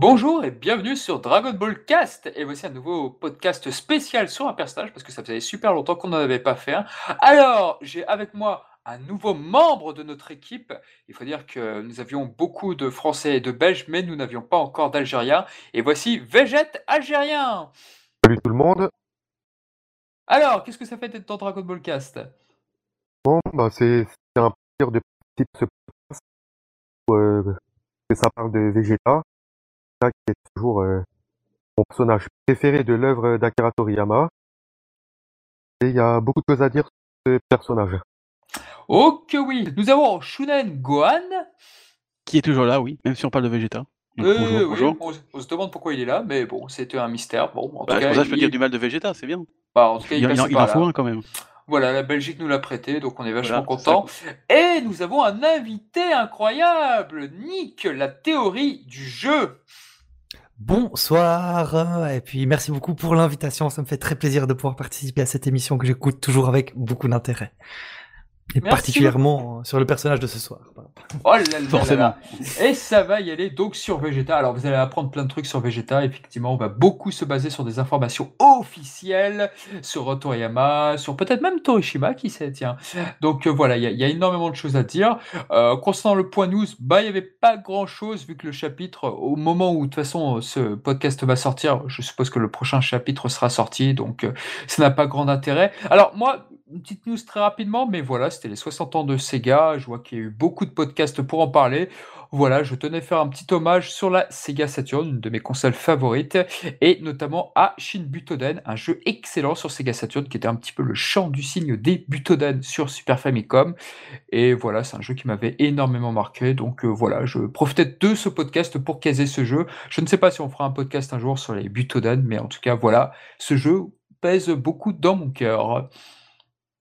Bonjour et bienvenue sur Dragon Ball Cast et voici un nouveau podcast spécial sur un personnage parce que ça faisait super longtemps qu'on n'en avait pas fait. Alors, j'ai avec moi un nouveau membre de notre équipe. Il faut dire que nous avions beaucoup de Français et de Belges, mais nous n'avions pas encore d'Algériens. Et voici Végète algérien. Salut tout le monde. Alors, qu'est-ce que ça fait d'être dans Dragon Ball Cast? Bon, bah c'est un plaisir de participer ce podcast euh, que ça parle de Vegeta qui est toujours euh, mon personnage préféré de l'œuvre d'Akira Toriyama. Et il y a beaucoup de choses à dire sur ce personnage. Oh que oui Nous avons Shunen Gohan. Qui est toujours là, oui, même si on parle de Vegeta. Donc, Euh, bonjour, oui, bonjour. on, se- on se demande pourquoi il est là, mais bon, c'était un mystère. Bon, en tout Bah, c'est cas, pour ça que je peux il, dire du mal de Vegeta, c'est bien. bah, en tout cas, Il, il il, en faut un quand même. Voilà, la Belgique nous l'a prêté, donc on est vachement content. Et nous avons un invité incroyable, Nick, la théorie du jeu. Bonsoir, et puis merci beaucoup pour l'invitation. Ça me fait très plaisir de pouvoir participer à cette émission que j'écoute toujours avec beaucoup d'intérêt. Et Merci particulièrement euh, sur le personnage de ce soir. Oh là là Forcément. là. Et ça va y aller donc sur Vegeta. Alors vous allez apprendre plein de trucs sur Vegeta. Effectivement, on va beaucoup se baser sur des informations officielles sur Toriyama, sur peut-être même Torishima, qui sait, tiens. Donc euh, voilà, il y, a- il y a énormément de choses à dire. Euh, concernant le point news, bah il n'y avait pas grand-chose vu que le chapitre, au moment où de toute façon ce podcast va sortir, je suppose que le prochain chapitre sera sorti, donc euh, ça n'a pas grand intérêt. Alors moi, une petite news très rapidement, mais voilà, c'était les 60 ans de Sega. Je vois qu'il y a eu beaucoup de podcasts pour en parler. Voilà, je tenais à faire un petit hommage sur la Sega Saturn, une de mes consoles favorites, et notamment à Shin Butoden, un jeu excellent sur Sega Saturn qui était un petit peu le chant du signe des Butoden sur Super Famicom. Et voilà, c'est un jeu qui m'avait énormément marqué. Donc euh, voilà, je profitais de ce podcast pour caser ce jeu. Je ne sais pas si on fera un podcast un jour sur les Butoden, mais en tout cas, voilà, ce jeu pèse beaucoup dans mon cœur.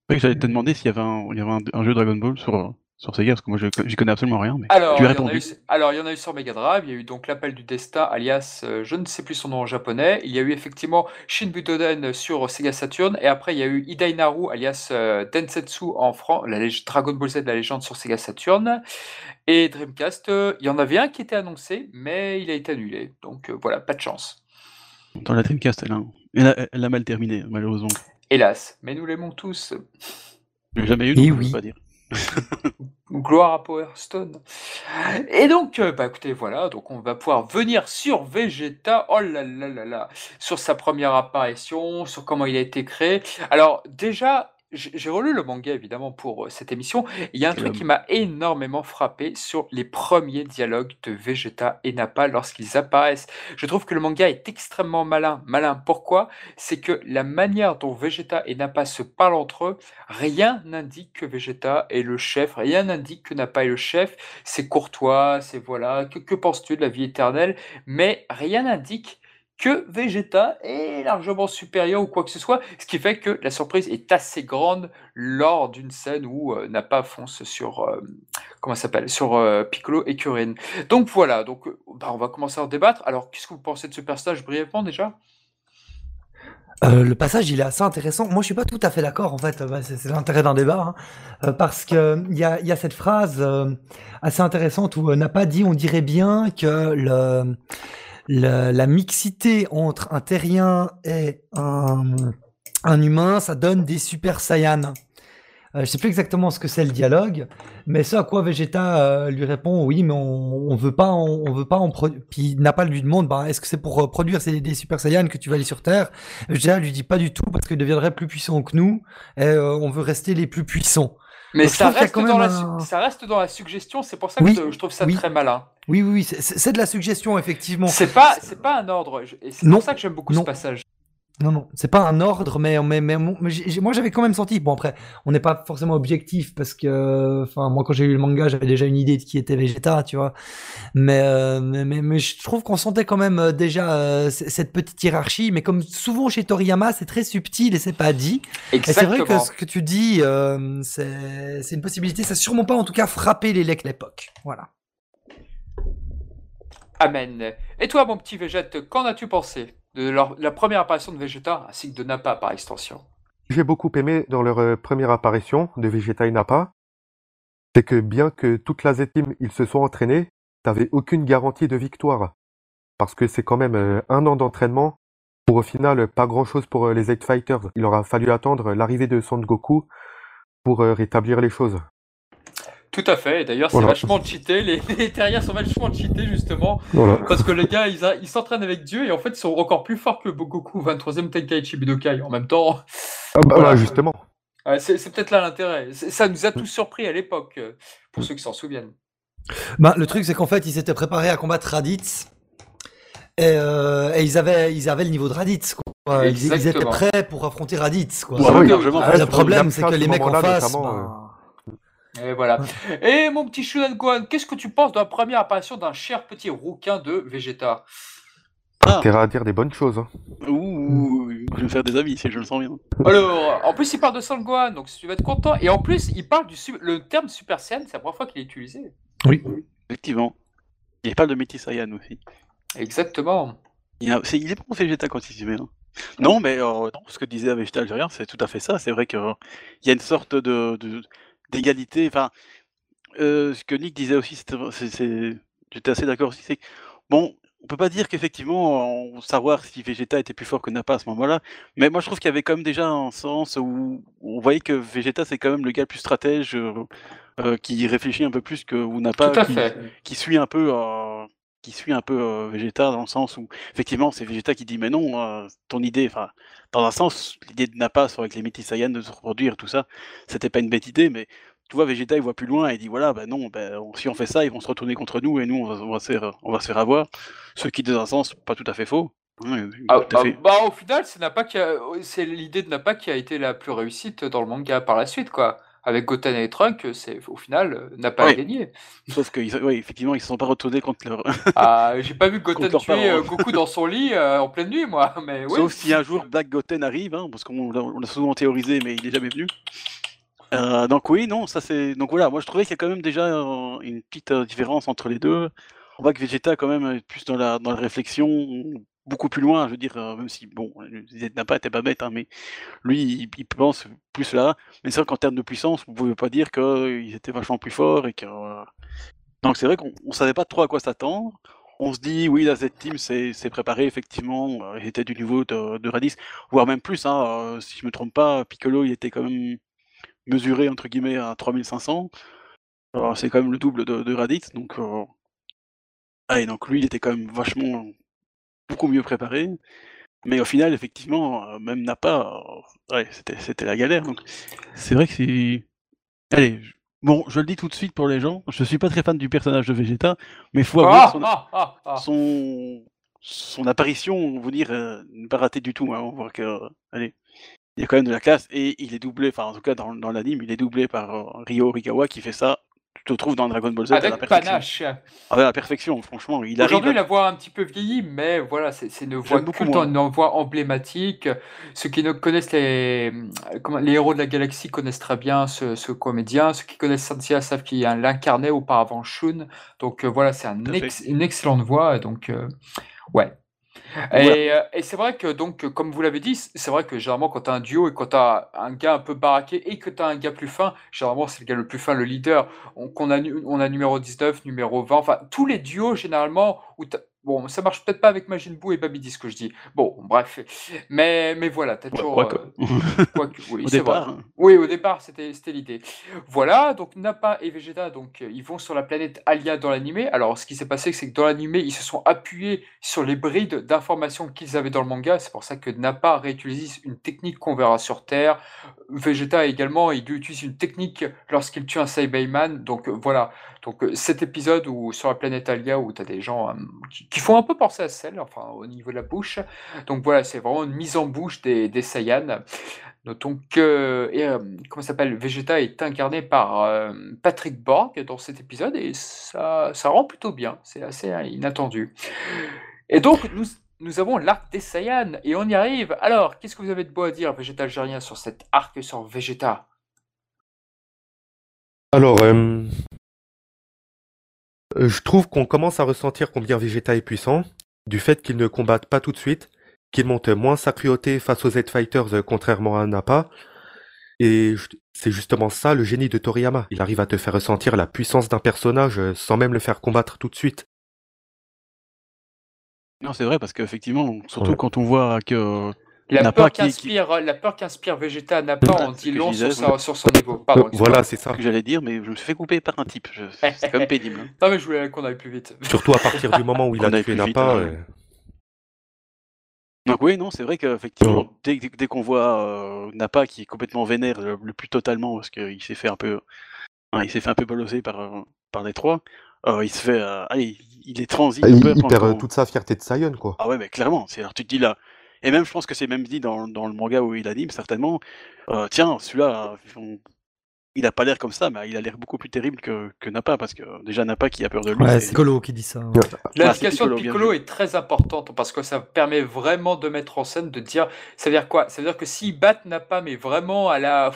Que j'allais te demander s'il y avait un, il y avait un, un jeu Dragon Ball sur, sur Sega, parce que moi je j'y connais absolument rien. Mais Alors, tu as répondu. eu, alors, il y en a eu sur Mega Drive, il y a eu donc l'appel du destin, alias, euh, je ne sais plus son nom en japonais. Il y a eu effectivement Shin Butoden sur Sega Saturn, et après il y a eu Idainaru, alias euh, Densetsu en France, la Dragon Ball Z, la légende sur Sega Saturn. Et Dreamcast, euh, il y en avait un qui était annoncé, mais il a été annulé. Donc euh, voilà, pas de chance. Dans la Dreamcast, elle a, elle a, elle a mal terminé, malheureusement. Hélas, mais nous l'aimons tous. Jamais eu, Et donc je oui. pas dire. Gloire à Power Stone. Et donc, euh, bah écoutez, voilà, donc on va pouvoir venir sur Vegeta, oh là là là là, sur sa première apparition, sur comment il a été créé. Alors déjà, j'ai j'ai relu le manga évidemment pour euh, cette émission. Il y a un Quel truc homme. qui m'a énormément frappé sur les premiers dialogues de Vegeta et Nappa lorsqu'ils apparaissent. Je trouve que le manga est extrêmement malin. Malin, pourquoi? C'est que la manière dont Vegeta et Nappa se parlent entre eux, Rien n'indique que Vegeta est le chef, rien n'indique que Nappa est le chef. C'est courtois, c'est voilà, que, que penses-tu de la vie éternelle? Mais rien n'indique que Vegeta est largement supérieur ou quoi que ce soit, ce qui fait que la surprise est assez grande lors d'une scène où euh, Nappa fonce sur euh, comment s'appelle sur euh, Piccolo et Kuririn. Donc voilà, donc euh, bah, on va commencer à en débattre. Alors qu'est-ce que vous pensez de ce personnage brièvement déjà? Le passage, il est assez intéressant. Moi, je suis pas tout à fait d'accord, en fait. Bah, c'est l'intérêt d'un débat, hein. Parce que il y a, y a cette phrase assez intéressante où n'a pas dit, on dirait bien que le, le- la mixité entre un terrien et un, un humain, ça donne des super saiyans. Euh, je sais plus exactement ce que c'est le dialogue, mais ce à quoi Vegeta euh, lui répond oui, mais on, on veut pas, on, on veut pas en produire. Puis Napal lui demande, bah, est-ce que c'est pour euh, produire ces, des super saiyans que tu vas aller sur Terre? Vegeta lui dit pas du tout parce qu'il deviendrait plus puissant que nous et euh, on veut rester les plus puissants. Mais Donc, ça reste, dans la, ça reste dans la suggestion, c'est pour ça que Oui, je, je trouve ça oui. très malin. Oui, oui, oui, c'est- de la suggestion effectivement. C'est pas, c'est pas un ordre. Et c'est Non, pour ça que j'aime beaucoup non. ce passage. Non, non, c'est pas un ordre, mais, mais, mais, mais moi j'avais quand même senti. Bon, après, on n'est pas forcément objectif parce que, enfin, moi quand j'ai lu le manga, j'avais déjà une idée de qui était Vegeta, tu vois. Mais, euh, mais, mais, mais je trouve qu'on sentait quand même euh, déjà euh, cette petite hiérarchie. Mais comme souvent chez Toriyama, c'est très subtil et c'est pas dit. Et c'est vrai Exactement. que ce que tu dis, euh, c'est une possibilité. Ça n'a sûrement pas, en tout cas, frappé les lecs l'époque. Voilà. Amen. Et toi, mon petit Végète, qu'en as-tu pensé de leur- la première apparition de Vegeta ainsi que de Nappa par extension? J'ai beaucoup aimé dans leur euh, première apparition de Vegeta et Nappa, c'est que bien que toute la Z-Team ils se soient entraînés, t'avais aucune garantie de victoire. parce que c'est quand même euh, un an d'entraînement pour au final pas grand chose pour euh, les Eight Fighters. Il aura fallu attendre l'arrivée de Son Goku pour rétablir les choses. Tout à fait. D'ailleurs, c'est Voilà. vachement cheaté. Les, les terriers sont vachement cheatés, justement. Voilà. Parce que les gars, ils, a- ils s'entraînent avec Dieu et en fait, ils sont encore plus forts que Goku 23e Tenkaichi Budokai. En même temps, Ah bah, Voilà. justement. ouais, c'est c'est peut-être là l'intérêt. C'est- Ça nous a tous surpris à l'époque, euh, pour ceux qui s'en souviennent. Bah, le truc, c'est qu'en fait, ils s'étaient préparés à combattre Raditz. Et, euh, et ils, avaient, ils avaient le niveau de Raditz. Quoi. Ils, ils étaient prêts pour affronter Raditz. Quoi. Ouais, Ah oui. Ah, le problème, c'est que les mecs en face. bah, Et voilà. Et mon petit Shunan Gohan, qu'est-ce que tu penses de la première apparition d'un cher petit rouquin de Vegeta? Ah, à dire des bonnes choses. hein. ouh, je vais me faire des amis si je le sens bien. Alors, en plus, il parle de Son Gohan, donc tu vas être content. Et en plus, il parle du le terme Super Saiyan, c'est la première fois qu'il est utilisé. Effectivement. Il parle de Métis Saiyan aussi. Exactement. Il, a- c'est- il est bon Vegeta quand il s'y met. hein. Non, mais euh, non, ce que disait Vegeta Algérien, c'est tout à fait ça. C'est vrai qu'il y a une sorte de de- d'égalité. Enfin, euh, ce que Nick disait aussi, j'étais assez d'accord aussi. C'est que, bon, on peut pas dire qu'effectivement, savoir si Vegeta était plus fort que Nappa à ce moment-là, mais moi je trouve qu'il y avait quand même déjà un sens où on voyait que Vegeta c'est quand même le gars le plus stratège, euh, euh, qui réfléchit un peu plus que ou Nappa, qui, suit un peu euh, qui suit un peu euh, Vegeta dans le sens où effectivement c'est Vegeta qui dit mais non euh, ton idée enfin dans un sens l'idée de Nappa sur avec les Saiyans de se reproduire tout ça c'était pas une bête idée mais tu vois Vegeta il voit plus loin et il dit voilà ben non ben, si on fait ça ils vont se retourner contre nous et nous on va, on va se faire on va se faire avoir. Ce qui dans un sens pas tout à fait faux. Ah, ah, bah, au final, c'est Nappa qui a- c'est l'idée de Nappa qui a été la plus réussite dans le manga par la suite, quoi. Avec Goten et Trunk, c'est au final euh, Nappa a Oui. gagné. sauf que ils- ouais, effectivement ils se sont pas retournés contre leur Ah, j'ai pas vu Goten tuer euh, Goku dans son lit euh, en pleine nuit, moi. Mais oui. Sauf si un jour Black Goten arrive, hein, parce qu'on l'a souvent théorisé, mais il est jamais venu. Euh, donc oui, non, ça c'est. Donc voilà, moi je trouvais qu'il y a quand même déjà une petite différence entre les deux. On voit que Vegeta quand même est plus dans la dans la réflexion, beaucoup plus loin. Je veux dire, euh, même si bon, Zed Nappa était pas bête, hein, mais lui il, pense plus là. Mais c'est vrai qu'en termes de puissance, vous pouvez pas dire qu'ils étaient vachement plus forts et que. euh, Donc c'est vrai qu'on on savait pas trop à quoi s'attendre. On se dit, oui, la Z-Team s'est s'est préparé, effectivement, euh, il était du niveau de, de voire même plus, hein, euh, si je me trompe pas, Piccolo, il était quand même mesuré, entre guillemets, à 3500. Alors, c'est quand même le double de, de Raditz, donc... euh, ah, donc lui, il était quand même vachement, beaucoup mieux préparé. Mais au final, effectivement, euh, même Nappa, euh, ouais, c'était la galère. Donc c'est vrai que c'est... Allez, je- bon, je le dis tout de suite pour les gens, je suis pas très fan du personnage de Vegeta, mais faut que Ah, son, ah, ah, ah. son, son apparition, on va dire, euh, n'est pas ratée du tout. hein. On voit que, euh, allez, il y a quand même de la classe et il est doublé, enfin en tout cas dans, dans l'anime, il est doublé par euh, Ryo Horikawa qui fait ça. Trouves dans Dragon Ball Z à la Avec perfection. panache. Ah ouais, à la perfection, franchement. Il. Aujourd'hui, à- la voix a un petit peu vieilli, mais voilà, c'est une voix culte, une voix emblématique. Ceux qui connaissent les, comment- les héros de la galaxie connaissent très bien ce, ce comédien. Ceux qui connaissent Senseiya savent qu'il l'incarnait auparavant Shun. Donc euh, voilà, c'est un ex- une excellente voix. Donc euh, ouais. Voilà. Et, euh, et c'est vrai que, donc, comme vous l'avez dit, c'est vrai que généralement, quand tu as un duo et quand tu as un gars un peu baraqué et que tu as un gars plus fin, généralement, c'est le gars le plus fin, le leader. On, a, on a numéro 19, numéro 20, enfin, tous les duos, généralement, où t'as- Bon, ça marche peut-être pas avec Majin Buu et Babidi, ce que je dis. Bon, bref. Mais, mais voilà, t'as Ouais, toujours. quoique. euh, quoique, oui, Au départ, vrai. hein. Oui, au départ, c'était l'idée. Voilà, donc Nappa et Vegeta, donc ils vont sur la planète Alia dans l'animé. Alors, ce qui s'est passé, c'est que dans l'animé, ils se sont appuyés sur les brides d'informations qu'ils avaient dans le manga. C'est pour ça que Nappa réutilise une technique qu'on verra sur Terre. Vegeta également, il utilise une technique lorsqu'il tue un Saibaiman. Donc voilà. Donc cet épisode où sur la planète Alia où tu as des gens euh, qui, font un peu penser à celle, enfin au niveau de la bouche. Donc voilà, c'est vraiment une mise en bouche des, des Saiyans. Notons que et, euh, comment s'appelle Vegeta est incarné par euh, Patrick Borg dans cet épisode et ça, ça rend plutôt bien. C'est assez euh, inattendu. Et donc nous, nous avons l'arc des Saiyans et on y arrive. Alors, qu'est-ce que vous avez de beau à dire, Vegeta algérien, sur cet arc sur Vegeta? Alors, euh, je trouve qu'on commence à ressentir combien Vegeta est puissant, du fait qu'il ne combatte pas tout de suite, qu'il monte moins sa cruauté face aux Z-Fighters euh, contrairement à Nappa. Et c'est justement ça le génie de Toriyama. Il arrive à te faire ressentir la puissance d'un personnage euh, sans même le faire combattre tout de suite. Non, c'est vrai, parce qu'effectivement, surtout Ouais. quand on voit que La peur qui- qui- qu'inspire la peur qu'inspire Vegeta à Nappa en dit long sur, sa- sur son niveau. Pardon, Euh, voilà, c'est ça. que j'allais dire, mais je me suis fait couper par un type. Je- C'est quand même pénible. hein. Non mais je voulais qu'on aille plus vite. Surtout à partir du moment où il a tué vite, Nappa. euh, Donc oui, non, c'est vrai qu'effectivement, dès, dès- dès qu'on voit euh, Nappa qui est complètement vénère le, le plus totalement parce qu'il s'est fait un peu, hein, il s'est fait un peu bolosser par euh, par les trois, euh, il se fait, euh, allez, il est transi il, peur il perd euh, toute sa fierté de Saiyan, quoi. Ah ouais, mais clairement, c'est alors tu te dis là, et même je pense que c'est même dit dans, dans le manga où il anime certainement, euh, tiens, celui-là, on- il a pas l'air comme ça, mais il a l'air beaucoup plus terrible que, que Nappa parce que déjà Nappa qui a peur de lui, Ouais, c'est- c'est Colo qui dit ça. Ouais. L'implication c'est de Piccolo, Piccolo est très importante parce que ça permet vraiment de mettre en scène, de dire, ça veut dire quoi? Ça veut dire que s'ils battent Nappa, mais vraiment à la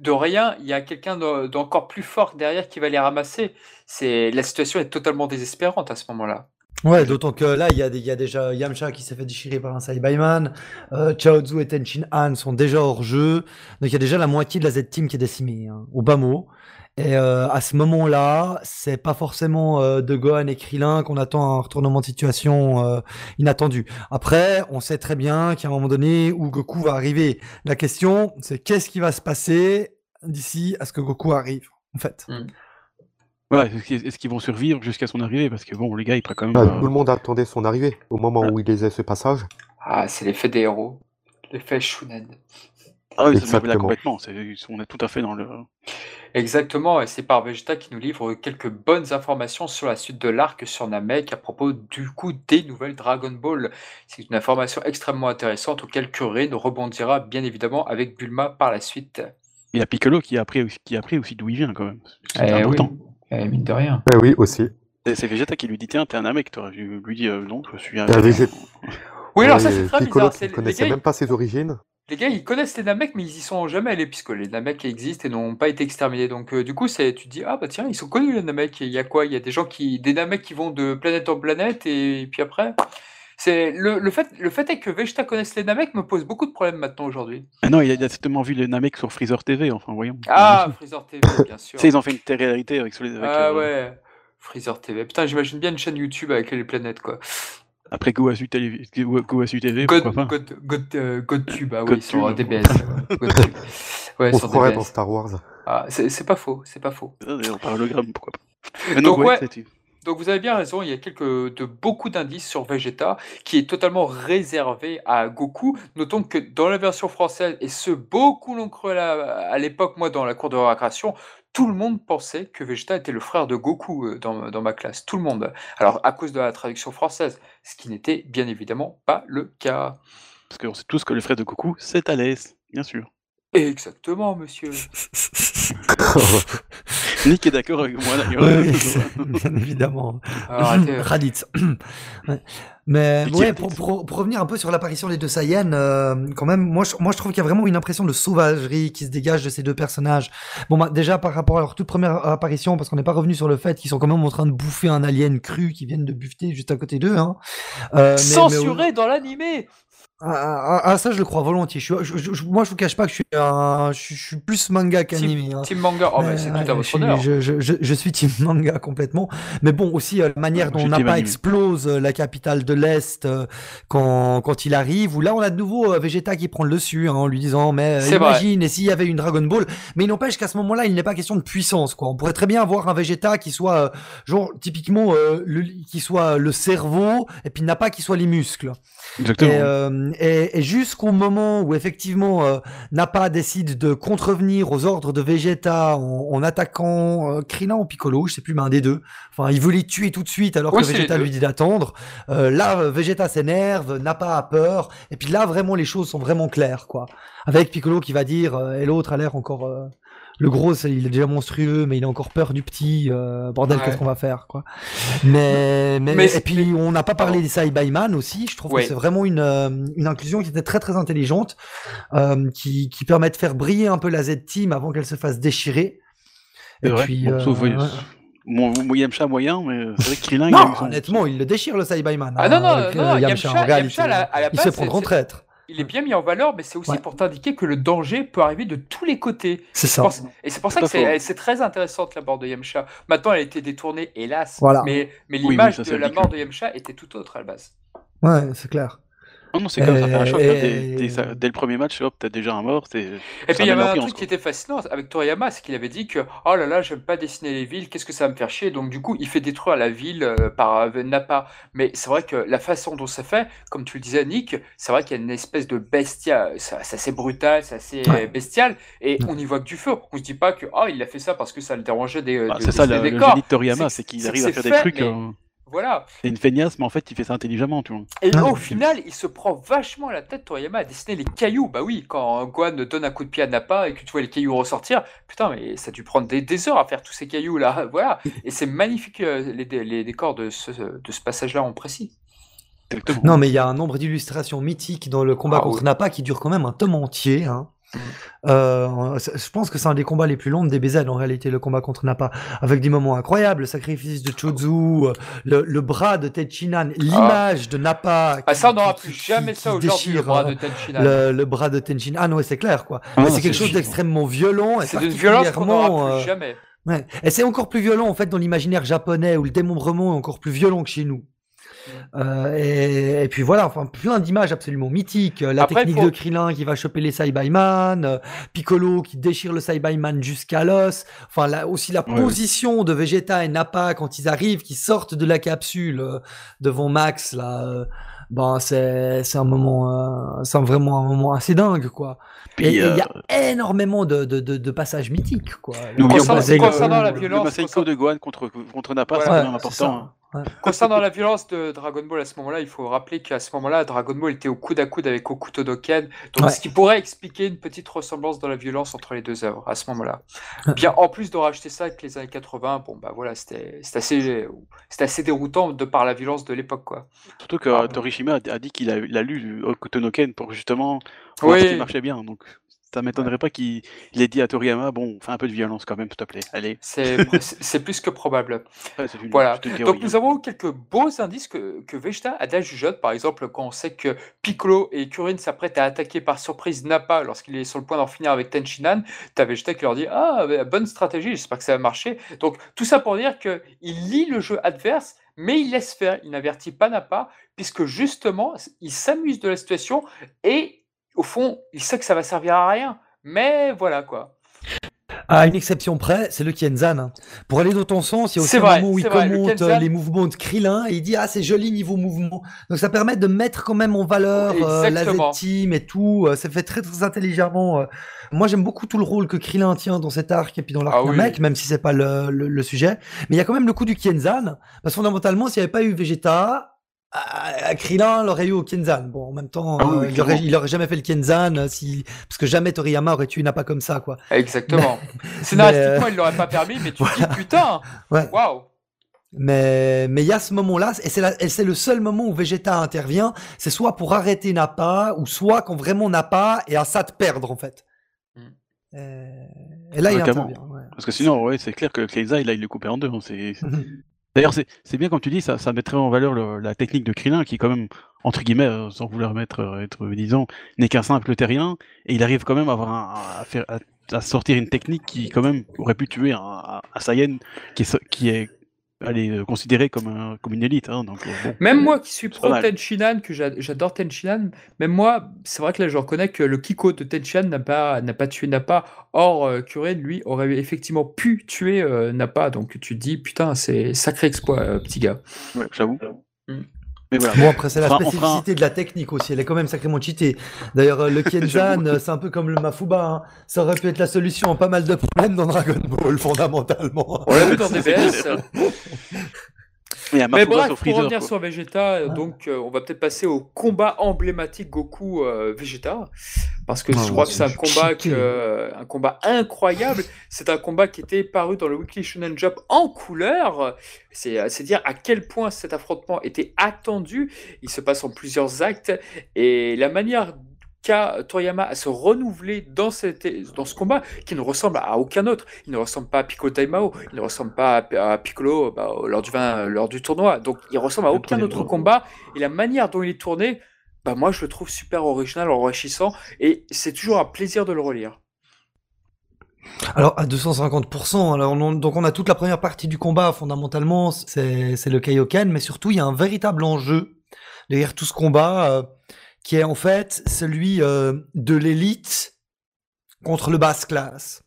de rien, il y a quelqu'un de- d'encore plus fort derrière qui va les ramasser. C'est la situation est totalement désespérante à ce moment-là. Ouais, d'autant que là, il y, a des- il y a déjà Yamcha qui s'est fait déchirer par un Saibaiman, euh, Chaozu et Tenchin Han sont déjà hors jeu, donc il y a déjà la moitié de la Z-Team qui est décimée, hein, au bas mot. Et euh, à ce moment-là, c'est pas forcément euh, de Gohan et Krillin qu'on attend un retournement de situation euh, inattendu. Après, on sait très bien qu'à un moment donné où Goku va arriver, la question c'est qu'est-ce qui va se passer d'ici à ce que Goku arrive, en fait? Ouais, est-ce qu'ils- est-ce qu'ils vont survivre jusqu'à son arrivée? Parce que bon, les gars, ils prennent quand même. Ah, euh, Tout le monde attendait son arrivée au moment où il faisait ce passage. Ah, c'est l'effet des héros, l'effet Shunen. Ah oui, ça là complètement. On est tout à fait dans le. Exactement, et c'est par Vegeta qui nous livre quelques bonnes informations sur la suite de l'arc sur Namek à propos du coup des nouvelles Dragon Ball. C'est une information extrêmement intéressante auquel Kuririn rebondira bien évidemment avec Bulma par la suite. Il y a Piccolo qui a appris, aussi- qui a appris aussi d'où il vient quand même. C'est Eh important. oui, eh, mine de rien. Eh oui, aussi. C'est c'est Vegeta qui lui dit Tiens, t'es un mec, toi. Je lui dis euh, Non, je suis un. Oui, alors ça c'est très Piccolo bizarre. qui Les connaissait gars, même pas ses origines. les gars, ils connaissent les Namek, mais ils y sont jamais allés, puisque les Namek existent et n'ont pas été exterminés. Donc, euh, du coup, c'est, tu te dis, ah bah tiens, ils sont connus les Namek. Et Il y a quoi? Il y a des gens qui, des Namek qui vont de planète en planète, et, puis après. C'est le, le fait, le fait est que Vegeta connaisse les Namek me pose beaucoup de problèmes maintenant aujourd'hui. Ah non, il a, il a certainement vu les Namek sur Freezer TV, enfin, voyons. Ah, Freezer TV, bien sûr. Tu sais, ils ont fait une télé-réalité avec, avec, Ah euh, ouais, Freezer TV. Putain, j'imagine bien une chaîne YouTube avec les planètes, quoi. Après Goasu TV, Go- Goasu TV God, pourquoi pas God, God, euh, GodTube, ah oui, GodTube, sur ouais. DBS. GodTube. Ouais, On sur DBS. dans Star Wars. Ah, c'est c'est pas faux, c'est pas faux. Ah, Par hologramme, pourquoi pas. Mais Donc, donc, ouais, ouais. Donc vous avez bien raison, il y a quelques, de, beaucoup d'indices sur Vegeta qui est totalement réservé à Goku. Notons que dans la version française, et ce beaucoup l'ont cru à l'époque, moi dans la cour de récréation, tout le monde pensait que Vegeta était le frère de Goku euh, dans, dans ma classe. Tout le monde. Alors à cause de la traduction française, ce qui n'était bien évidemment pas le cas. Parce qu'on sait tous que le frère de Goku, c'est Thalès, bien sûr. Exactement, monsieur. Nick est d'accord avec moi d'ailleurs. Oui, bien évidemment. Euh, Raditz. Ouais. Mais ouais, pour, pour- pour revenir un peu sur l'apparition des deux Saiyans, euh, quand même, moi je, moi je trouve qu'il y a vraiment une impression de sauvagerie qui se dégage de ces deux personnages. Bon, bah, déjà par rapport à leur toute première apparition, parce qu'on n'est pas revenu sur le fait qu'ils sont quand même en train de bouffer un alien cru qui viennent de buffeter juste à côté d'eux. Hein. Euh, mais- mais- Censuré dans l'animé ah, ah, ah, ça je le crois volontiers. Je suis, je- je- moi je vous cache pas que je suis, un, je, suis- je suis plus manga qu'animé. hein. Team Manga, oh, Mais, c'est tout à je votre suis- honneur. Je, je- je- je suis team manga complètement. Mais bon, aussi euh, la manière Ouais, dont team Nappa anime. explose euh, la capitale de l'Est euh, quand, quand il arrive, où là on a de nouveau Vegeta qui prend le dessus hein, en lui disant mais vrai. imagine et s'il y avait une Dragon Ball? Mais il n'empêche qu'à ce moment-là il n'est pas question de puissance. quoi. On pourrait très bien avoir un Vegeta qui soit genre typiquement euh, le, qui soit le cerveau et puis Nappa qui soit les muscles. Exactement. Et, euh, et- et jusqu'au moment où effectivement euh, Nappa décide de contrevenir aux ordres de Vegeta en, en attaquant euh, Krillin ou Piccolo, je sais plus, mais un des deux. Enfin, il veut les tuer tout de suite alors Ouais, que Vegeta lui dit d'attendre. Euh, là, euh, Vegeta s'énerve, Nappa a peur, et puis là vraiment les choses sont vraiment claires, quoi. Avec Piccolo qui va dire, euh, et l'autre a l'air encore. Le gros, il est déjà monstrueux, mais il a encore peur du petit. euh, bordel, Ouais. qu'est-ce qu'on va faire, quoi. Mais, mais, Mais et puis on n'a pas parlé des Saibayman aussi. Je trouve Ouais. que c'est vraiment une, euh, une inclusion qui était très très intelligente, euh, qui, qui permet de faire briller un peu la Z-Team avant qu'elle se fasse déchirer. Et vrai. puis, Bon, euh, sauf, ouais. Mon, mon Yamcha moyen, mais c'est vrai il a Non, honnêtement, il le déchire le Saibayman. Ah non, non, non, euh, non, Yamcha, Yamcha, en réalité. Yamcha, à la- à la il se c'est- en traître. Il est bien mis en valeur, mais c'est aussi Ouais. pour t'indiquer que le danger peut arriver de tous les côtés. C'est ça. pour- Et c'est pour ça que c'est très intéressante la mort de Yamcha. Maintenant, elle a été détournée, hélas. Voilà. Mais, mais Oui, oui, l'image de la mort de Yamcha était tout autre à la base. Ouais, c'est clair. Non, non, c'est comme ça fait un choc. Et- Dès, dès le premier match, hop, t'as déjà un mort. c'est- Et puis il y avait un truc qui était fascinant avec Toriyama, c'est qu'il avait dit que oh là là, j'aime pas dessiner les villes, qu'est-ce que ça va me faire chier? Donc du coup, il fait détruire la ville euh, par euh, Nappa. Mais c'est vrai que la façon dont ça fait, comme tu le disais, Nick, c'est vrai qu'il y a une espèce de bestia, ça- c'est assez brutal, c'est assez Ouais. euh, bestial, et Ouais. on y voit que du feu. On se dit pas que oh il a fait ça parce que ça le dérangeait des, Bah, de c'est ça le, des le génie de Toriyama, C'est- qu'il arrive à faire des trucs. mais- euh, Voilà. C'est une feignasse, mais en fait, il fait ça intelligemment, tu vois. Et Ah, au final, il se prend vachement la tête, Toriyama, à dessiner les cailloux. Bah oui, quand Gohan donne un coup de pied à Nappa et que tu vois les cailloux ressortir, putain, mais ça a dû prendre des, des heures à faire tous ces cailloux-là. Voilà. Et c'est magnifique, euh, les, dé- les décors de ce, de ce passage-là en précis. Exactement. Non, mais il y a un nombre d'illustrations mythiques dans le combat Ah contre oui. Nappa qui dure quand même un tome entier. hein. Euh, je pense que c'est un des combats les plus longs de DBZ en réalité, le combat contre Nappa, avec des moments incroyables, le sacrifice de Chozu, euh, le, le bras de Techinan, l'image de Nappa. Ah, ça, on qui- n'aura qui- plus qui- jamais qui ça aujourd'hui, le bras euh, de Tenchinan. le, le bras de. Ah non, ouais, c'est clair quoi. Ah, c'est quelque chose d'extrêmement violent. C'est d'une violence qu'on n'aura plus euh, jamais. Ouais. Et c'est encore plus violent en fait dans l'imaginaire japonais où le démembrement est encore plus violent que chez nous. Euh, et, et puis voilà, enfin plein d'images absolument mythiques. La Après, technique faut- de Krillin qui va choper les Saibayman, euh, Piccolo qui déchire le Saibayman jusqu'à l'os. Enfin là aussi la Ouais, position de Vegeta et Nappa quand ils arrivent, qui sortent de la capsule euh, devant Max là. ben c'est c'est un moment, euh, c'est vraiment un moment assez dingue quoi. Puis, et il y a énormément de, de, de, de passages mythiques quoi. Pas, c'est que concernant la le- violence, Le concernant- de Gohan contre, contre Nappa, Ouais, quand c'est important. ça. hein. Ouais. Concernant la violence de Dragon Ball à ce moment-là, il faut rappeler qu'à ce moment-là, Dragon Ball était au coude à coude avec Okuto Doken, donc Ouais. ce qui pourrait expliquer une petite ressemblance dans la violence entre les deux œuvres à ce moment-là. Bien, en plus de racheter ça avec les années 80, bon bah voilà, c'était c'était assez, c'était assez déroutant de par la violence de l'époque, quoi. Surtout que Ah. euh, Torishima a, dit qu'il a, lu Okutonoken pour justement voir Oui. ce qui marchait bien. Donc ça m'étonnerait pas qu'il il ait dit à Toriyama bon, fais un peu de violence quand même, s'il te plaît. Allez. C'est plus que probable. Ouais, c'est une, Voilà. Donc nous avons quelques beaux indices que, que Vegeta a déjà jugeote. Par exemple, quand on sait que Piccolo et Kuririn s'apprêtent à attaquer par surprise Nappa lorsqu'il est sur le point d'en finir avec Tenchinan, t'as Vegeta qui leur dit Ah, bah, bonne stratégie, j'espère que ça va marcher. Donc tout ça pour dire qu'il lit le jeu adverse, mais il laisse faire, il n'avertit pas Nappa, puisque justement, il s'amuse de la situation et au fond, il sait que ça va servir à rien. Mais voilà quoi. À une exception près, c'est le Kienzan. hein. Pour aller dans ton sens, il y a aussi un vrai, moment où il vrai, commente euh, les mouvements de Krillin et il dit ah c'est joli niveau mouvement. Donc ça permet de mettre quand même en valeur euh, la. Z-Team et tout. euh, ça fait très très intelligemment. euh. Moi j'aime beaucoup tout le rôle que Krillin tient dans cet arc et puis dans l'arc Ah oui. Namek, même si c'est pas le, le- le sujet. Mais il y a quand même le coup du Kienzan parce que fondamentalement s'il n'y avait pas eu Vegeta, Krillin l'aurait eu au Kienzan. Bon, en même temps, Ah oui, euh, il, aurait, il aurait jamais fait le Kienzan euh, si parce que jamais Toriyama aurait tué Nappa comme ça quoi. Exactement. Scénaristiquement, il l'aurait pas permis, mais tu te dis putain, Ouais. Mais mais il y a ce moment-là, et c'est la- et c'est le seul moment où Vegeta intervient, c'est soit pour arrêter Nappa, ou soit quand vraiment Nappa est à ça de perdre en fait. Mm. Euh, Et là, il Ouais, clairement. intervient. ouais. Parce que sinon, ouais, c'est clair que Keiza, là, il est coupé en deux. hein, c'est- D'ailleurs, c'est bien comme tu dis, ça, ça mettrait en valeur le- la technique de Krillin, qui quand même, entre guillemets, euh, sans vouloir mettre, euh, être, disons, n'est qu'un simple terrien, et il arrive quand même à, avoir un- à, faire, à, sortir une technique qui, quand même, aurait pu tuer un, un, un Saiyan qui est, qui est allez, euh, considéré comme, un, comme une élite. Hein, donc, euh, bon. Même moi qui suis pro. Tenchinan, que j'a- j'adore Tenchinan, même moi, c'est vrai que là je reconnais que le Kiko de Tenchinan n'a pas, n'a pas tué Nappa. Or, euh, Kuren, lui, aurait effectivement pu tuer euh, Nappa. Donc tu te dis, putain, c'est sacré exploit, euh, petit gars. Ouais, j'avoue. Mm. Mais voilà. Bon, après, c'est la spécificité de la technique aussi. Elle est quand même sacrément cheatée. D'ailleurs, euh, le Kienzan, euh, c'est un peu comme le Mafuba. hein. Ça aurait pu être la solution à pas mal de problèmes dans Dragon Ball, fondamentalement. On l'a vu dans DBS. Mais bref, pour Freezer. revenir quoi. sur Vegeta, euh, donc euh, on va peut-être passer au combat emblématique Goku euh, Vegeta, parce que Ah, je crois que c'est un combat, que, euh, un combat incroyable. C'est un combat qui était paru dans le Weekly Shonen Jump en couleur. C'est c'est dire à quel point cet affrontement était attendu. Il se passe en plusieurs actes et la manière qu'a Toriyama à se renouveler dans, cette, dans ce combat qui ne ressemble à aucun autre. Il ne ressemble pas à Piccolo Taimao, il ne ressemble pas à, à Piccolo bah, lors, du, vin- lors du tournoi. Donc il ressemble à aucun autre combat. Et la manière dont il est tourné, bah, moi je le trouve super original, enrichissant. Et c'est toujours un plaisir de le relire. Alors, à 250%, alors on- donc on a toute la première partie du combat, fondamentalement, c'est c'est le Kaioken, mais surtout, il y a un véritable enjeu derrière tout ce combat, euh, qui est en fait celui euh, de l'élite contre le basse classe,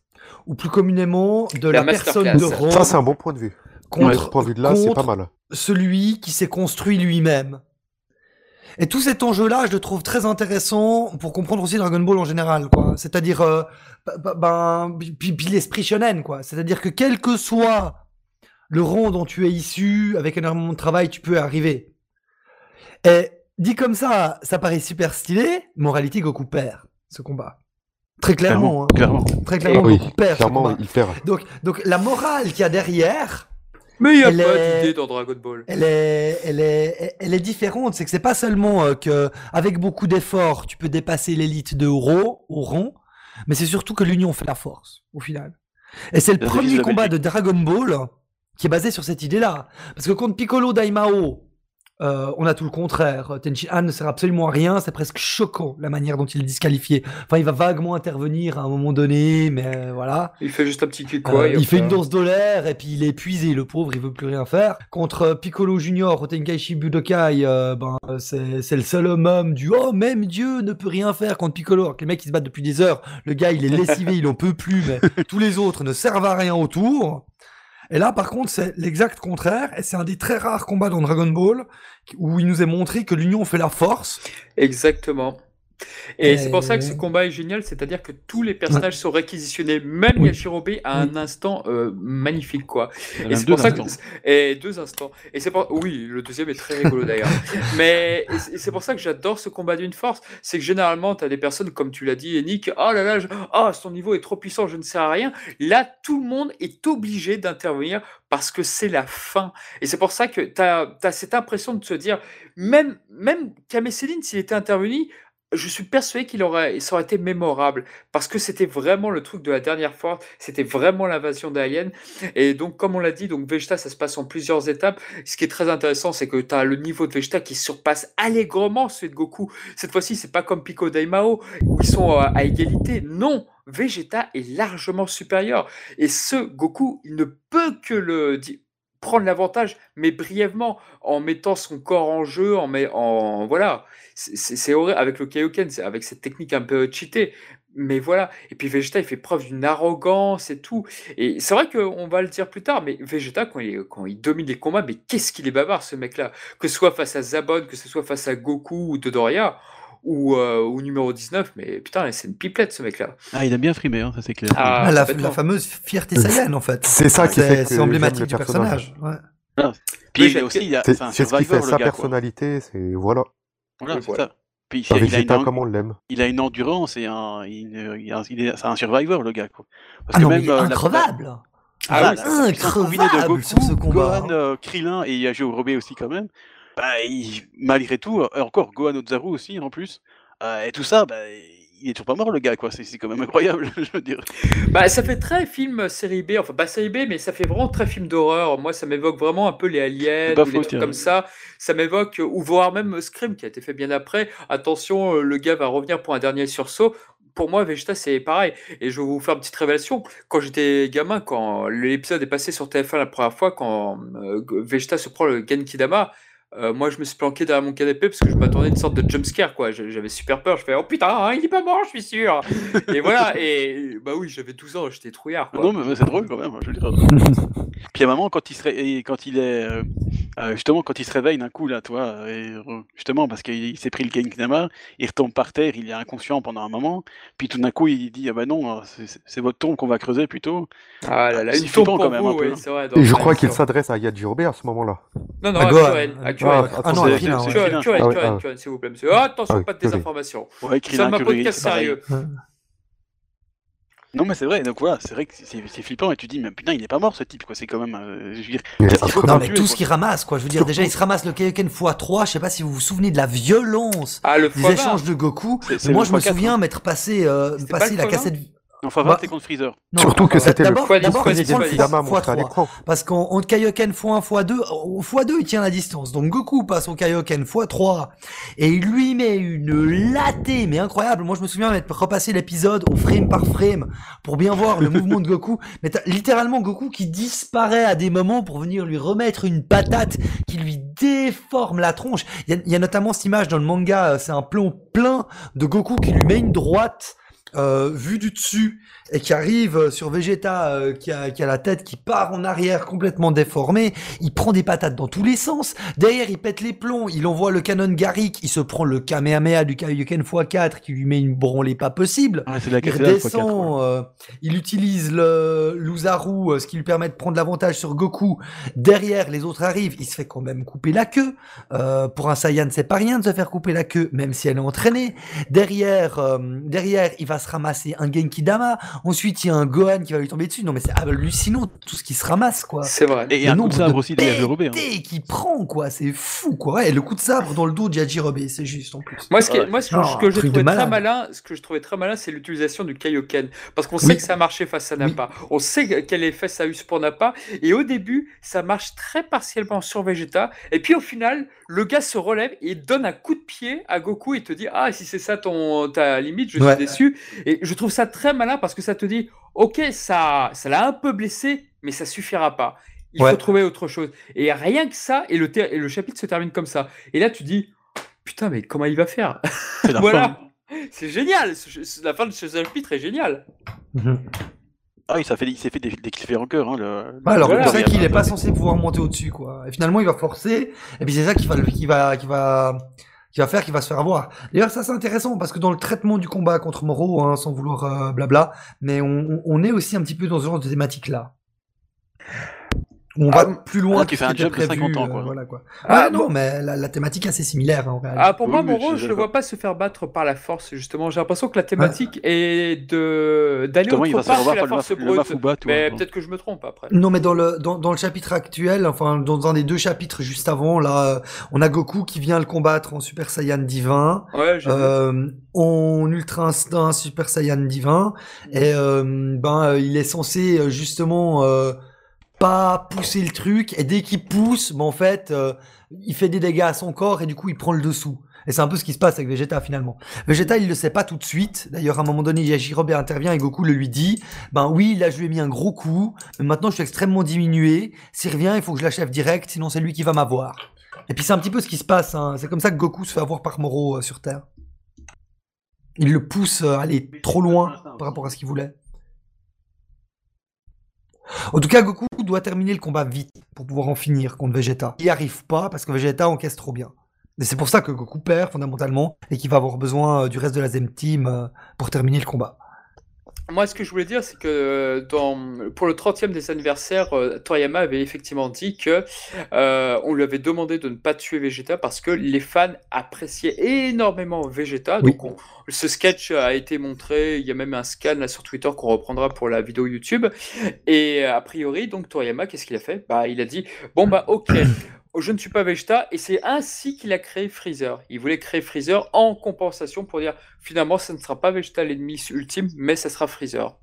ou plus communément de La la, personne de rang Ça, c'est un bon point de vue. contre, De ce point de vue-là, c'est pas contre mal. celui qui s'est construit lui-même. Et tout cet enjeu-là, je le trouve très intéressant pour comprendre aussi Dragon Ball en général, quoi. C'est-à-dire, euh, ben, puis, puis l'esprit shonen, quoi. C'est-à-dire que quel que soit le rang dont tu es issu, avec énormément de travail, tu peux arriver. Et dit comme ça, ça paraît super stylé, réalité, Goku perd ce combat. Très clairement, hein. clairement. Très clairement, Oui, Goku perd clairement, il perd. Donc, donc la morale qu'il y a derrière, Mais il n'y a Elle pas est- d'idée dans Dragon Ball. elle est, elle est, elle est différente. C'est que c'est pas seulement euh, que avec beaucoup d'efforts, tu peux dépasser l'élite de Oro, mais c'est surtout que l'union fait la force, au final. Et c'est le premier combat de Dragon Ball qui est basé sur cette idée-là. Parce que contre Piccolo Daimao, euh, on a tout le contraire. Tenchi Han ne sert absolument à rien. C'est presque choquant la manière dont il est disqualifié. Enfin, il va vaguement intervenir à un moment donné, mais voilà. Il fait juste un petit kick Euh, il fait une danse d'olaire et puis il est épuisé, le pauvre, il veut plus rien faire. Contre euh, Piccolo Junior au Tenkaichi Budokai, euh, ben, euh, c'est c'est le seul homme, homme du oh même Dieu ne peut rien faire contre Piccolo. Alors que les mecs ils se battent depuis des heures, le gars il est lessivé, il en peut plus, mais tous les autres ne servent à rien autour. Et là par contre c'est l'exact contraire et c'est un des très rares combats dans Dragon Ball où il nous est montré que l'union fait la force. Exactement. Et c'est pour ça que ce Euh, combat est génial, c'est-à-dire que tous les personnages sont réquisitionnés, même Oui. Yajirobe à un instant euh, magnifique, quoi. Et c'est pour ça que et deux instants. Et c'est pour oui, le deuxième est très rigolo d'ailleurs. Mais c'est- pour ça que j'adore ce combat d'une force, c'est que généralement tu as des personnes comme tu l'as dit Nick, oh là là, je- oh, son niveau est trop puissant, je ne sers à rien. Là, tout le monde est obligé d'intervenir parce que c'est la fin. Et c'est pour ça que tu as, cette impression de se dire même même Kame Céline s'il était intervenu je suis persuadé qu'il aurait, ça aurait été mémorable parce que c'était vraiment le truc de la dernière fois, c'était vraiment l'invasion d'aliens. Et donc, comme on l'a dit, donc Vegeta, ça se passe en plusieurs étapes. Ce qui est très intéressant, c'est que tu as le niveau de Vegeta qui surpasse allègrement celui de Goku. Cette fois-ci, c'est pas comme Pico Daimao où ils sont à, à égalité. Non, Vegeta est largement supérieur. Et ce Goku, il ne peut que le prendre l'avantage, mais brièvement, en mettant son corps en jeu, en, met, en voilà. C'est- horrible avec le Kaioken, avec cette technique un peu cheatée. Mais voilà. Et puis Vegeta, il fait preuve d'une arrogance et tout. Et c'est vrai qu'on va le dire plus tard, mais Vegeta, quand il, quand il domine les combats, mais qu'est-ce qu'il est bavard, ce mec-là. Que ce soit face à Zabon, que ce soit face à Goku ou Dodoria, ou, euh, ou numéro 19, mais putain, c'est une pipelette, ce mec-là. Ah, il a bien frimé, hein, ça c'est clair. Ah, Ah, la, fameuse fierté Saiyan en fait. C'est ça qui fait C'est que emblématique le du personnage. ouais. Puis Mais il aussi, il a- C'est ce qui fait sa gars, personnalité, c'est voilà. Voilà, Oui, c'est voilà. ça. Puis il, Un a une, comme on l'aime. il a une endurance et un, il, il il est, c'est un survivor, le gars, quoi. Parce Ah non, mais il est euh, la- increvable. Ah Voilà, oui, combinée de increvable Goku, sur ce combat. Gohan, euh, Krillin et Yagyu Robe aussi quand même. Bah, il- malgré tout, euh, encore Gohan Ozaru aussi en plus. Euh, et tout ça, bah, il est toujours pas mort le gars quoi. C'est quand même incroyable, je veux dire. Bah, ça fait très film série B, enfin pas série B, mais ça fait vraiment très film d'horreur. Moi, ça m'évoque vraiment un peu les aliens ou les trucs comme ça. Ça m'évoque, ou voire même Scream qui a été fait bien après. Attention, euh, le gars va revenir pour un dernier sursaut. Pour moi, Vegeta, c'est pareil. Et je vais vous faire une petite révélation. Quand j'étais gamin, quand l'épisode est passé sur TF1 la première fois, quand euh, Vegeta se prend le Genkidama, euh, moi, je me suis planqué derrière mon canapé parce que je m'attendais à une sorte de jumpscare, quoi. J'avais super peur. Je fais, oh putain, hein, il est pas mort, je suis sûr. et voilà. Et bah oui, j'avais 12 ans, j'étais trouillard, quoi. Non, mais mais c'est drôle quand même, je veux dire. Puis à un moment, quand il, se quand il est. euh, euh, justement, quand il se réveille d'un coup, là, toi, et, euh, justement, parce qu'il il s'est pris le Genkidama, il retombe par terre, il est inconscient pendant un moment, puis tout d'un coup, il dit Ah bah non, c'est- votre tombe qu'on va creuser plutôt. Ah là là, une tombe quand pour même, vous, un peu, oui, hein. c'est vrai. Et je crois qu'il s'adresse à Yajirobe à ce moment-là. Non, non, À à Gohan. Kyoen, à Ah, Kyoen. Ah non, Kyoen, ah. Kyoen, s'il vous plaît, monsieur. Ah, attention, Ah pas de désinformation. C'est Krillin, un podcast sérieux. Non, mais c'est vrai, donc voilà, c'est vrai que c'est c'est flippant, et tu dis, mais putain, il est pas mort ce type, quoi, c'est quand même. euh, je veux dire, Mais il ça faut faut pas Non mais tuer, tout quoi. ce qu'il ramasse quoi, je veux dire déjà il se ramasse le Kaioken x3, je sais pas si vous vous souvenez de la violence Ah, le des échanges de Goku. Moi je me x4, souviens hein. m'être passé, euh, passé la x20? cassette. En fois Bah, 20, c'est contre Freezer. Non, Surtout que c'était le d'abord- fois dix, d'abord, fois il dix, prend fois le dix. fois- Dama fois montré à trois. l'écran. Parce qu'en Kaioken x1 x2, au x2 il tient la distance. Donc Goku passe au Kaioken x3 et il lui met une latée, mais incroyable. Moi je me souviens d'être repassé l'épisode au frame par frame pour bien voir le mouvement de Goku. Mais t'as littéralement Goku qui disparaît à des moments pour venir lui remettre une patate qui lui déforme la tronche. Il y a, il y a notamment cette image dans le manga, euh, c'est un plan plein de Goku qui lui met une droite euh, vue du dessus et qui arrive euh, sur Vegeta euh, qui, a, qui a la tête qui part en arrière complètement déformée, il prend des patates dans tous les sens, derrière il pète les plombs, il envoie le canon Garrick, il se prend le Kamehameha du Kaioken x4 qui lui met une branlée pas possible, c'est la il c'est là le fois 4. redescend, euh, il utilise le Luzaru, euh, ce qui lui permet de prendre l'avantage sur Goku. Derrière, les autres arrivent, il se fait quand même couper la queue. Euh, pour un Saiyan, c'est pas rien de se faire couper la queue, même si elle est entraînée. Derrière, euh, derrière, il va se ramasser un Genki Dama. Ensuite, il y a un Gohan qui va lui tomber dessus. Non, mais c'est hallucinant tout ce qui se ramasse, quoi. C'est vrai. Et il y a un coup de sabre de aussi Robé. Hein. qu'il prend, quoi. C'est fou, quoi. Et le coup de sabre dans le dos de Yajirobe, c'est juste en plus. Moi, ce, qui moi, ce que, Oh, ce que j'ai truc de trouvé très malin, ce que je trouvais très malin, c'est l'utilisation du Kaioken. Parce qu'on Oui. sait que ça a marché face à Nappa. On sait quel effet ça a eu pour Nappa. Et au début, ça marche très partiellement sur Vegeta. Et puis au final, le gars se relève et il donne un coup de pied à Goku et te dit Ah, si c'est ça ton, ta limite, je Ouais. suis déçu. Et je trouve ça très malin parce que ça te dit Ok, ça ça l'a un peu blessé, mais ça suffira pas. Il Ouais. faut trouver autre chose. Et rien que ça, et le, et le chapitre se termine comme ça. Et là, tu dis Putain, mais comment il va faire? Voilà. C'est génial. La fin de ce chapitre est géniale. Mhm. Ah, il s'est fait, il s'est fait des, des cliffhangers. Hein, le, Ouais, alors Voilà. c'est qu'il est pas censé pouvoir monter au-dessus, quoi. Et finalement, il va forcer, et puis c'est ça qui va, le- qui va, qui va, qui va faire qu'il va se faire avoir. D'ailleurs, ça c'est intéressant parce que dans le traitement du combat contre Moro, hein, sans vouloir euh, blabla, mais on, on- est aussi un petit peu dans ce genre de thématique-là. On Ah, va plus loin ah, que tu ce fais un job de prévu, 50 ans, euh, quoi. voilà, quoi. Ah, Ouais, non, mais la, la thématique est assez similaire, hein, en réalité. Ah, pour Oui, moi, Moro, je- le vois pas se faire battre par la force, justement. J'ai l'impression que la thématique est de d'aller autre se faire part que la force le brute. Mais peut-être que je me trompe après. Non, mais dans le, dans, dans le chapitre actuel, enfin, dans un des deux chapitres juste avant, là, euh, on a Goku qui vient le combattre en Super Saiyan divin. Ouais, j'ai vu. euh, en ultra instinct super saiyan divin et euh, ben il est censé justement euh, pas pousser le truc et dès qu'il pousse ben en fait euh, il fait des dégâts à son corps et du coup il prend le dessous et c'est un peu ce qui se passe avec Vegeta finalement. Vegeta il le sait pas tout de suite. D'ailleurs à un moment donné Yajirobe intervient et Goku le lui dit. Ben oui là je lui ai mis un gros coup mais maintenant je suis extrêmement diminué. S'il revient il faut que je l'achève direct sinon c'est lui qui va m'avoir. Et puis c'est un petit peu ce qui se passe. hein. C'est comme ça que Goku se fait avoir par Moro euh, sur Terre. Il le pousse à aller trop loin par rapport à ce qu'il voulait. En tout cas, Goku doit terminer le combat vite pour pouvoir en finir contre Vegeta. Il n'y arrive pas parce que Vegeta encaisse trop bien. Et c'est pour ça que Goku perd fondamentalement et qu'il va avoir besoin euh, du reste de la Zem Team euh, pour terminer le combat. Moi, ce que je voulais dire, c'est que euh, dans, pour le 30e des anniversaires, euh, Toriyama avait effectivement dit que euh, on lui avait demandé de ne pas tuer Vegeta parce que les fans appréciaient énormément Vegeta. Oui. Donc, on- ce sketch a été montré. Il y a même un scan là sur Twitter qu'on reprendra pour la vidéo YouTube. Et a priori, donc Toriyama, qu'est-ce qu'il a fait? Bah, il a dit bon bah ok. Je ne suis pas Vegeta et c'est ainsi qu'il a créé Freezer. Il voulait créer Freezer en compensation pour dire finalement ce ne sera pas Vegeta l'ennemi ultime mais ça sera Freezer.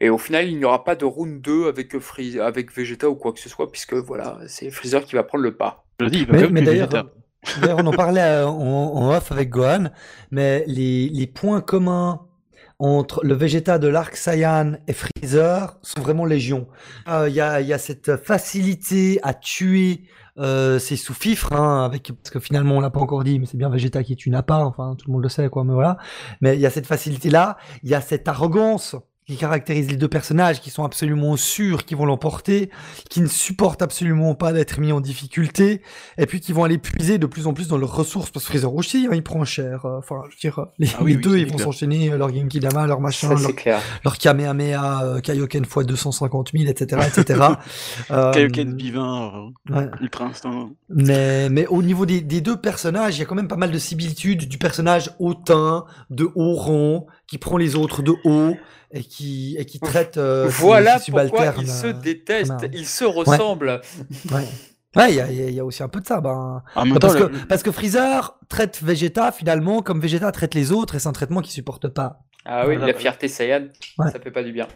Et au final il n'y aura pas de round 2 avec, Free- avec Vegeta ou quoi que ce soit puisque voilà c'est Freezer qui va prendre le pas. Je dis, il va Mais, d'ailleurs, euh, on en parlait euh, en, en off avec Gohan, mais les, les points communs entre le Vegeta de l'arc Saiyan et Freezer sont vraiment légion. Euh, Il y, a, y a cette facilité à tuer euh, ces sous-fifres, hein, avec, parce que finalement on l'a pas encore dit, mais c'est bien Vegeta qui tue Nappa, enfin tout le monde le sait, quoi, mais voilà. Mais il y a cette facilité-là, il y a cette arrogance qui caractérise les deux personnages, qui sont absolument sûrs qu'ils vont l'emporter, qui ne supportent absolument pas d'être mis en difficulté, et puis qui vont aller puiser de plus en plus dans leurs ressources, parce que Freezer aussi, hein, il prend cher. euh, Enfin, je veux dire, euh, les, Ah oui, les oui, deux, ils vont s'enchaîner, euh, leur Genki Dama, leur machin, leur, clair. leur Kamehameha, euh, Kaioken x 250 000, etc., etc. Euh, Kaioken divin, ouais. ultra instinct. Mais, mais au niveau des, des deux personnages, il y a quand même pas mal de similitudes du personnage hautain, de haut rang, qui prend les autres de haut et qui, et qui traite euh, Voilà ses pourquoi subalternes, ils se euh, détestent, ils se ressemblent. Ouais. Il y a, il y a- il y a aussi un peu de ça. Ben... En même temps, Parce, que, le- parce que Freezer traite Vegeta finalement comme Vegeta traite les autres et c'est un traitement qu'il supporte pas. Ah oui, Voilà, la fierté Saiyan, Ouais. ça fait pas du bien.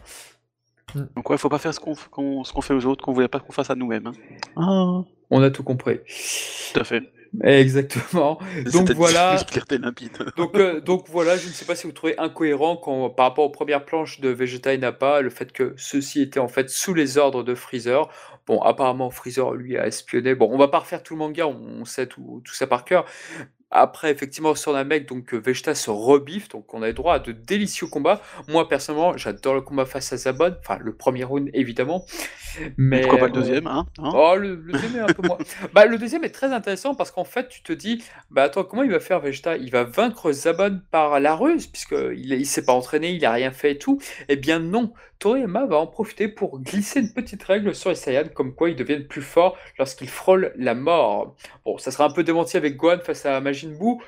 Donc ouais, faut pas faire ce qu'on ce qu'on fait aux autres, qu'on voulait pas qu'on fasse à nous-mêmes. hein. Ah, On a tout compris. tout à fait. Exactement. Donc voilà. limpide. Donc, euh, donc voilà, je ne sais pas si vous trouvez incohérent quand, par rapport aux premières planches de Vegeta et Nappa, le fait que ceux-ci étaient en fait sous les ordres de Freezer. Bon, apparemment, Freezer, lui, a espionné. Bon, on va pas refaire tout le manga, on, on sait tout, tout ça par cœur. Après, effectivement, sur Namek, donc euh, Vegeta se rebiffe, donc on a le droit à de délicieux combats. Moi, personnellement, j'adore le combat face à Zabon, enfin le premier round, évidemment. Mais Pourquoi pas le euh, deuxième, hein, hein? Oh, le, le deuxième est un peu moins. Bah, le deuxième est très intéressant parce qu'en fait, tu te dis, bah attends, comment il va faire Vegeta? Il va vaincre Zabon par la ruse, puisqu'il il s'est pas entraîné, il a rien fait et tout. Eh bien non, Toriyama va en profiter pour glisser une petite règle sur les comme quoi ils deviennent plus forts lorsqu'ils frôlent la mort. Bon, ça sera un peu démenti avec Gohan face à Majin Buu.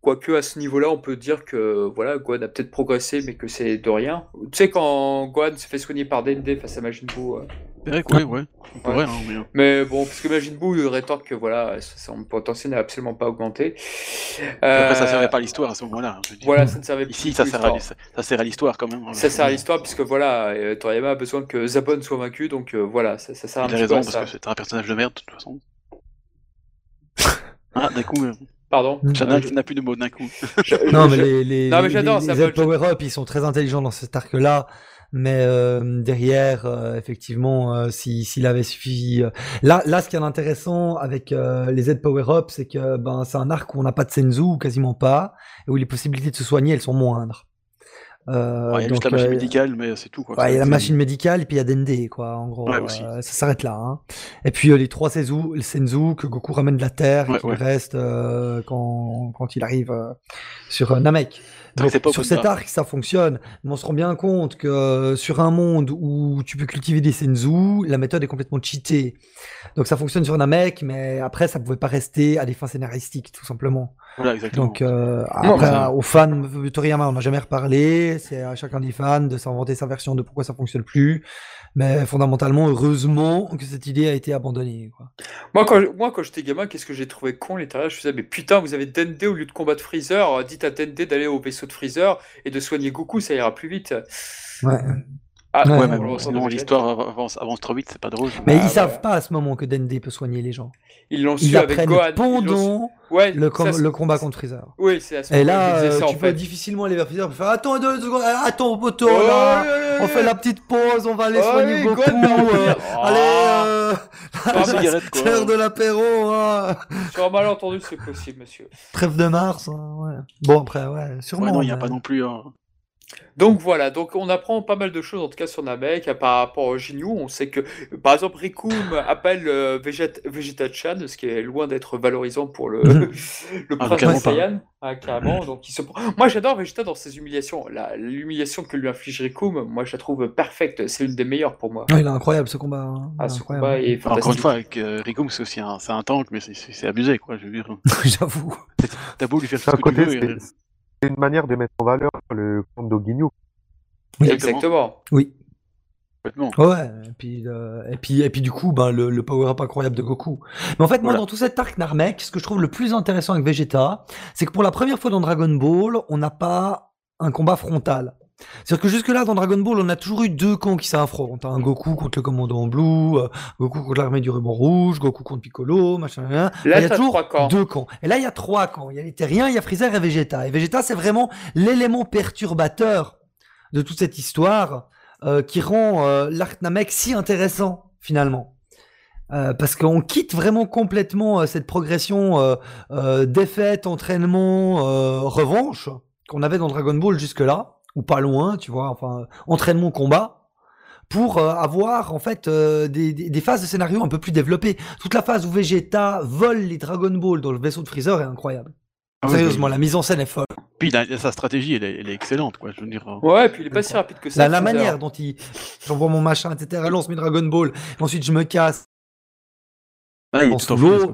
Quoique à ce niveau-là, on peut dire que voilà, Gohan a peut-être progressé, mais que c'est de rien. Tu sais, quand Gohan se fait soigner par Dende face à Majin Buu, euh, Que ouais, ouais. On pourrait, hein, mais... mais bon, parce que Majin Buu il rétorque que voilà, son potentiel n'a absolument pas augmenté. Après, ça Euh, servait pas à l'histoire à ce moment-là. hein. Voilà, ça ne servait Ici, plus ça à sert, à, l'histoire. ça, sert à l'histoire quand même. Ça sert à l'histoire, puisque voilà, euh, Toriyama a besoin que Zabon soit vaincu, donc euh, voilà, ça, ça sert petit peu raison, à parce ça. que c'est un personnage de merde, de toute façon. ah, d'un coup, euh, Pardon. Mm. Euh, qui n'a plus de mots d'un coup. Non, mais les, les, Non, mais les- j'adore, les- ça les Power Up, ils sont très intelligents dans cet arc-là. Mais euh, derrière, euh, effectivement, euh, si- s'il avait suffi. euh, Là, là, ce qui est intéressant avec euh, les Z Power Up, c'est que ben, c'est un arc où on n'a pas de Senzu, ou quasiment pas, et où les possibilités de se soigner, elles sont moindres. Euh, Ouais, il y a juste la donc, machine euh, médicale, mais c'est tout. Quoi. Ouais, il y a la machine médicale et puis il y a Dende, quoi, en gros. Ouais, euh, ça s'arrête là. Hein. Et puis euh, les trois Senzu, le Senzu que Goku ramène de la Terre et qui reste euh, quand, quand il arrive euh, sur Namek. Donc, pas sur cet arc, ça fonctionne. Mais on se rend bien compte que euh, sur un monde où tu peux cultiver des Senzu, la méthode est complètement cheatée. Donc ça fonctionne sur Namek, mais après, ça pouvait pas rester à des fins scénaristiques, tout simplement. Voilà, exactement. Donc, euh, Non, après, aux fans de Toriyama, on n'a jamais reparlé. C'est à chacun des fans de s'inventer sa version de pourquoi ça fonctionne plus. Mais fondamentalement, heureusement que cette idée a été abandonnée. Quoi. Moi, quand, moi, quand j'étais gamin, qu'est-ce que j'ai trouvé con, les tarés? Je me disais, mais putain, vous avez Dende au lieu de combattre Freezer. euh, Dites à Dende d'aller au vaisseau de Freezer et de soigner Goku, ça ira plus vite. Ouais. Ah, Ouais, mais bon, sinon l'histoire avance, avance trop vite, c'est pas drôle. Mais Ah, ils savent pas à ce moment que Dende peut soigner les gens. Ils l'ont Ils su avec apprennent Gohan. Ils l'ont su- pendant Ouais, le, com- ça, c'est- le combat contre Freezer. Oui, c'est à ce Et là, euh, ça, tu en peux fait. difficilement aller vers Freezer et faire Attends deux secondes, euh, attends, poteau, Ouais, là, on fait la petite pause, on va aller Ouais, soigner Goku. Euh, revenir. allez, Ah. euh, c'est l'heure de l'apéro. hein. Sur un malentendu, c'est possible, monsieur. Trêve de Mars. hein, ouais. Bon, après, ouais, sûrement. Ouais, non, il n'y a pas non plus. Donc voilà, donc on apprend pas mal de choses en tout cas sur Namek à- par rapport au Ginyu. On sait que par exemple Rikum appelle euh, Veget- Vegeta-chan, ce qui est loin d'être valorisant pour le, Mhm. le Ah, prince. Saiyan. Ah, carrément. Donc il se Moi j'adore Vegeta dans ses humiliations. La- L'humiliation que lui inflige Rikum, moi je la trouve parfaite. C'est l'une des meilleures pour moi. Ouais, il est incroyable ce combat. hein. Ah, ce incroyable. combat est Alors, Encore une fantastique. fois, avec euh, Rikum, c'est aussi un, c'est un tank, mais c'est- abusé, quoi. Je veux dire, J'avoue. t'as beau lui faire ce que tu côté, veux. C'est une manière de mettre en valeur le Ginyu. Oui. Exactement. Oui. Ouais, et puis, euh, et puis, et puis du coup, ben, le, le power-up incroyable de Goku. Mais en fait, moi, Voilà. dans tout cet arc Namek, ce que je trouve le plus intéressant avec Vegeta, c'est que pour la première fois dans Dragon Ball, on n'a pas un combat frontal. C'est-à-dire que jusque-là, dans Dragon Ball, on a toujours eu deux camps qui s'affrontent. Un Goku contre le commandant Blue, euh, Goku contre l'armée du ruban rouge, Goku contre Piccolo, machin, machin. Là, il y a toujours camps. deux camps. Et là, il y a trois camps. Il y a les terriens, il y a Freezer et Vegeta. Et Vegeta, c'est vraiment l'élément perturbateur de toute cette histoire euh, qui rend euh, l'arc Namek si intéressant, finalement. Euh, parce qu'on quitte vraiment complètement euh, cette progression euh, défaite, entraînement, revanche qu'on avait dans Dragon Ball jusque-là, ou pas loin, tu vois, enfin, entraînement, combat, pour euh, avoir en fait euh, des, des- des phases de scénario un peu plus développées. Toute la phase où Vegeta vole les Dragon Ball dans le vaisseau de Freezer est incroyable. Ah oui, Sérieusement, la mise en scène est folle. Puis il a- sa stratégie, elle est, elle est excellente, quoi. Je veux dire. euh, Ouais, et puis il est pas si rapide que ça. La, manière dont il j'envoie mon machin, etc. lance mes Dragon Ball, et ensuite je me casse Ah,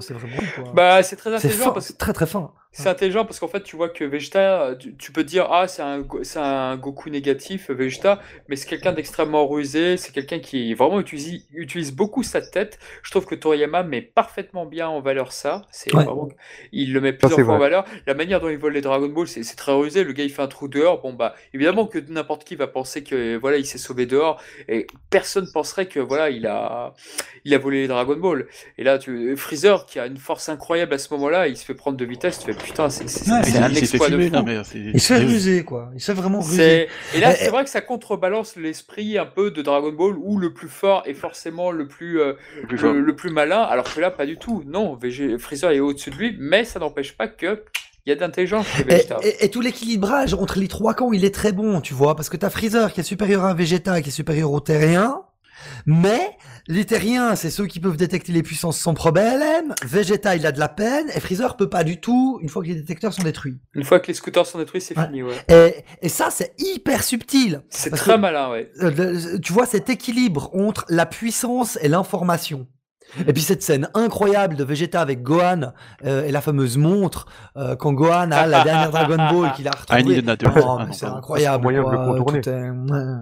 c'est vraiment quoi. Bah, c'est très intelligent parce que c'est très très fin. C'est intelligent parce qu'en fait, tu vois que Vegeta, tu, tu peux dire, ah, c'est un, Goku négatif, Vegeta, mais c'est quelqu'un d'extrêmement rusé, c'est quelqu'un qui vraiment utilise, utilise beaucoup sa tête. Je trouve que Toriyama met parfaitement bien en valeur ça. C'est Ouais. vraiment- il le met plusieurs fois en valeur. La manière dont il vole les Dragon Ball, c'est c'est très rusé. Le gars, il fait un trou dehors. Bon, bah, évidemment que n'importe qui va penser que, voilà, il s'est sauvé dehors. Et personne penserait que, voilà, il a, il a volé les Dragon Ball. Et là, tu, Freezer, qui a une force incroyable à ce moment-là, il se fait prendre de vitesse. Tu fais putain, c'est c'est- Ouais, un exploit de fou. là, mais c'est- Il se fait c'est- ruser, quoi. Il se fait vraiment ruser. C'est- Et là, Eh, c'est vrai que ça contrebalance l'esprit un peu de Dragon Ball où le plus fort est forcément le plus, euh, le plus le, le plus malin, alors que là, pas du tout. Non, VG Freezer est au-dessus de lui, mais ça n'empêche pas que il y a de l'intelligence Et, Vegeta. et- et tout l'équilibrage entre les trois camps, il est très bon, tu vois, parce que t'as Freezer qui est supérieur à Vegeta, qui est supérieur aux Terriens, mais les Terriens, c'est ceux qui peuvent détecter les puissances sans problème, Vegeta, il a de la peine, et Freezer peut pas du tout, une fois que les détecteurs sont détruits. Une fois que les scooters sont détruits, c'est Ouais. fini, ouais. Et, et ça, c'est hyper subtil. C'est très que- malin, ouais. Euh, tu vois cet équilibre entre la puissance et l'information. Et puis cette scène incroyable de Vegeta avec Gohan euh, et la fameuse montre euh, quand Gohan a la dernière Dragon Ball qu'il a need retrouvée. Oh, Ah, c'est incroyable. moyen de le contourner. tout est- ouais.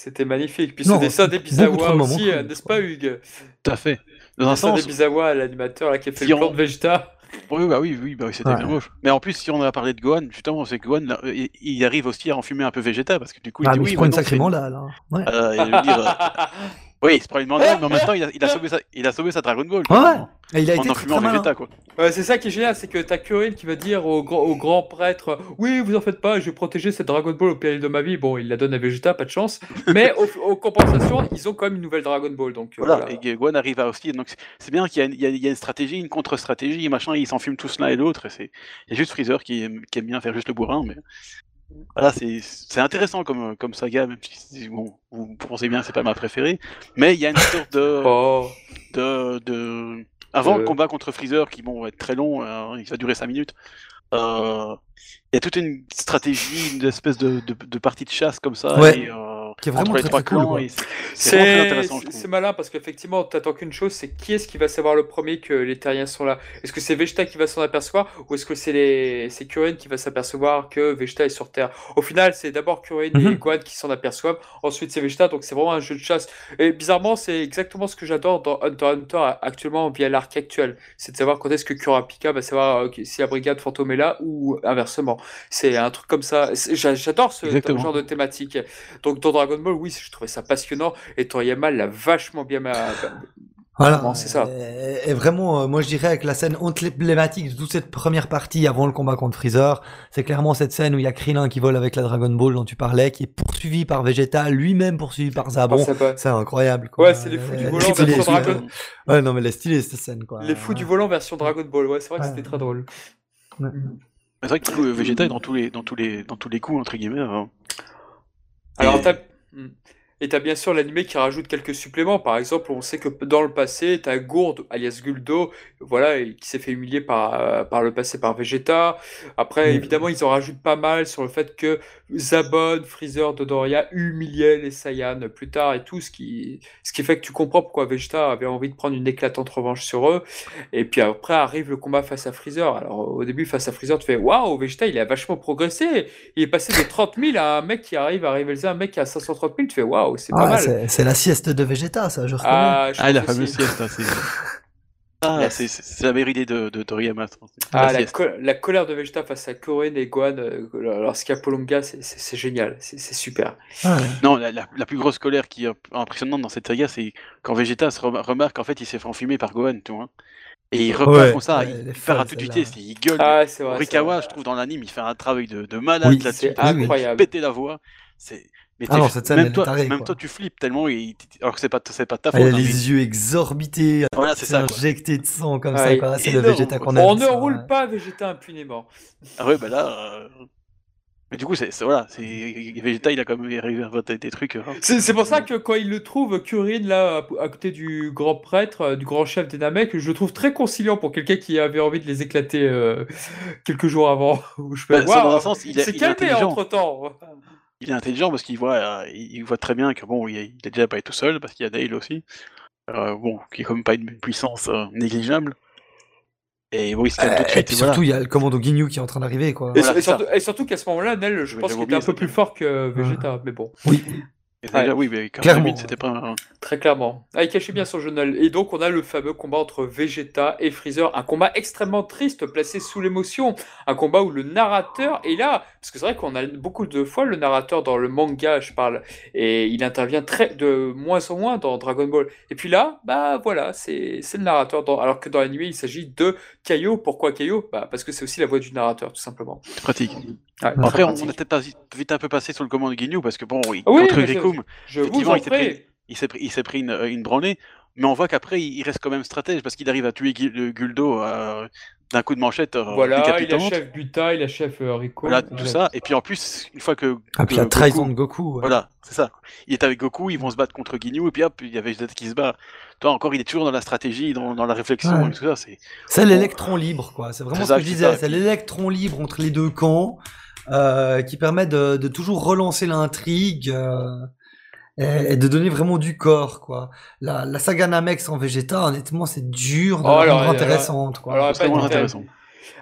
C'était magnifique. Puis Non, ce dessin des beaucoup trop de Bizawa moments aussi, euh, n'est-ce pas, Hugues? Tout à fait. Dans Le un dessin des sens, Bizawa, l'animateur là, qui a fait Si le on- plan de Vegeta. oui, bah oui, oui, bah oui, c'était Ouais. bien moche. Mais en plus, si on a parlé de Gohan, justement, c'est que Gohan, là, il, il arrive aussi à enfumer un peu Vegeta, parce que du coup, il Ah, dit mais oui, il se prend une maintenant, sacrée c'est- mandale. hein. Ouais. Euh, il veut dire, euh, oui, il se prend une mandale, mais en même temps, il a, il a sauvé sa, il a sauvé sa Dragon Ball. Ouais, quoi, Et il a En été en fumant. Vegeta, quoi. Ouais, c'est ça qui est génial, c'est que t'as Kuririn qui va dire au grand, au grand prêtre Oui, vous en faites pas, je vais protéger cette Dragon Ball au péril de ma vie. Bon, il la donne à Vegeta, pas de chance. Mais aux, compensations, ils ont quand même une nouvelle Dragon Ball. Donc, euh, Voilà, voilà. et Gohan arrive à aussi. Donc c'est- c'est bien qu'il y, a une- il y a- une stratégie, une contre-stratégie, machin, ils s'enfument tous l'un et l'autre. et c'est- Il y a juste Freezer qui aime, qui aime bien faire juste le bourrin, mais voilà, c'est c'est intéressant comme, comme saga, même si bon, vous pensez bien que c'est pas ma préférée. Mais il y a une sorte de. Oh. de, de... Avant Euh. le combat contre Freezer, qui bon, va être très long, euh, il va durer 5 minutes, euh, il y a toute une stratégie, une espèce de, de, de partie de chasse comme ça, Ouais. et, euh, Qui est vraiment très, très cool, c'est- malin parce qu'effectivement, t'attends qu'une chose, c'est qui est-ce qui va savoir le premier que les terriens sont là Est-ce que c'est Vegeta qui va s'en apercevoir ou est-ce que c'est les... c'est Kuririn qui va s'apercevoir que Vegeta est sur Terre? Au final, c'est d'abord Kuririn et Mhm. Gohan qui s'en aperçoivent, ensuite c'est Vegeta, donc c'est vraiment un jeu de chasse. Et bizarrement, c'est exactement ce que j'adore dans Hunter x Hunter actuellement via l'arc actuel, c'est de savoir quand est-ce que Kurapika va savoir euh, si la brigade fantôme est là ou inversement. C'est un truc comme ça. J'adore ce genre de thématique. Donc dans Dragon Ball, oui, je trouvais ça passionnant et Toriyama l'a vachement bien ma- Voilà, c'est ça Et, vraiment, euh, moi je dirais que la scène emblématique de toute cette première partie avant le combat contre Freezer, c'est clairement cette scène où il y a Krillin qui vole avec la Dragon Ball dont tu parlais, qui est poursuivi par Vegeta, lui-même poursuivi par Zabon. va. C'est incroyable. Quoi. Ouais, c'est les fous du Euh, volant stylé, version. Dragon. Ouais, non, mais elle est stylée cette scène. Quoi. Les fous du volant version Dragon Ball, ouais, c'est vrai que Ouais. c'était très drôle. C'est vrai que du coup, Vegeta est dans tous les, dans tous les, dans tous les coups, entre guillemets. hein. Alors, Et- t'as... Hmm. Et t'as bien sûr l'animé qui rajoute quelques suppléments. Par exemple, on sait que dans le passé, t'as Gourde, alias Guldo, voilà, et qui s'est fait humilier par, euh, par le passé par Vegeta. Après, Mm. évidemment, ils en rajoutent pas mal sur le fait que Zabon, Freezer, Dodoria humiliaient les Saiyans plus tard et tout, ce qui, ce qui fait que tu comprends pourquoi Vegeta avait envie de prendre une éclatante revanche sur eux. Et puis après arrive le combat face à Freezer. Alors au début, face à Freezer, tu fais Waouh, Vegeta, il a vachement progressé. Il est passé de 30 000 à un mec qui arrive à rivaliser un mec qui a 530 000. Tu fais Waouh, c'est pas Ah, mal. c'est la sieste de Vegeta, ça, je reconnais. Ah, je Ah, la fameuse sieste, hein, c'est. Ah, c'est- la meilleure idée de, de Toriyama. Ah, la la, sieste. co- la colère de Vegeta face à Koren et Gohan euh, lorsqu'il y a Polonga, c'est- génial, c'est super. Ouais. Non, la, la- la plus grosse colère qui est impressionnante dans cette saga, c'est quand Vegeta se rem- remarque qu'en fait il s'est fait enfumer par Gohan, tu vois. Et il repart Ouais, comme ça, ouais, il, part à toute vitesse, il gueule. Ah, c'est vrai. c'est Rikawa, vrai. je trouve, dans l'anime, il fait un travail de, de malade Oui, là-dessus. C'est il fait incroyable. péter la voix. C'est. Mais Ah non, cette scène, même elle est toi, tarée, même toi, tu flippes tellement, il- alors que c'est pas, c'est pas ta faute. il a hein, mais- les yeux exorbités, Voilà, c'est ça. injecté de sang comme Ouais, ça, quoi. C'est le énorme, Vegeta quoi. qu'on aime. On ne ça, roule ouais. pas Vegeta impunément. Ah ouais, bah là. euh, Mais du coup, c'est c'est- voilà, c'est Vegeta, il a quand même arrivé à inventer des trucs. hein. C'est c'est pour ça que quand il le trouve, Kurin, là, à, côté du grand prêtre, euh, du grand chef des Namek, je le trouve très conciliant pour quelqu'un qui avait envie de les éclater euh, quelques jours avant. Où je Bah, ça, dans Waouh, un sens, il il est- s'est il est calmé entre temps. Il est intelligent parce qu'il voit, euh, il voit très bien que bon, il est, il est déjà pas tout seul parce qu'il y a Dale aussi. Euh, bon, qui est quand même pas une puissance euh, négligeable. Et bon, il se calme tout de Et suite. puis et voilà. surtout, il y a le commando Ginyu qui est en train d'arriver, quoi. Et, Voilà, surtout, et surtout qu'à ce moment-là, Nel, je Oui, pense qu'il était un peu plus fort que Vegeta, mais bon. Oui. Et déjà, Ouais. oui, mais quand Clairement. même, c'était pas un- Très clairement. Ah, il cachait bien son journal. Et donc, on a le fameux combat entre Vegeta et Freezer. Un combat extrêmement triste, placé sous l'émotion. Un combat où le narrateur est là. Parce que c'est vrai qu'on a beaucoup de fois le narrateur dans le manga, je parle. Et il intervient très, de moins en moins dans Dragon Ball. Et puis là, bah voilà, c'est c'est le narrateur. Dans, alors que dans l'anime, il s'agit de Kaio. Pourquoi Kaio bah, Parce que c'est aussi la voix du narrateur, tout simplement. c'est pratique. Ouais, après, on, pratique. on a peut-être vite un peu passé sur le commande de Ginyu parce que bon, il, Oui, contre je- vous en il s'est pris- prie. il s'est pris, il s'est pris une, une branlée, mais on voit qu'après, il, reste quand même stratège parce qu'il arrive à tuer le Guldo euh, d'un coup de manchette euh, Voilà, il achève Buta, il achève euh, Rico. Voilà, tout ça. Et puis en plus, une fois que. Ah, puis la trahison Goku- de Goku. ouais. Voilà, c'est ça. Il est avec Goku, ils vont se battre contre Ginyu, et puis hop, il y avait Vegeta qui se bat. Toi, encore, il est toujours dans la stratégie, dans, dans la réflexion, Ouais. et tout ça. C'est C'est l'électron libre, quoi. C'est vraiment C'est ce que je disais. C'est l'électron libre entre les deux camps euh, qui permet de, de toujours relancer l'intrigue euh, et, et de donner vraiment du corps, quoi. La, la saga Namex en Vegeta, honnêtement, c'est dur de Oh, la alors, rendre alors, intéressante, quoi. alors, pas intéressant.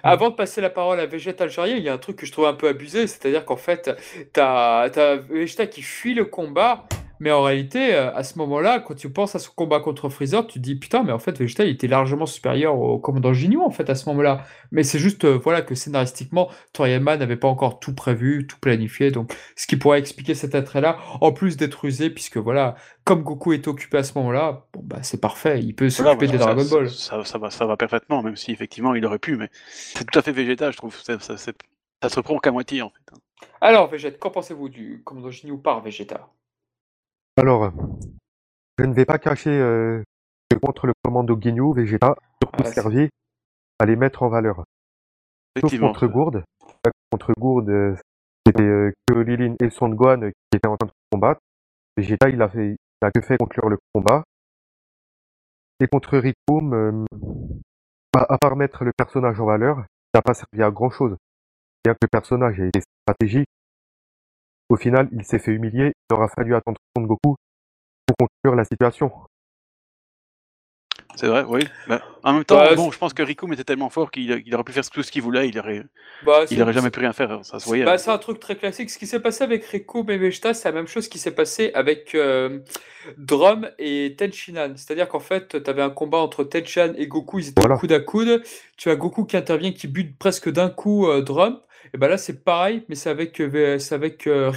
Avant de passer la parole à Vegeta algérien, il y a un truc que je trouve un peu abusé, c'est-à-dire qu'en fait, t'as as Vegeta qui fuit le combat, mais en réalité, euh, à ce moment-là, quand tu penses à son combat contre Freezer, tu te dis putain, mais en fait, Vegeta il était largement supérieur au commandant Ginyu en fait à ce moment-là. Mais c'est juste euh, voilà que scénaristiquement, Toriyama n'avait pas encore tout prévu, tout planifié, donc ce qui pourrait expliquer cet attrait-là, en plus d'être usé, puisque voilà, comme Goku est occupé à ce moment-là, bon bah c'est parfait, il peut s'occuper des ça- Dragon Ball. Ça, ça va, ça va parfaitement, même si effectivement il aurait pu, mais c'est tout à fait Vegeta, je trouve. Ça, ça, se reprend qu'à moitié en fait. hein. Alors Vegeta, qu'en pensez-vous du commandant Ginyu par Vegeta? Alors, je ne vais pas cacher euh, que contre le commando Ginyu, Vegeta, surtout Ah, servi à les mettre en valeur. Sauf contre Gourde. Euh, Contre Gourde, euh, c'était euh, que Lilin et Son Gohan euh, qui étaient en train de combattre. Vegeta, il a fait, il a que fait conclure le combat. Et contre Rikum, euh, à, à part mettre le personnage en valeur, il n'a pas servi à grand chose. Bien que le personnage ait été stratégique, au final, il s'est fait humilier. Il aura fallu attendre Son Goku pour conclure la situation. C'est vrai, oui. Bah, en même temps, Bah, bon, je pense que Rikum était tellement fort qu'il il aurait pu faire tout ce qu'il voulait, il aurait, Bah, il c'est- aurait jamais pu rien faire, ça se voyait. Bah, c'est un truc très classique. Ce qui s'est passé avec Riku et Vegeta, c'est la même chose qui s'est passé avec euh, Drum et Tenshinhan. C'est-à-dire qu'en fait, tu avais un combat entre Tenchan et Goku, ils étaient Voilà. coude à coude. Tu as Goku qui intervient, qui bute presque d'un coup euh, Drum. Et ben là, c'est pareil, mais c'est avec, euh, c'est avec euh.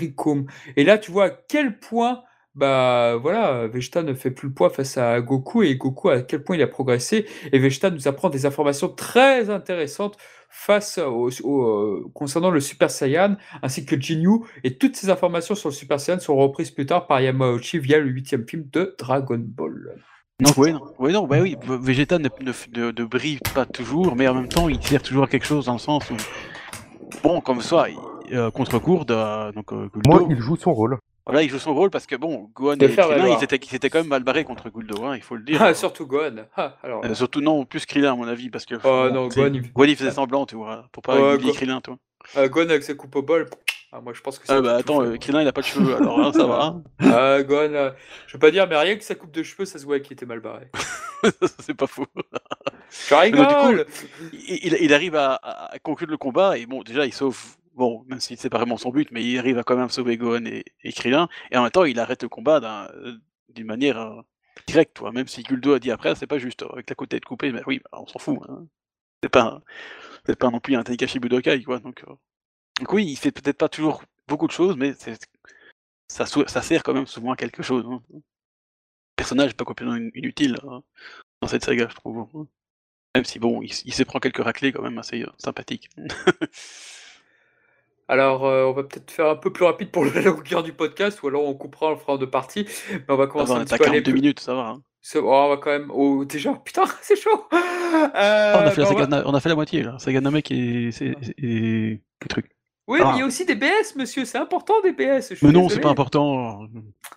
Et là, tu vois à quel point. Bah voilà, Vegeta ne fait plus le poids face à Goku et Goku à quel point il a progressé et Vegeta nous apprend des informations très intéressantes face au, au- euh, concernant le Super Saiyan ainsi que Jinyu, et toutes ces informations sur le Super Saiyan seront reprises plus tard par Yamauchi via le huitième film de Dragon Ball. Non, oui, non, ouais, non, bah oui, V- Vegeta ne, ne, ne- ne brille pas toujours, mais en même temps, il sert toujours à quelque chose dans le sens où, bon, comme ça, euh, contre Gourde, euh, donc euh, Guldo, Moi, il joue son rôle. voilà, il joue son rôle parce que bon, Gohan et Krillin, ils étaient, ils étaient quand même mal barrés contre Guldo, hein, il faut le dire. Ah, surtout Gohan. Ah, alors, Euh, surtout non, plus Krillin à mon avis, parce que Oh, non, tu sais, Gohan, il- Gohan, il faisait semblant, tu vois, pour pas humilier Go- Krillin, toi. euh, Gohan avec ses coupes au bol. Ah, moi je pense que c'est Ah bah attends, euh, Krillin il a pas de cheveux, alors hein, ça va. hein. Ah, Gohan, euh, je veux pas dire, mais rien que sa coupe de cheveux, ça se voit qu'il était mal barré. c'est pas faux. Je rigole Il, il- il arrive à, conclure le combat et bon, déjà il sauve, bon, même si c'est pas vraiment son but, mais il arrive à quand même sauver Gohan et, et Krillin et en même temps il arrête le combat euh, d'une manière euh, directe, toi. Même si Guldo a dit après, c'est pas juste, avec la côte tête coupée, mais oui, bah, on s'en fout. hein. C'est pas, c'est pas non plus un Tenkaichi Budokai, quoi. Donc, euh, donc oui, il fait peut-être pas toujours beaucoup de choses, mais ça, sert quand même souvent à quelque chose. hein. Le personnage est pas complètement in- inutile hein, dans cette saga, je trouve. hein. Même si bon, il, il se prend quelques raclés quand même assez euh, sympathiques. Alors, euh, on va peut-être faire un peu plus rapide pour la longueur du podcast, ou alors on coupera, on le fera en deux parties. Mais on va commencer petit est à peu à aller 42 plus- minutes, ça va. hein. Oh, on va quand même. Oh, déjà, putain, c'est chaud! Euh, Ah, on, a fait la bah, on va- a fait la moitié là. Saga Namek et, c'est- et, et trucs. Oui, Ah. mais il y a aussi des BS, monsieur, c'est important des BS. Mais non, c'est pas important.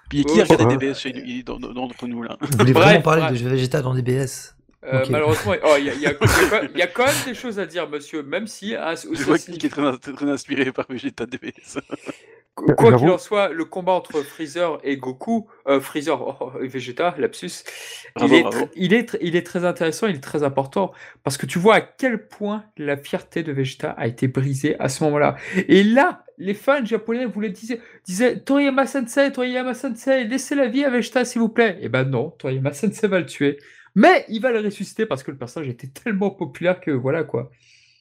Puis qui Oh, regarde des DBS chez nous, dans- dans- d'entre nous là Vous voulez Bref, vraiment parler bref. de Vegeta dans des BS Euh. Malheureusement, oh, il y, a- y y quand- il y a quand même des choses à dire, monsieur, même si. hein, Je vois que Nick est très, très inspiré par Vegeta DBS. Quoi qu'il en soit, le combat entre Freezer et Goku, euh, Freezer oh, et Vegeta, lapsus, Bravo, il, est bravo. tr- il, est tr- il est très intéressant, il est très important, parce que tu vois à quel point la fierté de Vegeta a été brisée à ce moment-là. Et là, les fans japonais voulaient disaient, disaient Toriyama Sensei, Toriyama Sensei, laissez la vie à Vegeta s'il vous plaît. Et ben non, Toriyama Sensei va le tuer. Mais il va le ressusciter parce que le personnage était tellement populaire que voilà quoi.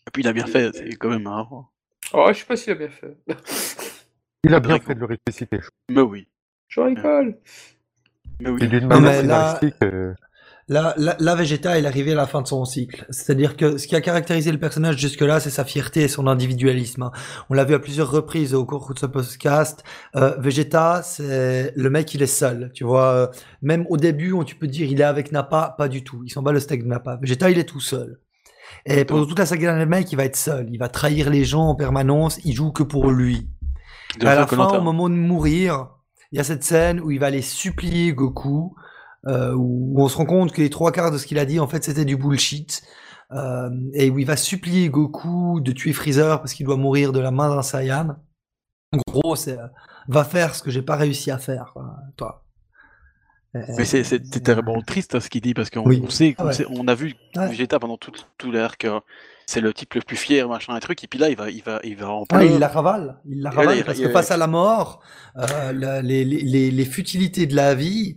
Et puis il a bien fait, c'est quand même marrant. Oh, je sais pas s'il a bien fait. Il a bien fait de le ressusciter. je Mais oui. Je rigole. Mais oui. Et d'une manière là- scénaristique, euh, là, Vegeta, il est arrivé à la fin de son cycle. C'est-à-dire que ce qui a caractérisé le personnage jusque-là, c'est sa fierté et son individualisme. hein. On l'a vu à plusieurs reprises au cours de ce podcast. Euh, Vegeta, c'est le mec, il est seul. Tu vois, même au début, on, tu peux dire, il est avec Nappa, pas du tout. Il s'en bat le steak de Nappa. Vegeta, il est tout seul. Et pendant toute la saga de mec, il va être seul. Il va trahir les gens en permanence. Il joue que pour lui. De à la fin, au moment de mourir, il y a cette scène où il va aller supplier Goku, euh, où on se rend compte que les trois quarts de ce qu'il a dit, en fait, c'était du bullshit. Euh, et où il va supplier Goku de tuer Freezer parce qu'il doit mourir de la main d'un Saiyan. En gros, c'est euh, va faire ce que j'ai pas réussi à faire, quoi, toi. Mais c'est terriblement triste hein, ce qu'il dit parce qu'on Oui. sait, Ah on ouais. sait- on a vu Ouais. Vegeta pendant tout, tout l'arc, c'est le type le plus fier, machin, un truc, et puis là il va, il va, il va en pleurs. il la ravale. Il la là, ravale il- parce il- que face à la mort, euh, la- les, les, les, futilités de la vie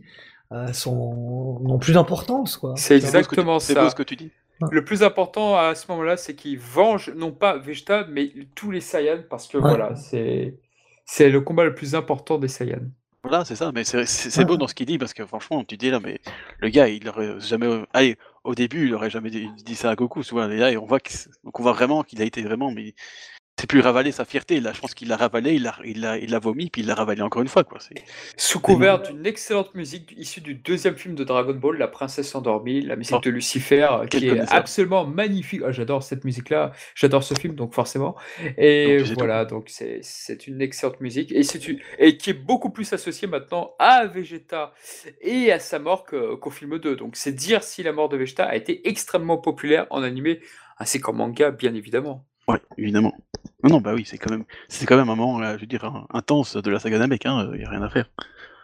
euh, sont n'ont plus d'importance, quoi. C'est C'est ce tu- exactement C'est ça. beau ce que tu dis. Le plus important à ce moment-là, c'est qu'il venge non pas Vegeta, mais tous les Saiyans, parce que Ouais. voilà, c'est c'est le combat le plus important des Saiyans. Voilà, c'est ça, mais c'est c'est- c'est Ouais. beau dans ce qu'il dit parce que franchement, tu dis là, mais le gars, il aurait jamais. Allez, au début, il aurait jamais dit, ça à Goku, vois, et là, on voit, que donc on voit vraiment qu'il a été vraiment, mais c'est plus ravaler sa fierté. Là, je pense qu'il l'a ravalé, il l'a il l'a- il l'a vomi, puis il l'a ravalé encore une fois, quoi. Sous couvert d'une excellente musique issue du deuxième film de Dragon Ball, La Princesse Endormie, la musique Oh. de Lucifer, Quel qui est absolument magnifique. Ah, j'adore cette musique-là, j'adore ce film, donc forcément. Et Donc, tout. voilà, donc c'est c'est une excellente musique et, une- et qui est beaucoup plus associée maintenant à Vegeta et à sa mort que- qu'au film 2. Donc c'est dire si la mort de Vegeta a été extrêmement populaire en animé ainsi qu'en manga, bien évidemment. Ouais, évidemment. Non, non, bah oui, c'est quand même, c'est quand même un moment, euh, je veux dire, un- intense de la saga Namek, hein, y a rien à faire.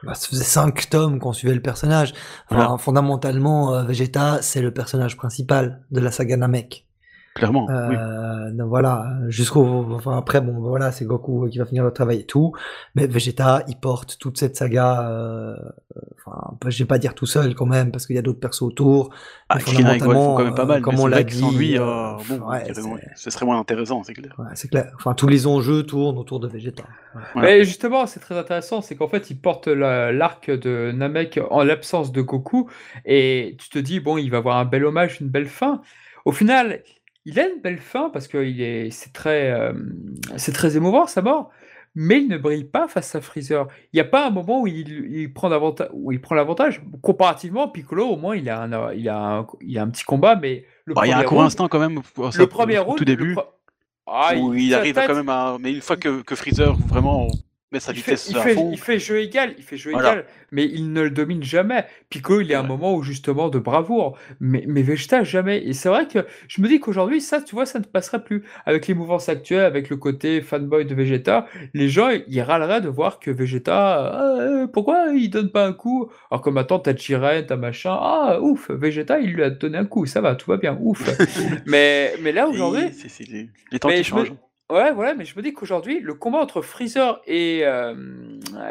Bah, ça faisait cinq tomes qu'on suivait le personnage. Enfin, Voilà. fondamentalement, euh, Vegeta, c'est le personnage principal de la saga Namek. Clairement, oui. Euh, donc voilà, jusqu'au, enfin après bon, voilà, c'est Goku qui va finir le travail et tout, mais Vegeta, il porte toute cette saga. euh, enfin, je vais pas dire tout seul quand même, parce qu'il y a d'autres persos autour. Ah, et font quand même pas euh, mal, comme mais on l'a que sans dit, lui, euh, euh, bon, ouais, ce serait moins intéressant, c'est clair. ouais, c'est clair. Enfin, tous les enjeux tournent autour de Vegeta. Ouais. Mais justement, c'est très intéressant, c'est qu'en fait, il porte la- l'arc de Namek en l'absence de Goku, et tu te dis, bon, il va avoir un bel hommage, une belle fin. Au final, il a une belle fin parce que il est, c'est très, euh, c'est très émouvant sa mort, mais il ne brille pas face à Freezer. Il n'y a pas un moment où il, il prend l'avantage, où il prend l'avantage. Comparativement, Piccolo, au moins, il a un, il a un, il a un petit combat, mais le Bah, il y a un court instant quand même, le premier au round, tout début, Ah, où il sa arrive quand même à, mais une fois que, que Freezer vraiment sa il fait, vitesse il à fait- fond, il fait jeu égal, il fait jeu Voilà. égal, mais il ne le domine jamais. Pico, il est à un moment où justement de bravoure, mais, mais Vegeta jamais. Et c'est vrai que je me dis qu'aujourd'hui, ça, tu vois, ça ne passerait plus. Avec les mouvances actuelles, avec le côté fanboy de Vegeta, les gens, ils râleraient de voir que Vegeta, ah, euh, pourquoi il donne pas un coup? Alors que maintenant, t'as Jiren, t'as machin, ah, ouf, Vegeta, il lui a donné un coup, ça va, tout va bien, ouf. mais, mais là, aujourd'hui, les, les temps mais qui me- changent. Ouais, voilà, mais je me dis qu'aujourd'hui, le combat entre Freezer et, euh,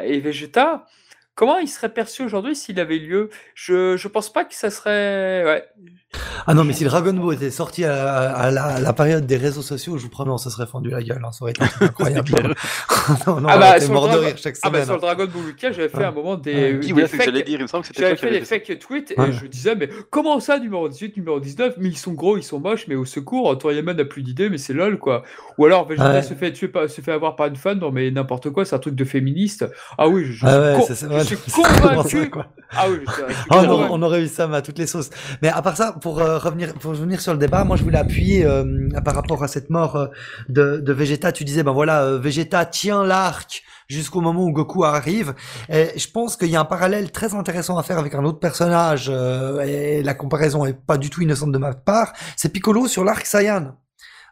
et Vegeta, comment il serait perçu aujourd'hui s'il avait lieu? Je, je pense pas que ça serait. Ah non, mais si Dragon Ball était sorti à, à la, à la période des réseaux sociaux, je vous promets, on se serait fendu la gueule. hein, ça aurait été incroyable. non, non, Ah on bah, mort de Dragon- rire chaque Ah bah semaine. sur le Dragon Ball Lucas, j'avais fait Ouais. un moment des. Qui voilà ce que j'allais dire, il me semble que c'était J'avais fait des fake tweets Ouais. et je disais, mais comment ça, numéro 18, numéro 19 Mais ils sont gros, ils sont moches, mais au secours, Toriyama n'a plus d'idée, mais c'est lol quoi. Ou alors Vegeta Ouais. se, fait tuer par- se fait avoir par une fan, non mais n'importe quoi, c'est un truc de féministe. Ah oui, je, je Ah suis, ouais, con- c'est- c'est- je ouais, suis c'est ça, convaincu. quoi. Ah oui, je suis, je suis Ah, on, on aurait eu ça mais à toutes les sauces. Mais à part ça, pour euh, revenir, pour revenir sur le débat, moi je voulais appuyer euh, par rapport à cette mort euh, de, de Vegeta. Tu disais, ben voilà, euh, Vegeta tient l'arc jusqu'au moment où Goku arrive. Et je pense qu'il y a un parallèle très intéressant à faire avec un autre personnage, euh, et la comparaison est pas du tout innocente de ma part. C'est Piccolo sur l'arc Saiyan,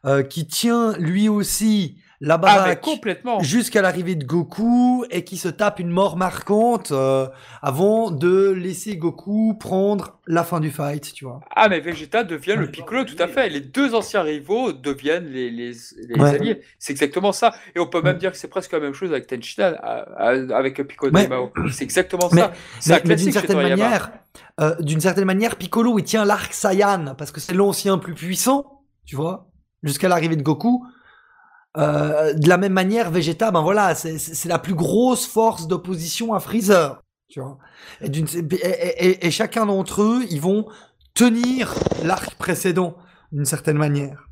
euh, qui tient lui aussi la Ah, baraque complètement. jusqu'à l'arrivée de Goku et qui se tape une mort marquante euh, avant de laisser Goku prendre la fin du fight, tu vois. Ah, mais Vegeta devient le Piccolo, tout à fait. Les deux anciens rivaux deviennent les, les, les Ouais. alliés. C'est exactement ça. Et on peut même Ouais. dire que c'est presque la même chose avec Tenshinhan, avec Piccolo Ouais. et Mao. C'est exactement Mais- ça. C'est Mais, mais d'une certaine manière, euh, d'une certaine manière, Piccolo il tient l'arc Saiyan parce que c'est l'ancien plus puissant, tu vois, jusqu'à l'arrivée de Goku. Euh, de la même manière, Vegeta, ben voilà, c'est- la plus grosse force d'opposition à Freezer, tu vois. Et, d'une- et, et- et- et chacun d'entre eux, ils vont tenir l'arc précédent d'une certaine manière,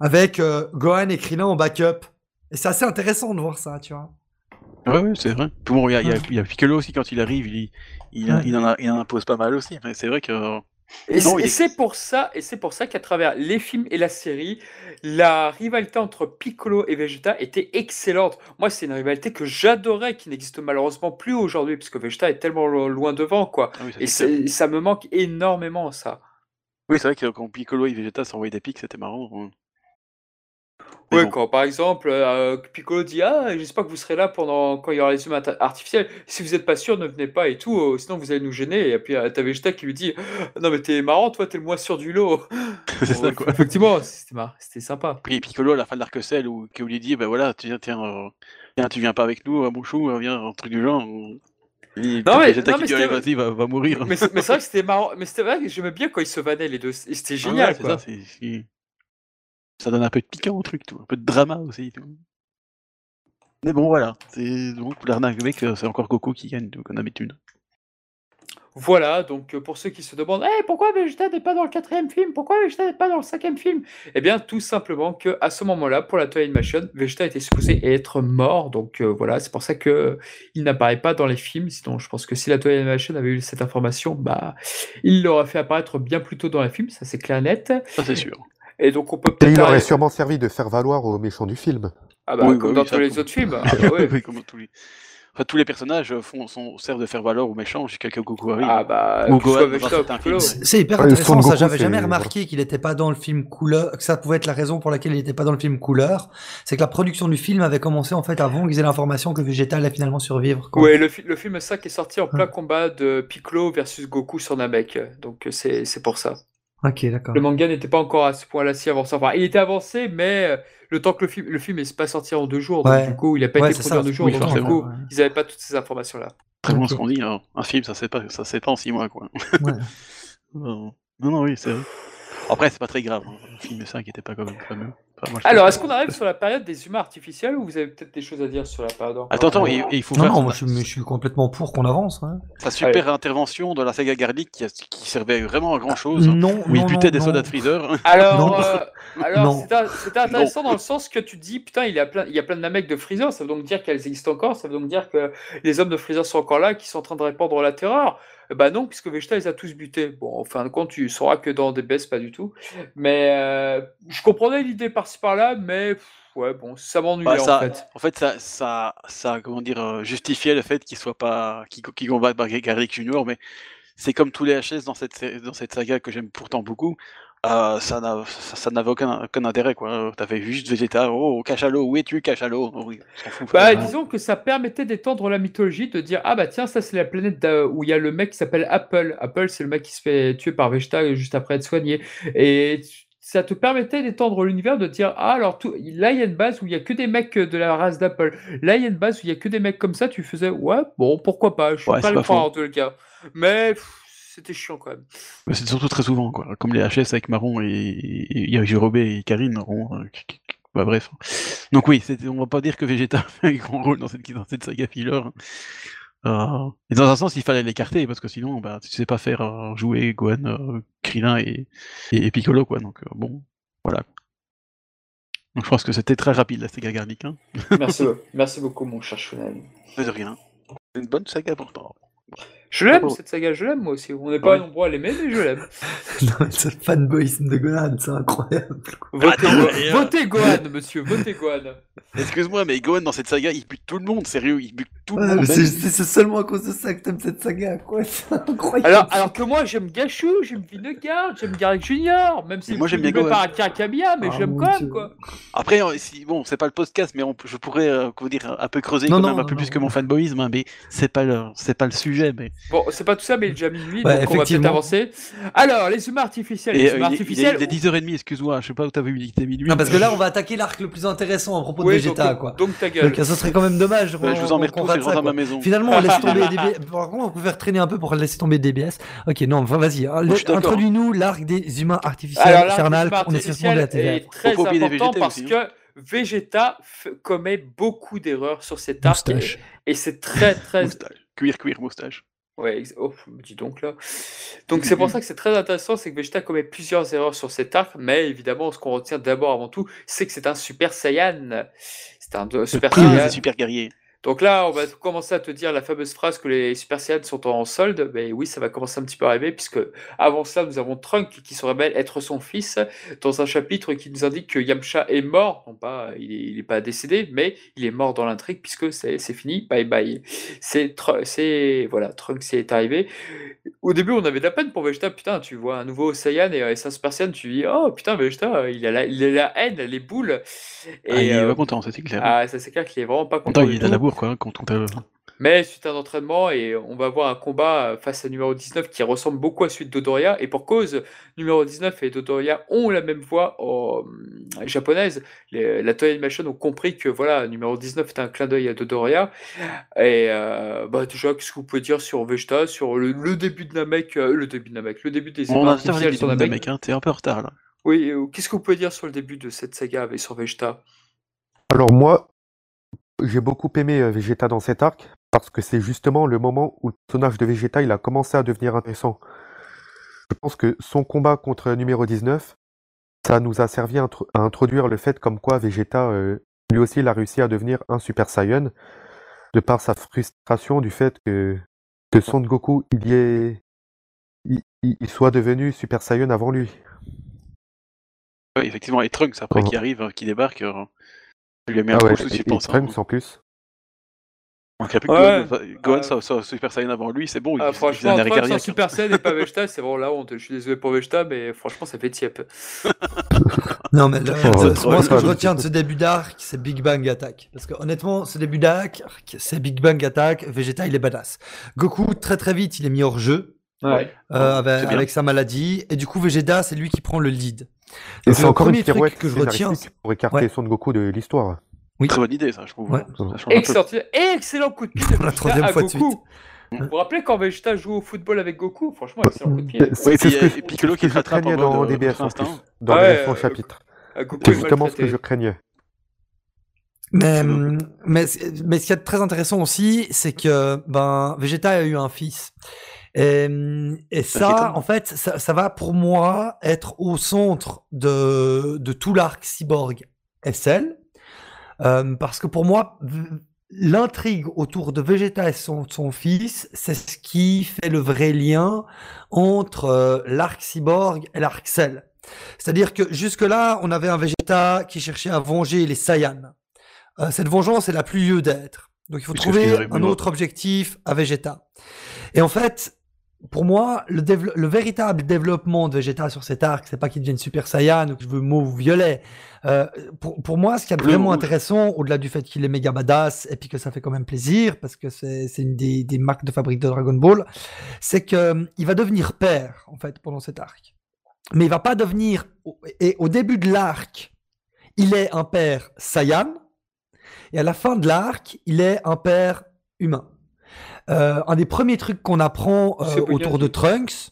avec euh, Gohan et Krillin en backup. Et c'est assez intéressant de voir ça, tu vois. Ouais, ouais, c'est vrai. Il y a, il y a- Ouais. il y a Piccolo aussi quand il arrive, il, il, Ouais. il en, a, il en impose pas mal aussi. Mais c'est vrai que. Et Non, c'est- est- pour ça, et c'est pour ça qu'à travers les films et la série, la rivalité entre Piccolo et Vegeta était excellente. Moi, c'est une rivalité que j'adorais, qui n'existe malheureusement plus aujourd'hui, puisque Vegeta est tellement lo- loin devant, quoi. Ah oui, Et ça me manque énormément, ça. Oui, c'est vrai que quand Piccolo et Vegeta s'envoyaient des pics, c'était marrant. hein. Mais Ouais, bon. quand par exemple, euh, Piccolo dit Ah, j'espère que vous serez là pendant quand il y aura les humains artificiels. Si vous n'êtes pas sûr, ne venez pas et tout, euh, sinon vous allez nous gêner. Et puis euh, t'as Vegeta qui lui dit Non, mais t'es marrant, toi, t'es le moins sûr du lot. c'est Bon, ça quoi. Effectivement, c'était mar- c'était sympa. Puis Piccolo à la fin de l'arc-ciel où qui lui dit bah voilà tiens tiens, euh, tiens tu viens pas avec nous euh, mon chou euh, viens un truc du genre. Et Non, mais- Vegeta non, qui mais dit allez c'était- vas-y va, va mourir. Mais c'est mais c'est vrai que c'était marrant. Mais c'était vrai que j'aimais bien quand ils se vannaient les deux. C'était Ah ouais, génial, c'est quoi. ça, c'est- c'est- ça donne un peu de piquant au truc, tout, un peu de drama aussi. Tout. Mais bon voilà, c'est donc l'arnaque mec, euh, c'est encore Goku qui gagne comme d'habitude. Voilà, donc euh, pour ceux qui se demandent Eh, pourquoi Vegeta n'est pas dans le quatrième film? Pourquoi Vegeta n'est pas dans le cinquième film? Eh bien, tout simplement que à ce moment-là, pour la Toei Animation, Vegeta était supposé être mort. Donc euh, voilà, c'est pour ça que il n'apparaît pas dans les films. Sinon, je pense que si la Toei Animation avait eu cette information, bah, il l'aurait fait apparaître bien plus tôt dans les films. Ça, c'est clair et net. Ça c'est sûr. Et donc, on peut Et peut-être. il aurait sûrement servi de faire valoir aux méchants du film. Ah bah, Oui, comme bah dans oui, tous ça, les comme- autres films. Ah bah ouais. Oui, comme dans tous les. Enfin, tous les personnages font, sont, servent de faire valoir aux méchants jusqu'à que Goku arrive. Ah bah, dans. C'est hyper intéressant, ça j'avais jamais remarqué qu'il n'était pas dans le film couleur, que ça pouvait être la raison pour laquelle il n'était pas dans le film couleur, c'est que la production du film avait commencé en fait avant qu'ils aient l'information que Vegeta allait finalement survivre. quoi. Ouais, le, fi- le film 5 est sorti en plein Ouais. combat de Piccolo versus Goku sur Namek. Donc c'est c'est pour ça. Ok, d'accord. Le manga n'était pas encore à ce point-là si avancé. Enfin, il était avancé, mais euh, le temps que le film, le film est pas sorti en deux jours, donc du coup, il n'a pas Ouais, été produit en deux jours, oui, donc du coup, ouais. ils n'avaient pas toutes ces informations-là. Très bon ce qu'on dit, hein. un film ça pas, ça en six mois quoi. Ouais. non, non, oui, c'est vrai. Après, c'est pas très grave, hein. le film 5 était pas quand même fameux. Enfin, moi, je Alors, est-ce qu'on arrive sur la période des humains artificiels ou vous avez peut-être des choses à dire sur la période encore Attends, attends, il faut Non, faire non, moi je, suis- mais je suis complètement pour qu'on avance. hein. sa super intervention de la saga Garlic qui, a- qui servait vraiment à grand chose. Non, Où il butait non, des non. soldats de Freezer. Alors, Non. euh, alors c'était intéressant dans le sens que tu dis, putain, il y a plein, il y a plein de Namek de Freezer, ça veut donc dire qu'elles existent encore, ça veut donc dire que les hommes de Freezer sont encore là, qui sont en train de répandre la terreur. Bah non, puisque Vegeta les a tous butés. Bon, en fin de compte, tu sauras que dans DBS, pas du tout. Mais euh, je comprenais l'idée par-ci par-là, mais pff, ouais, bon, ça m'ennuyait Bah, en fait. En fait, ça, ça, ça comment dire, euh, justifiait le fait qu'il soit pas, qu'il qu'il combatte Garlic Junior, mais c'est comme tous les HS dans cette, dans cette saga que j'aime pourtant beaucoup. Euh, ça n'a- ça ça n'avait aucun, aucun intérêt quoi. T'avais juste Vegeta, oh cachalot, où es-tu cachalot? Oh, oui. Bah, disons que ça permettait d'étendre la mythologie, de dire ah bah tiens ça c'est la planète où il y a le mec qui s'appelle Apple. Apple c'est le mec qui se fait tuer par Vegeta juste après être soigné. Et ça te permettait d'étendre l'univers, de dire ah alors tout, là il y a une base où il y a que des mecs de la race d'Apple. Là il y a une base où il y a que des mecs comme ça. Tu faisais ouais bon pourquoi pas? Je suis Ouais, pas le croire en tout cas. Mais pff, c'était chiant quand même. Mais c'est surtout très souvent, quoi. Comme les HS avec Marron et, et, et Karine. Marron, euh, bah, bref. Donc oui, on va pas dire que Vegeta fait un grand rôle dans cette, dans cette saga filler. Euh, et dans un sens, il fallait l'écarter, parce que sinon, bah, tu sais pas faire euh, jouer Gohan, euh, Krillin et, et, et Piccolo, quoi. Donc euh, bon, voilà. Donc je pense que c'était très rapide, la saga Garlic. Hein. Merci, merci beaucoup mon cher Shunen. Mais de rien. C'est une bonne saga pourtant. Je l'aime, cette saga, je l'aime moi aussi. On n'est pas Ouais. nombreux à l'aimer, mais je l'aime. Non, mais ce fanboyisme de Gohan, c'est incroyable. Votez, Go- mais, euh, votez Gohan, monsieur, votez Gohan. Excuse-moi, mais Gohan dans cette saga, il bute tout le monde, sérieux, il bute tout le Ouais, monde. c'est seulement à cause de ça que t'aimes cette saga, quoi. C'est incroyable. Alors, alors que moi, j'aime Gachou, j'aime Vinegard, j'aime Garrick Junior, même si moi, j'aime bien Gohan. par Akira Kamiya, mais Ah, j'aime quand même, quoi. Après, euh, si, bon, c'est pas le podcast, mais on, peut- je pourrais, euh, comment dire, un peu creuser Non, quand non, même un non, peu plus non. que mon fanboyisme, hein, mais c'est pas le, c'est pas le sujet, mais. Bon, c'est pas tout ça, mais il est déjà minuit, Ouais, donc on va peut-être effectivement. avancer. Alors, les humains artificiels, les euh, humains il, est- il est, artificiels. il est 10h30, excuse-moi, je sais pas où t'as vu, était minuit. Non, parce que là, on va attaquer l'arc le plus intéressant à propos de Vegeta, donc, quoi. donc ta gueule. Donc, ce serait quand même dommage. Ouais, je vous emmerde tous ça, rentre à ma maison. Finalement, on laisse tomber DBS. Par contre, on peut faire traîner un peu pour laisser tomber DBS. Ok, non, enfin, vas-y. hein. Introduis-nous l'arc des humains artificiels. Alors l'humain on est sur la TVA. est très important parce aussi, que Vegeta commet beaucoup d'erreurs sur cet arc et, Moustache. et c'est très très Moustache. Cuir, cuir, moustache. Ouais, ex- oh, dis donc là. Donc c'est pour ça que c'est très intéressant, c'est que Vegeta commet plusieurs erreurs sur cet arc, mais évidemment, ce qu'on retient d'abord avant tout, c'est que c'est un Super Saiyan. C'est un de- Super Saiyan. super guerrier. Donc là, on va commencer à te dire la fameuse phrase que les Super Saiyans sont en solde. Mais oui, ça va commencer un petit peu à arriver, puisque avant ça, nous avons Trunk qui se révèle être son fils dans un chapitre qui nous indique que Yamcha est mort. Non pas, il est, il est pas décédé, mais il est mort dans l'intrigue, puisque c'est fini. Bye bye. C'est voilà, Trunk c'est arrivé. Au début, on avait de la peine pour Vegeta. Putain, tu vois un nouveau Saiyan et, c'est un Super Saiyan, tu dis oh putain Vegeta, il a la, il a la haine, les boules. Et Ah, il est euh, pas content, ça c'est clair. ah, ça c'est clair qu'il est vraiment pas En content. temps, du il est à tout. la bourre, quoi, quand on t'a. Mais suite à un entraînement, et on va avoir un combat euh, face à numéro 19 qui ressemble beaucoup à celui de Dodoria. Et pour cause, numéro 19 et Dodoria ont la même voix euh, japonaise. Les- la Toei Animation ont compris que voilà, numéro 19 est un clin d'œil à Dodoria. Et euh, bah, déjà, qu'est-ce que vous pouvez dire sur Vegeta, sur le, le début de Namek, euh, le début de Namek, le début des artificiels dit sur de Namek. mec, hein, t'es un peu en retard là. Oui, euh, qu'est-ce que vous pouvez dire sur le début de cette saga avec sur Vegeta? Alors moi, j'ai beaucoup aimé euh, Vegeta dans cet arc parce que c'est justement le moment où le personnage de Vegeta il a commencé à devenir intéressant. Je pense que son combat contre numéro 19, ça nous a servi à, intro- à introduire le fait comme quoi Vegeta, euh, lui aussi, il a réussi à devenir un Super Saiyan de par sa frustration du fait que, que Son Goku il y est, il, soit devenu Super Saiyan avant lui. Ouais, effectivement, et Trunks après Oh. qui arrive, euh, qui débarque, lui a mis un Ah gros ouais, souci, et- je pense. hein. En plus. On plus Ouais. Gohan, soit, Super Saiyan avant lui, c'est bon, il, Ah, il franchement, Trunks en cardiaque. Super Saiyan et pas Vegeta, c'est vraiment la honte. Je suis désolé pour Vegeta, mais franchement, ça fait tiep. Non, mais le- Oh, moi, ce que je retiens de ce début d'arc, c'est Big Bang Attack. Parce que honnêtement, ce début d'arc, c'est Big Bang Attack. Vegeta, il est badass. Goku, très très vite, il est mis hors jeu Ouais. euh, avec sa maladie. Et du coup, Vegeta, c'est lui qui prend le lead. Et c'est encore une pirouette que je retiens, pour écarter Ouais. Son Goku de l'histoire. Oui. Très bonne idée, ça, je trouve. Ouais. Ça. Excellent, excellent coup de pied de Pour la Vegeta troisième à fois de Goku. suite. Vous vous rappelez quand Vegeta joue au football avec Goku? Franchement, excellent coup de pied. C'est ce que euh, je, Piccolo qui rattrape mode, dans euh, DBS en plus, dans le récent euh, chapitre. C'est est justement ce que je craignais. Mais, mais, mais ce qui est très intéressant aussi, c'est que ben, Vegeta a eu un fils. Et, et ça, en fait, ça, ça va pour moi être au centre de, de tout l'arc cyborg SL. Euh, parce que pour moi, l'intrigue autour de Vegeta et son, son fils, c'est ce qui fait le vrai lien entre euh, l'arc cyborg et l'arc Cell. C'est-à-dire que jusque-là, on avait un Vegeta qui cherchait à venger les Saiyans. Euh, cette vengeance est la plus lieu d'être. Donc il faut trouver un autre objectif à Vegeta. Et en fait, pour moi, le, véritable développement de Vegeta sur cet arc, c'est pas qu'il devienne Super Saiyan ou que je veux mauve ou violet. Euh, pour, pour moi, ce qui est vraiment intéressant, au-delà du fait qu'il est méga badass et puis que ça fait quand même plaisir, parce que c'est une des, des marques de fabrique de Dragon Ball, c'est qu'il va devenir père, en fait, pendant cet arc. Mais il va pas devenir... Et au début de l'arc, il est un père Saiyan, et à la fin de l'arc, il est un père humain. Euh, un des premiers trucs qu'on apprend euh, autour de Trunks,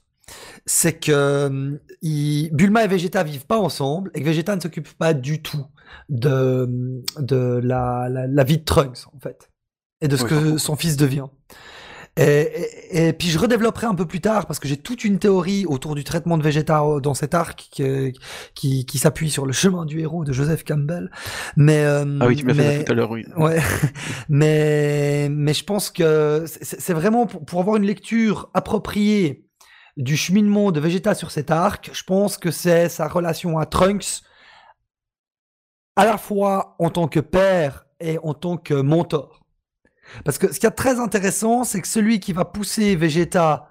c'est que euh, il- Bulma et Vegeta vivent pas ensemble et que Vegeta ne s'occupe pas du tout de, de la, la, la vie de Trunks, en fait, et de ce que son fils devient. Et, et- et puis je redévelopperai un peu plus tard parce que j'ai toute une théorie autour du traitement de Vegeta dans cet arc qui, qui, qui s'appuie sur le chemin du héros de Joseph Campbell. Mais euh, Ah oui, tu m'as fait ça tout à l'heure, oui. Ouais, mais mais je pense que c'est c'est vraiment pour, pour avoir une lecture appropriée du cheminement de Vegeta sur cet arc. Je pense que c'est sa relation à Trunks, à la fois en tant que père et en tant que mentor. Parce que ce qui est très intéressant, c'est que celui qui va pousser Vegeta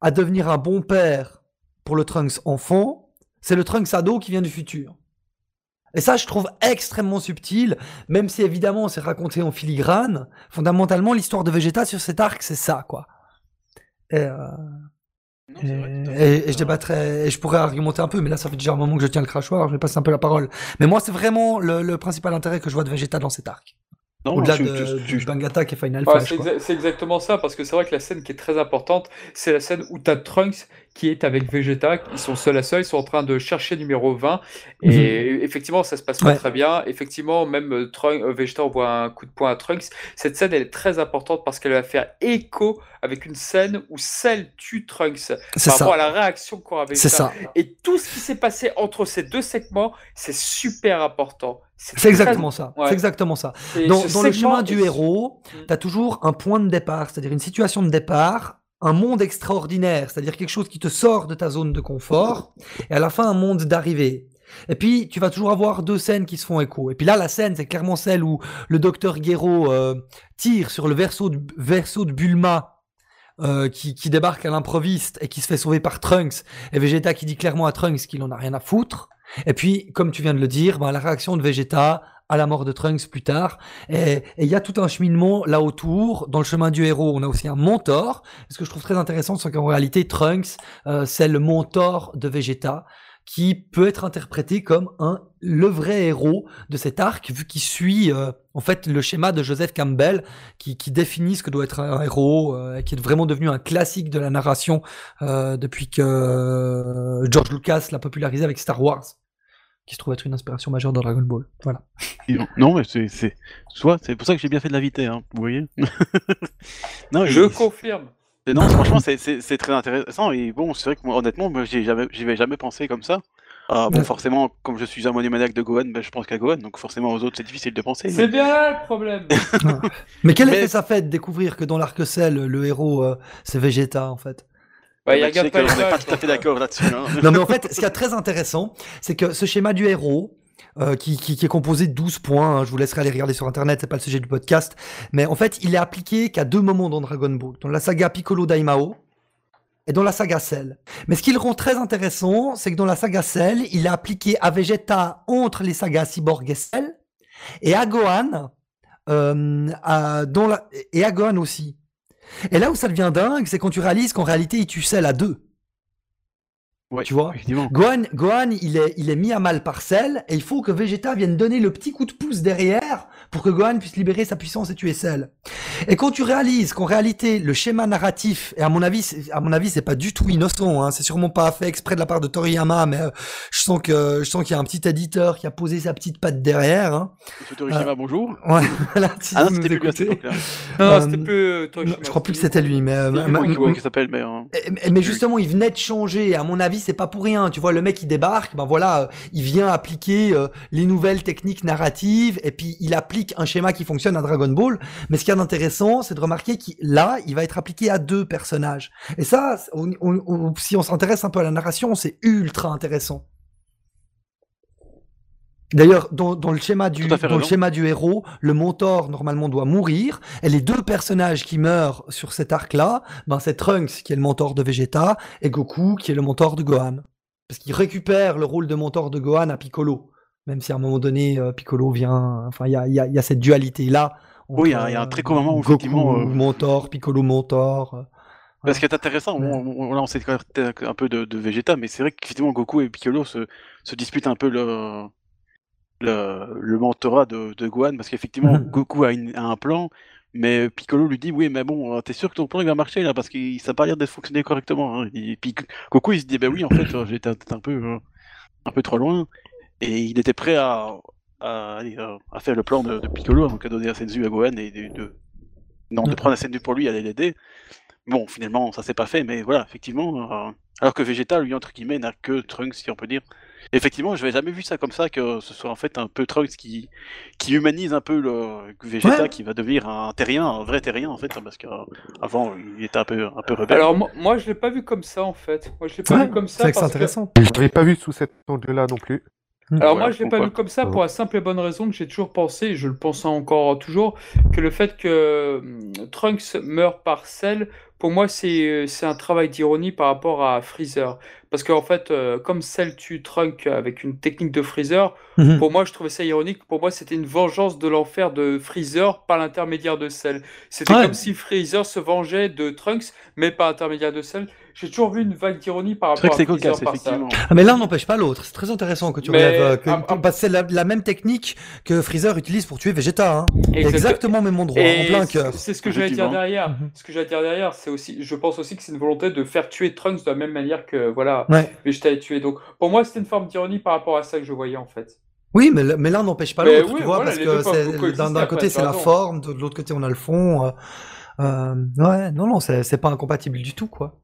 à devenir un bon père pour le Trunks enfant, c'est le Trunks ado qui vient du futur. Et ça, je trouve extrêmement subtil, même si évidemment c'est raconté en filigrane. Fondamentalement, l'histoire de Vegeta sur cet arc, c'est ça, quoi. Et, euh, Non, vrai, et- et je débattrais, et je pourrais argumenter un peu, mais là, ça fait déjà un moment que je tiens le crachoir, je vais passer un peu la parole. Mais moi, c'est vraiment le, le principal intérêt que je vois de Vegeta dans cet arc. Non, Au-delà tu- de, tu- tu- du Bang Attack et Final Ouais, Flash. c'est exa- exactement ça, parce que c'est vrai que la scène qui est très importante, c'est la scène où tu as Trunks qui est avec Vegeta, ils sont seuls à seul, ils sont en train de chercher numéro 20, et effectivement, ça se passe pas Mhm. Ouais. très bien. Effectivement, même euh, Trunks, euh, Vegeta envoie un coup de poing à Trunks. Cette scène, elle est très importante parce qu'elle va faire écho avec une scène où Cell tue Trunks C'est par rapport ça. à la réaction qu'aura C'est Vegeta. ça. Et tout ce qui s'est passé entre ces deux segments, c'est super important. C'est très- exactement ça. C'est exactement ça. Dans, le chemin du héros, Mm. tu as toujours un point de départ, c'est-à-dire une situation de départ, un monde extraordinaire, c'est-à-dire quelque chose qui te sort de ta zone de confort, et à la fin un monde d'arrivée. Et puis, tu vas toujours avoir deux scènes qui se font écho. Et puis là, la scène, c'est clairement celle où le docteur Gero euh, tire sur le verso de, verso de Bulma, euh, qui, qui débarque à l'improviste et qui se fait sauver par Trunks, et Vegeta qui dit clairement à Trunks qu'il en a rien à foutre. Et puis, comme tu viens de le dire, ben, la réaction de Vegeta à la mort de Trunks plus tard. Et il y a tout un cheminement là autour. Dans le chemin du héros, on a aussi un mentor. Ce que je trouve très intéressant, c'est qu'en réalité, Trunks, euh, c'est le mentor de Vegeta qui peut être interprété comme un le vrai héros de cet arc vu qu'il suit euh, en fait le schéma de Joseph Campbell qui, qui définit ce que doit être un héros euh, qui est vraiment devenu un classique de la narration euh, depuis que euh, George Lucas l'a popularisé avec Star Wars qui se trouve être une inspiration majeure dans Dragon Ball voilà Non, mais c'est, soit, c'est pour ça que j'ai bien fait de l'inviter, hein, vous voyez. non, Je confirme. non, franchement, c'est, c'est, c'est très intéressant. Et bon, c'est vrai que moi, honnêtement, moi, j'ai jamais, j'y avais jamais pensé comme ça. Ah, bon, Ouais. forcément, comme je suis un monomaniaque de Gohan, ben, je pense qu'à Gohan, donc forcément aux autres, c'est difficile de penser. C'est mais- bien là le problème. Mais quel Mais- effet ça fait de découvrir que dans l'arc Cell, le héros, euh, c'est Vegeta, en fait? Bah, il regarde pas qu'on n'est pas tout à fait d'accord là-dessus. hein. Non, mais en fait, ce qui est très intéressant, c'est que ce schéma du héros, euh, qui, qui, qui est composé de 12 points, hein, je vous laisserai aller regarder sur Internet, c'est pas le sujet du podcast, mais en fait, il est appliqué qu'à deux moments dans Dragon Ball, dans la saga Piccolo Daimao et dans la saga Cell. Mais ce qui le rend très intéressant, c'est que dans la saga Cell, il est appliqué à Vegeta entre les sagas Cyborg et Cell, et à Gohan, euh, à- dans la, et à Gohan aussi. Et là où ça devient dingue, c'est quand tu réalises qu'en réalité, il tue Cell à deux. Ouais, Tu vois. Gohan, Gohan il, est, il est mis à mal par Cell, et il faut que Vegeta vienne donner le petit coup de pouce derrière pour que Gohan puisse libérer sa puissance et tuer Cell. Et quand tu réalises qu'en réalité, le schéma narratif, et à mon avis, à mon avis, c'est pas du tout innocent, hein, c'est sûrement pas fait exprès de la part de Toriyama, mais euh, je sens que je sens qu'il y a un petit éditeur qui a posé sa petite patte derrière. Hein. Monsieur Torishima, bonjour. Ouais, voilà, si Ah non, c'était plus Euh, c'était plus. euh, toi, Non, je crois plus que c'était lui, mais, euh, mais. euh, mais- Mais justement, il venait de changer. À mon avis, c'est pas pour rien. Tu vois, le mec, il débarque. Ben voilà, euh, il vient appliquer euh, les nouvelles techniques narratives et puis il applique un schéma qui fonctionne à Dragon Ball. Mais ce qui est intéressant, c'est de remarquer qu'il là, il va être appliqué à deux personnages. Et ça, si on s'intéresse un peu à la narration, c'est ultra intéressant. D'ailleurs, dans, dans le schéma du dans le schéma héros, le mentor normalement doit mourir, et les deux personnages qui meurent sur cet arc-là, ben c'est Trunks qui est le mentor de Vegeta et Goku qui est le mentor de Gohan, parce qu'il récupère le rôle de mentor de Gohan à Piccolo, même si à un moment donné euh, Piccolo vient, enfin il y a, il y a- il y a cette dualité là. Oui, il y a- un très court moment où, Goku effectivement, euh, mentor, Piccolo mentor. euh, Parce qui est intéressant, Ouais. on, on- là on s'est quand même un peu de, de Vegeta, mais c'est vrai qu'effectivement Goku et Piccolo se, se disputent un peu le, le, le mentorat de, de Gohan, parce qu'effectivement. Goku a, une- a un plan, mais Piccolo lui dit oui mais bon, euh, t'es sûr que ton plan il va marcher là, parce que ça n'a pas l'air de fonctionner correctement. hein. Et puis Goku il se dit bah oui en fait euh, j'étais un peu, euh, un peu trop loin, et il était prêt à, à, aller, à faire le plan de, de Piccolo, donc à donner à Senzu à Gohan et de, de- non, de prendre Senzu pour lui et aller l'aider. Bon, finalement, ça s'est pas fait, mais voilà, effectivement. euh, alors que Vegeta, lui, entre guillemets, n'a que Trunks, si on peut dire. Effectivement, je n'avais jamais vu ça comme ça, que ce soit en fait un peu Trunks qui, qui humanise un peu le Vegeta, Ouais. qui va devenir un terrien, un vrai terrien, en fait, parce qu'avant, il était un peu, un peu rebelle. Alors moi, moi, je l'ai pas vu comme ça en fait. Moi je l'ai pas Ouais, vu comme c'est ça c'est parce que intéressant. Je l'avais pas vu sous cet angle-là non plus. Alors Ouais, moi, je l'ai pas vu comme ça pour la simple et bonne raison que j'ai toujours pensé, et je le pense encore toujours, que le fait que hum, Trunks meurt par Cell, pour moi, c'est euh, c'est un travail d'ironie par rapport à Freezer. Parce qu'en fait, euh, comme Cell tue Trunks avec une technique de Freezer, Mhm. pour moi, je trouvais ça ironique. Pour moi, c'était une vengeance de l'enfer de Freezer par l'intermédiaire de Cell. C'était Ouais. comme si Freezer se vengeait de Trunks, mais par l'intermédiaire de Cell. J'ai toujours vu une vague d'ironie par rapport à cocasse, effectivement. Ah, mais l'un n'empêche pas l'autre. C'est très intéressant que tu Mais, relèves. euh, que, ah, ah, c'est la, la même technique que Freezer utilise pour tuer Vegeta. Hein. Exact- Exactement même endroit, en plein c'est- cœur. c'est ce que j'allais dire derrière. Mhm. Ce que j'allais dire derrière, c'est aussi, je pense aussi que c'est une volonté de faire tuer Trunks de la même manière que voilà, Ouais. Vegeta est tué. Donc pour moi, c'était une forme d'ironie par rapport à ça que je voyais en fait. Oui, mais, mais l'un n'empêche pas Mais l'autre, oui, tu vois, voilà, parce que d'un côté c'est la forme, de l'autre côté on a le fond. euh, euh, ouais, non, non, c'est c'est pas incompatible du tout, quoi.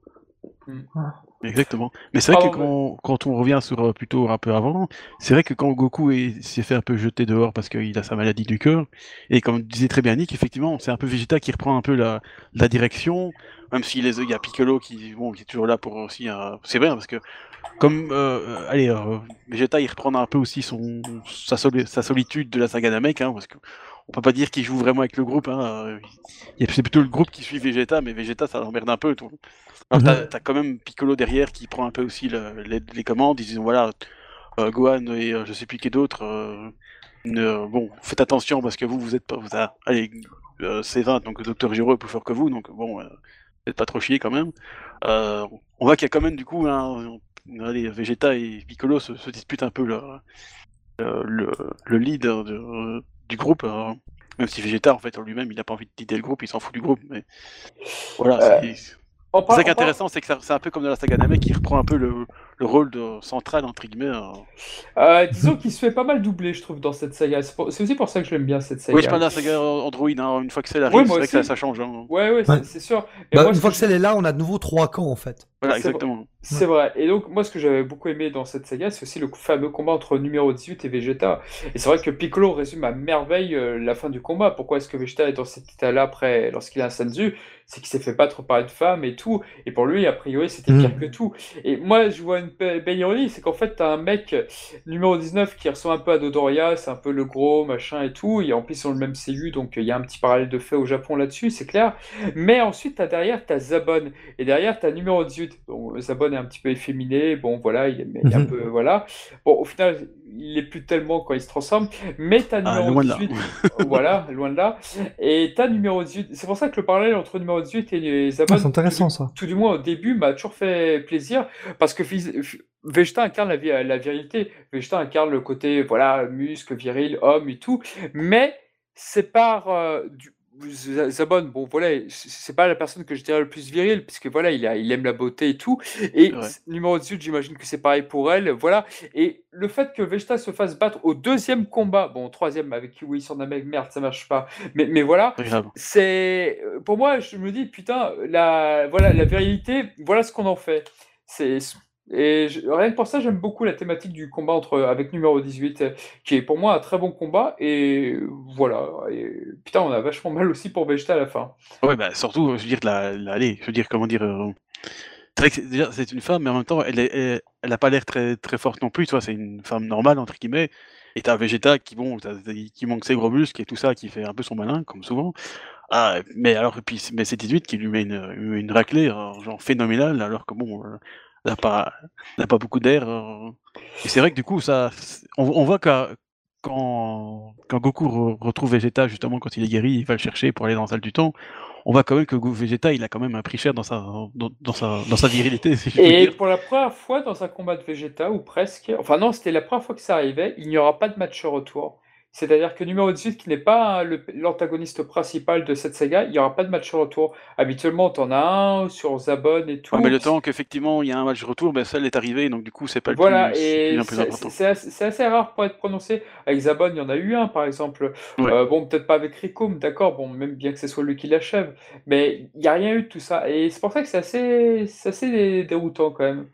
Exactement. Mais c'est vrai que Pardon, quand, quand on revient sur euh, plutôt un peu avant, c'est vrai que quand Goku est- s'est fait un peu jeter dehors parce qu'il a sa maladie du cœur, et comme disait très bien Nick, effectivement, c'est un peu Vegeta qui reprend un peu la, la direction, même s'il y a Piccolo qui, bon, qui est toujours là pour aussi. euh, c'est vrai, parce que comme euh, allez, euh, Vegeta il reprend un peu aussi son sa, soli- sa solitude de la saga Namek, hein, parce que on peut pas dire qu'il joue vraiment avec le groupe. Hein, euh, c'est plutôt le groupe qui suit Vegeta, mais Vegeta ça l'emmerde un peu. Tout. Alors t'as, t'as quand même Piccolo derrière qui prend un peu aussi le- les, les commandes. Ils disent voilà, euh, Gohan et euh, je sais plus qui d'autre. euh, ne- bon, faites attention parce que vous vous êtes pas, vous a- allez, euh, c'est 20 donc le Docteur Giro est plus fort que vous, donc bon, euh, faites pas trop chier quand même. Euh, on voit qu'il y a quand même du coup un, allez, Vegeta et Piccolo se, se disputent un peu le, le, le, le lead de- du groupe. euh, même si Vegeta, en fait, en lui-même, il n'a pas envie de leader le groupe, il s'en fout du groupe. Mais voilà, Euh, c'est c'est ça qui est intéressant, c'est que c'est un peu comme dans la saga Namek qui reprend un peu le, le rôle de central, entre guillemets. euh. Euh, disons qu'il se fait pas mal doubler, je trouve, dans cette saga. C'est pour- aussi pour ça que je l'aime bien cette saga. Oui, je parle de la saga Android, hein, une fois que c'est arrive, Oui, c'est vrai que ça, change. hein. Ouais, ouais, c'est Ouais. c'est sûr. Et Bah, moi, une fois que que celle est là, on a de nouveau trois camps en fait. Voilà, exactement. C'est vrai. Et donc, moi, ce que j'avais beaucoup aimé dans cette saga, c'est aussi le fameux combat entre numéro 18 et Vegeta. Et c'est vrai que Piccolo résume à merveille euh, la fin du combat. Pourquoi est-ce que Vegeta est dans cet état-là après, lorsqu'il a un Senzu C'est qu'il s'est fait battre par une femme et tout. Et pour lui, a priori, c'était Mhm. pire que tout. Et moi, je vois une belle ironie, c'est qu'en fait, t'as un mec euh, numéro 19 qui ressemble un peu à Dodoria, c'est un peu le gros, machin et tout. Et en plus, ils ont le même CU, donc euh, il y a un petit parallèle de fait au Japon là-dessus, c'est clair. Mais ensuite, t'as derrière, t'as Zabon. Et derrière, t'as numéro 18. Bon, Zabon est un petit peu efféminé. Bon, voilà, il est, il est un Mhm. peu. Voilà. Bon, au final, il est plus tellement quand il se transforme. Mais t'as Ah, numéro loin de là. 18. voilà, loin de là. Et t'as numéro 18. C'est pour ça que le parallèle entre numéro 18 et Zabon. Ah, c'est intéressant ça. Tout du moins au début, m'a toujours fait plaisir parce que Vegeta incarne la, la virilité. Vegeta incarne le côté, voilà, muscle, viril, homme et tout. Mais c'est par euh, du. Zabon, bon voilà, c'est pas la personne que je dirais le plus viril, puisque voilà, il, a, il aime la beauté et tout. Et Ouais. numéro 18, j'imagine que c'est pareil pour elle, voilà. Et le fait que Vegeta se fasse battre au deuxième combat, bon, troisième avec Kiwi sur Namek, merde, ça marche pas. Mais, mais voilà, c'est pour moi je me dis putain la voilà la virilité voilà ce qu'on en fait c'est et rien que pour ça j'aime beaucoup la thématique du combat entre avec numéro 18 euh, qui est pour moi un très bon combat et voilà putain on a vachement mal aussi pour Vegeta à la fin Ouais, bah surtout, je veux dire, la, la- allez, je veux dire, comment dire. euh, C'est une femme, mais en même temps, elle, est, elle, elle pas l'air très, très forte non plus, tu vois, c'est une femme normale, entre guillemets. Et t'as Vegeta qui, bon, qui manque ses gros muscles et tout ça, qui fait un peu son malin, comme souvent. Ah, mais alors, puis, mais c'est 18 qui lui met une, une raclée, genre phénoménale, alors que bon, euh, n'a pas, pas beaucoup d'air. euh. Et c'est vrai que du coup, ça, on, on voit qu'à- quand, quand Goku re- retrouve Vegeta, justement, quand il est guéri, il va le chercher pour aller dans la salle du temps. On voit quand même que Go- Vegeta, il a quand même un prix cher dans sa, dans, dans sa, dans sa virilité, si je peux et dire. pour la première fois dans un combat de Vegeta ou presque enfin non c'était la première fois que ça arrivait il n'y aura pas de match retour C'est-à-dire que numéro 18, qui n'est pas l'antagoniste principal de cette saga, il n'y aura pas de match retour. Habituellement, t'en as un sur Zabon et tout. Ouais, mais le temps qu'effectivement il y a un match retour, ben, celle est arrivée, donc du coup c'est pas le Voilà, plus, c'est et le plus c'est important. c'est assez, rare pour être prononcé. Avec Zabon, il y en a eu un, par exemple. Ouais. Euh, bon, peut-être pas avec Ricoum, d'accord, bon, même bien que ce soit lui qui l'achève. Mais il n'y a rien eu de tout ça. Et c'est pour ça que c'est assez, c'est assez dé- déroutant, quand même.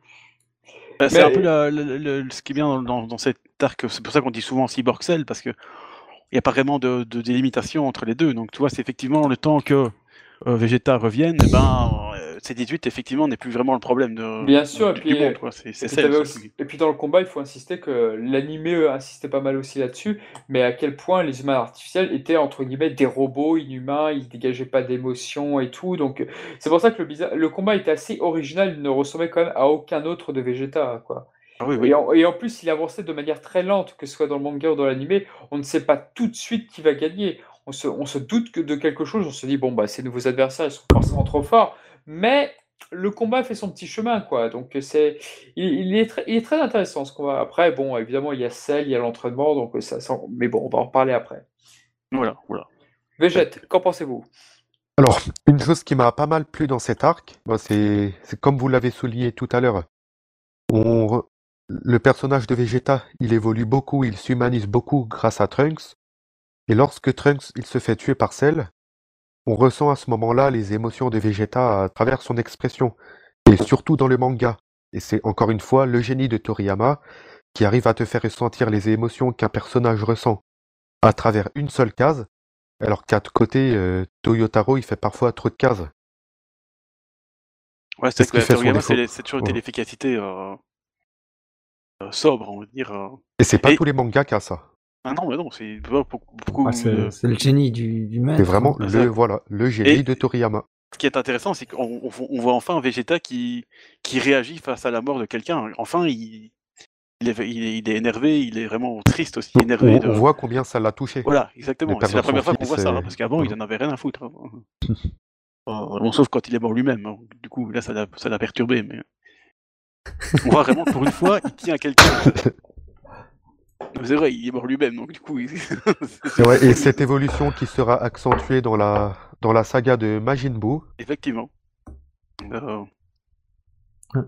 Ben, c'est un peu la- ce qui est bien dans, dans, dans cet arc, c'est pour ça qu'on dit souvent Cyborg Cell, parce que il n'y a pas vraiment de, de délimitation entre les deux. Donc tu vois, c'est effectivement le temps que euh, Vegeta revienne, eh ben, C18 effectivement n'est plus vraiment le problème de, Bien sûr, et puis, du monde. quoi. C'est Et puis, aussi- et dans le combat, il faut insister que l'animé euh, insistait pas mal aussi là-dessus, mais à quel point les humains artificiels étaient entre guillemets des robots inhumains, ils dégageaient pas d'émotions et tout. Donc euh, c'est pour ça que le, bizarre- le combat était assez original, il ne ressemblait quand même à aucun autre de Vegeta, quoi. Ah oui, oui. Et en, et en plus, il avançait de manière très lente, que ce soit dans le manga ou dans l'animé, on ne sait pas tout de suite qui va gagner. On se, on se doute que de quelque chose, on se dit, bon, bah, ces nouveaux adversaires, ils sont forcément trop forts, mais le combat fait son petit chemin, quoi. Donc, c'est, il, il est très, il est très intéressant, ce combat. Après, bon, évidemment, il y a celle, il y a l'entraînement, donc ça, ça- mais bon, on va en reparler après. Voilà, voilà. Végète, qu'en pensez-vous? Alors, une chose qui m'a pas mal plu dans cet arc, bah, c'est c'est comme vous l'avez souligné tout à l'heure. On Le personnage de Vegeta, il évolue beaucoup, il s'humanise beaucoup grâce à Trunks. Et lorsque Trunks il se fait tuer par Cell, on ressent à ce moment-là les émotions de Vegeta à travers son expression, et surtout dans le manga. Et c'est encore une fois le génie de Toriyama qui arrive à te faire ressentir les émotions qu'un personnage ressent à travers une seule case, alors qu'à côté, euh, Toyotaro, il fait parfois trop de cases. Ouais, C'est ce que fait Toriyama, c'est toujours Ouais. l'efficacité euh, euh, sobre, on va dire. Et c'est pas Et- tous les mangas qui a ça. Ah non, mais non, c'est beaucoup, Ah, c'est euh, le génie du, du maître. C'est vraiment le, voilà, le génie Et- de Toriyama. Ce qui est intéressant, c'est qu'on on, on voit enfin Vegeta qui, qui réagit face à la mort de quelqu'un. Enfin, il, il, est, il, est, il est énervé, il est vraiment triste aussi, On, énervé. on de- voit combien ça l'a touché. Voilà, exactement. C'est la première fois qu'on voit ça, hein, parce qu'avant, il en avait rien à foutre. bon, sauf quand il est mort lui-même. hein. Du coup, là, ça l'a ça l'a perturbé. Mais... On voit vraiment, pour une fois, il tient à quelqu'un. C'est vrai, il est mort lui-même, donc du coup, il- Et, ouais, et cette évolution qui sera accentuée dans la, dans la saga de Majin Buu. effectivement. Euh, Ouais.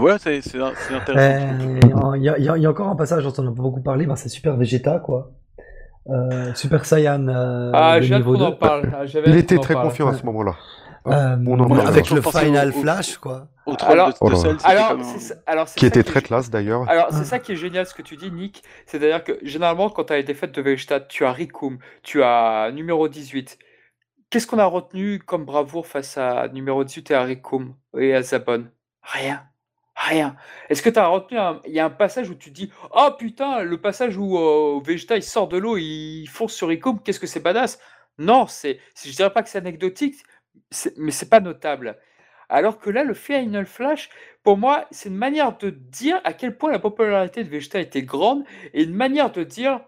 Ouais, c'est intéressant. Euh, Il y, a- y y encore un passage dont on n'a pas beaucoup parlé, ben, c'est Super Vegeta, quoi. Euh, Super Saiyan euh, Ah, j'ai hâte qu'on en 2. parle. Ah, j'avais Il était en très parle. confiant à ce moment-là. Euh, On en avec le Final au- au- Flash, quoi. Au Alors- de, de Qui était très classe d'ailleurs. Alors, Ah. c'est ça qui est génial ce que tu dis, Nick. C'est-à-dire que généralement, quand tu as les défaites de Vegeta, tu as Rikum, tu as numéro 18. Qu'est-ce qu'on a retenu comme bravoure face à numéro 18 et à Rikum et à Zabon Rien. Rien. Est-ce que tu as retenu un... Il y a un passage où tu te dis Oh putain, le passage où euh, Vegeta il sort de l'eau, il fonce sur Rikum, qu'est-ce que c'est badass? Non, c'est, je dirais pas que c'est anecdotique, mais c'est pas notable. Alors que là, le Final Flash, pour moi, c'est une manière de dire à quel point la popularité de Vegeta était grande et une manière de dire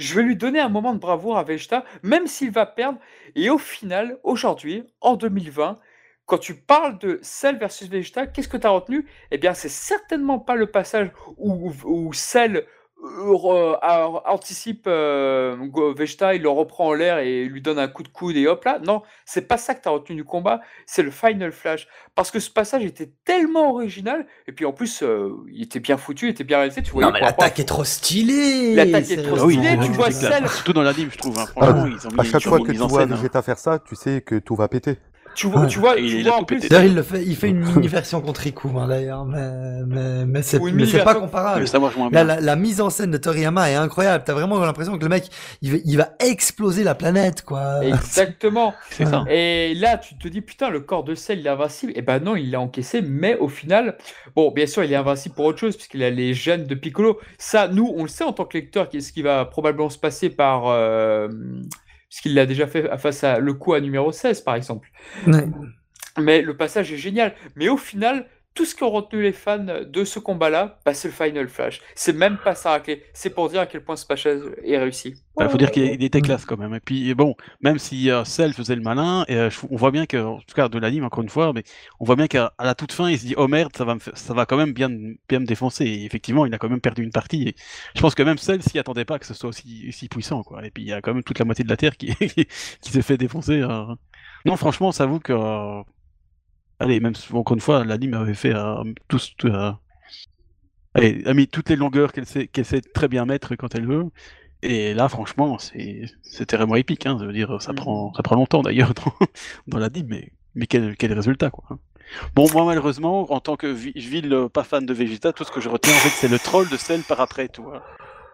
je vais lui donner un moment de bravoure à Vegeta, même s'il va perdre. Et au final, aujourd'hui, en 2020, quand tu parles de Cell versus Vegeta, qu'est-ce que tu as retenu? Eh bien, c'est certainement pas le passage où, Cell anticipe euh, Go- Vegeta, il le reprend en l'air et lui donne un coup de coude et hop là. Non, c'est pas ça que tu as retenu du combat, c'est le Final Flash. Parce que ce passage était tellement original, et puis en plus, euh, il était bien foutu, il était bien réalisé. Tu voyais Non, mais l'attaque est trop stylée L'attaque est trop oui, stylé, ils ont tu vois celle- Surtout dans l'anime, je trouve. hein. Ah, Franchement, ils ont mis À chaque fois que tu vois scène, hein. Vegeta faire ça, tu sais que tout va péter. Tu vois, Ouais. tu vois, Et tu il vois en plus. D'ailleurs, il, le fait, il fait une mini-version contre Riku, hein, d'ailleurs, mais, mais, mais c'est pas comparable. Mais ça marche moins Là, bien. la, la mise en scène de Toriyama est incroyable. T'as vraiment l'impression que le mec, il va, il va exploser la planète, quoi. Exactement. C'est ça. Et là, tu te dis, putain, le corps de Cell, il est invincible. Et ben non, il l'a encaissé, mais au final, bon, bien sûr, il est invincible pour autre chose, puisqu'il a les gènes de Piccolo. Ça, nous, on le sait en tant que lecteur, qu'est-ce qui va probablement se passer par. Euh, puisqu'il l'a déjà fait face à le coup à numéro 16, par exemple. Ouais. Mais le passage est génial. Mais au final, tout ce qu'ont retenu les fans de ce combat-là, bah, c'est le Final Flash. C'est même pas ça raclé. C'est pour dire à quel point ce passage est réussi. Il bah, faut dire qu'il était classe quand même. Et puis bon, même si euh, Cell faisait le malin, et, euh, on voit bien que, en tout cas de l'anime encore une fois, mais on voit bien qu'à la toute fin, il se dit oh merde, ça va, me ça va quand même bien, bien me défoncer. Et effectivement, il a quand même perdu une partie. Et je pense que même Cell s'y attendait pas que ce soit aussi, aussi puissant. Quoi. Et puis il y a quand même toute la moitié de la Terre qui, qui s'est fait défoncer. Hein. Non, franchement, ça avoue que Allez, même encore une fois, l'anime avait fait euh, tous. Euh, allez, a mis toutes les longueurs qu'elle sait, très bien mettre quand elle veut. Et là, franchement, c'est, c'était vraiment épique. Hein, veut dire, ça, mm. prend, ça prend longtemps d'ailleurs dans, dans l'anime, mais, mais quel, quel résultat, quoi. Hein. Bon, moi, malheureusement, en tant que ville pas fan de Vegeta, tout ce que je retiens, en fait, c'est le troll de celle par après, tu vois.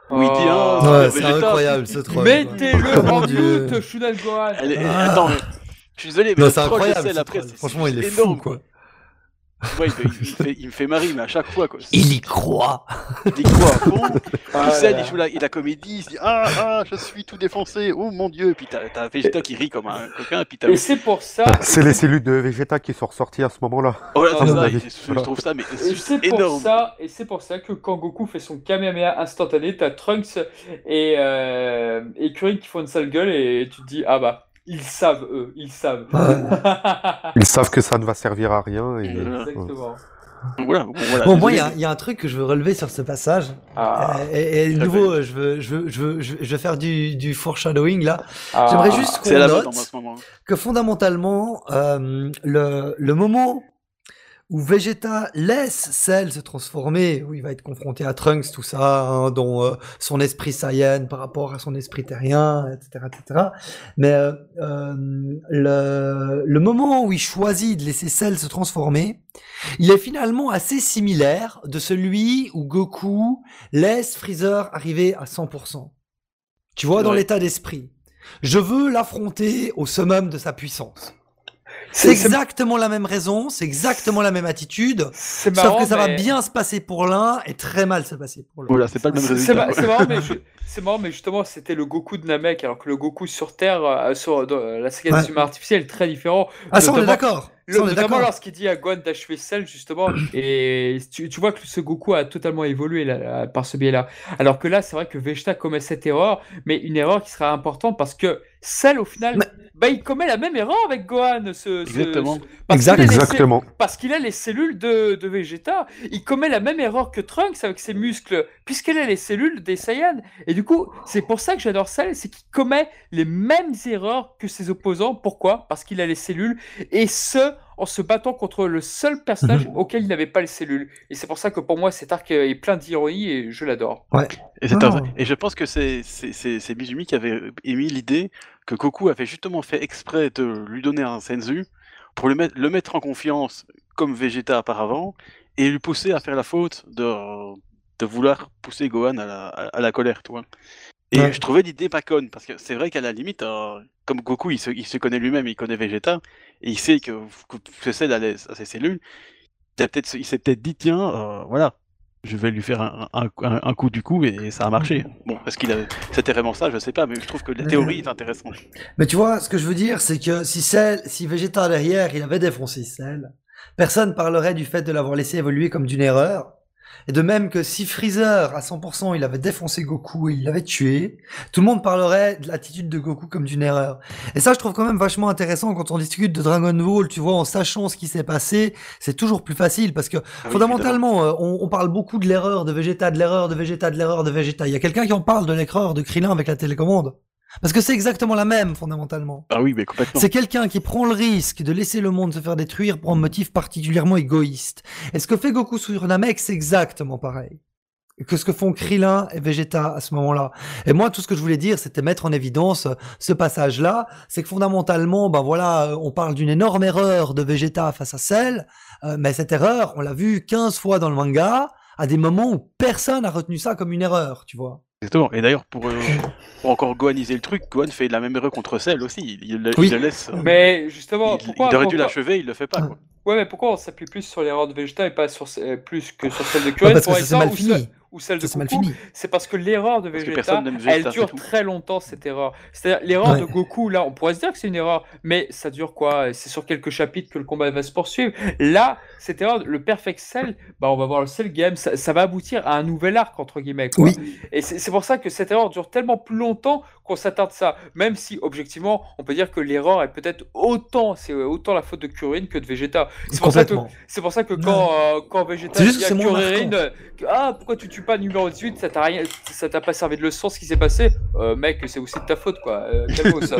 Oui, il dit, ah, c'est incroyable ce troll. Mettez-le en doute, Gohan. Attends, je suis désolé, mais c'est incroyable. après, Franchement, il est énorme, fou, quoi. Ouais, il, il, fait, il, me fait marrer, mais à chaque fois. Quoi. Il y croit. Il y croit à fond. Ah, il joue la, la comédie, il se dit Ah, ah, je suis tout défoncé, oh mon dieu. Et puis t'as Vegeta qui rit comme un coquin. Et, puis et c'est pour ça. C'est les cellules de Vegeta qui sont ressorties à ce moment-là. Oh, c'est ça, je trouve ça, mais c'est énorme. Ça, et c'est pour ça que quand Goku fait son Kamehameha instantané, t'as Trunks et, euh, et Kuririn qui font une sale gueule et tu te dis Ah bah. Ils savent, eux, ils savent. ils savent que ça ne va servir à rien. Et... Exactement. Voilà, bon, moi, il y, a un truc que je veux relever sur ce passage. Ah, euh, et, de nouveau, je veux, je, veux, je, veux, je veux faire du, du foreshadowing là. Ah, J'aimerais juste qu'on note que fondamentalement, euh, le, le moment où Vegeta laisse Cell se transformer, où il va être confronté à Trunks, tout ça, hein, dont euh, son esprit Saiyan par rapport à son esprit terrien, etc., etc. Mais euh, euh, le, le, moment où il choisit de laisser Cell se transformer, il est finalement assez similaire de celui où Goku laisse Freezer arriver à 100%. Tu vois, dans l'état d'esprit. Je veux l'affronter au summum de sa puissance. C'est exactement la même raison, c'est exactement la même attitude. sauf que ça va bien se passer pour l'un et très mal se passer pour l'autre. Voilà, c'est pas le même résultat. C'est marrant, mais c'est marrant, mais justement, c'était le Goku de Namek, alors que le Goku sur Terre, euh, sur la saga ouais. artificielle, est très différent. Ah, ça, on est d'accord. Notamment lorsqu'il dit à Gohan d'achever Cell, justement, et tu, tu, vois que ce Goku a totalement évolué là, par ce biais-là. Alors que là, c'est vrai que Vegeta commet cette erreur, mais une erreur qui sera importante parce que Cell, au final, bah, il commet la même erreur avec Gohan. Ce, Exactement. parce Exactement. parce qu'il a les cellules de, de, Vegeta. Il commet la même erreur que Trunks avec ses muscles, puisqu'il a les cellules des Saiyans. Et du coup, c'est pour ça que j'adore Cell, c'est qu'il commet les mêmes erreurs que ses opposants. Pourquoi? Parce qu'il a les cellules. Et ce, en se battant contre le seul personnage mhm. auquel il n'avait pas les cellules. Et c'est pour ça que pour moi, cet arc est plein d'ironie et je l'adore. Ouais. Et, et, je pense que c'est Mizumi qui avait émis l'idée que Goku avait justement fait exprès de lui donner un senzu pour le mettre, le mettre en confiance comme Vegeta auparavant et lui pousser à faire la faute de, de vouloir pousser Gohan à la, à la colère, tu Et je trouvais l'idée pas conne, parce que c'est vrai qu'à la limite, euh, comme Goku, il se, il se connaît lui-même, il connaît Vegeta, et il sait que, que cède à, à, ses cellules, il, peut il s'est peut-être dit, tiens, euh, voilà, je vais lui faire un, un, un, coup du coup, et ça a marché. Bon, est-ce qu'il c'était vraiment ça, je sais pas, mais je trouve que la théorie est intéressante. Mais tu vois, ce que je veux dire, c'est que si, Cell, si Vegeta derrière, il avait défoncé Cell, personne parlerait du fait de l'avoir laissé évoluer comme d'une erreur, et de même que si Freezer, à 100%, il avait défoncé Goku et il l'avait tué, tout le monde parlerait de l'attitude de Goku comme d'une erreur. Et ça, je trouve quand même vachement intéressant quand on discute de Dragon Ball, tu vois, en sachant ce qui s'est passé, c'est toujours plus facile parce que ah fondamentalement, euh, on, on, parle beaucoup de l'erreur de Vegeta, de l'erreur de Vegeta, de l'erreur de Vegeta. Il y a quelqu'un qui en parle de l'erreur de Krillin avec la télécommande? Parce que c'est exactement la même, fondamentalement. Ah oui, mais complètement. C'est quelqu'un qui prend le risque de laisser le monde se faire détruire pour un motif particulièrement égoïste. Et ce que fait Goku sur Namek, c'est exactement pareil. Que ce que font Krillin et Vegeta à ce moment-là. Et moi, tout ce que je voulais dire, c'était mettre en évidence ce passage-là. C'est que fondamentalement, ben voilà, on parle d'une énorme erreur de Vegeta face à Cell. Euh, mais cette erreur, on l'a vu 15 fois dans le manga, à des moments où personne n'a retenu ça comme une erreur, tu vois. Exactement. Et d'ailleurs, pour, euh, pour, encore goaniser le truc, Gohan fait la même erreur contre Cell aussi. Il, le laisse. Euh, mais justement, il, pourquoi il aurait dû l'achever, il le fait pas. Quoi. Ouais, mais pourquoi on s'appuie plus sur l'erreur de Vegeta et pas sur, plus que sur celle de Kuririn parce que c'est mal fini. Ou celle de Goku, c'est parce que l'erreur de Vegeta, elle dure très longtemps cette erreur. C'est-à-dire l'erreur Ouais. de Goku, là, on pourrait se dire que c'est une erreur, mais ça dure quoi? C'est sur quelques chapitres que le combat va se poursuivre. Là, cette erreur, le Perfect Cell, bah on va voir le Cell Game, ça, ça va aboutir à un nouvel arc entre guillemets. Quoi. Oui, Et c'est c'est pour ça que cette erreur dure tellement plus longtemps qu'on s'attarde ça. Même si, objectivement, on peut dire que l'erreur est peut-être autant, c'est autant la faute de Kuririn que de Vegeta. C'est pour ça que, complètement. c'est pour ça que quand, euh, quand Vegeta C'est juste dit à que, ah, pourquoi tu tues pas numéro 18, ça t'a rien, ça t'a pas servi de leçon ce qui s'est passé. Euh, mec, c'est aussi de ta faute, quoi. Euh.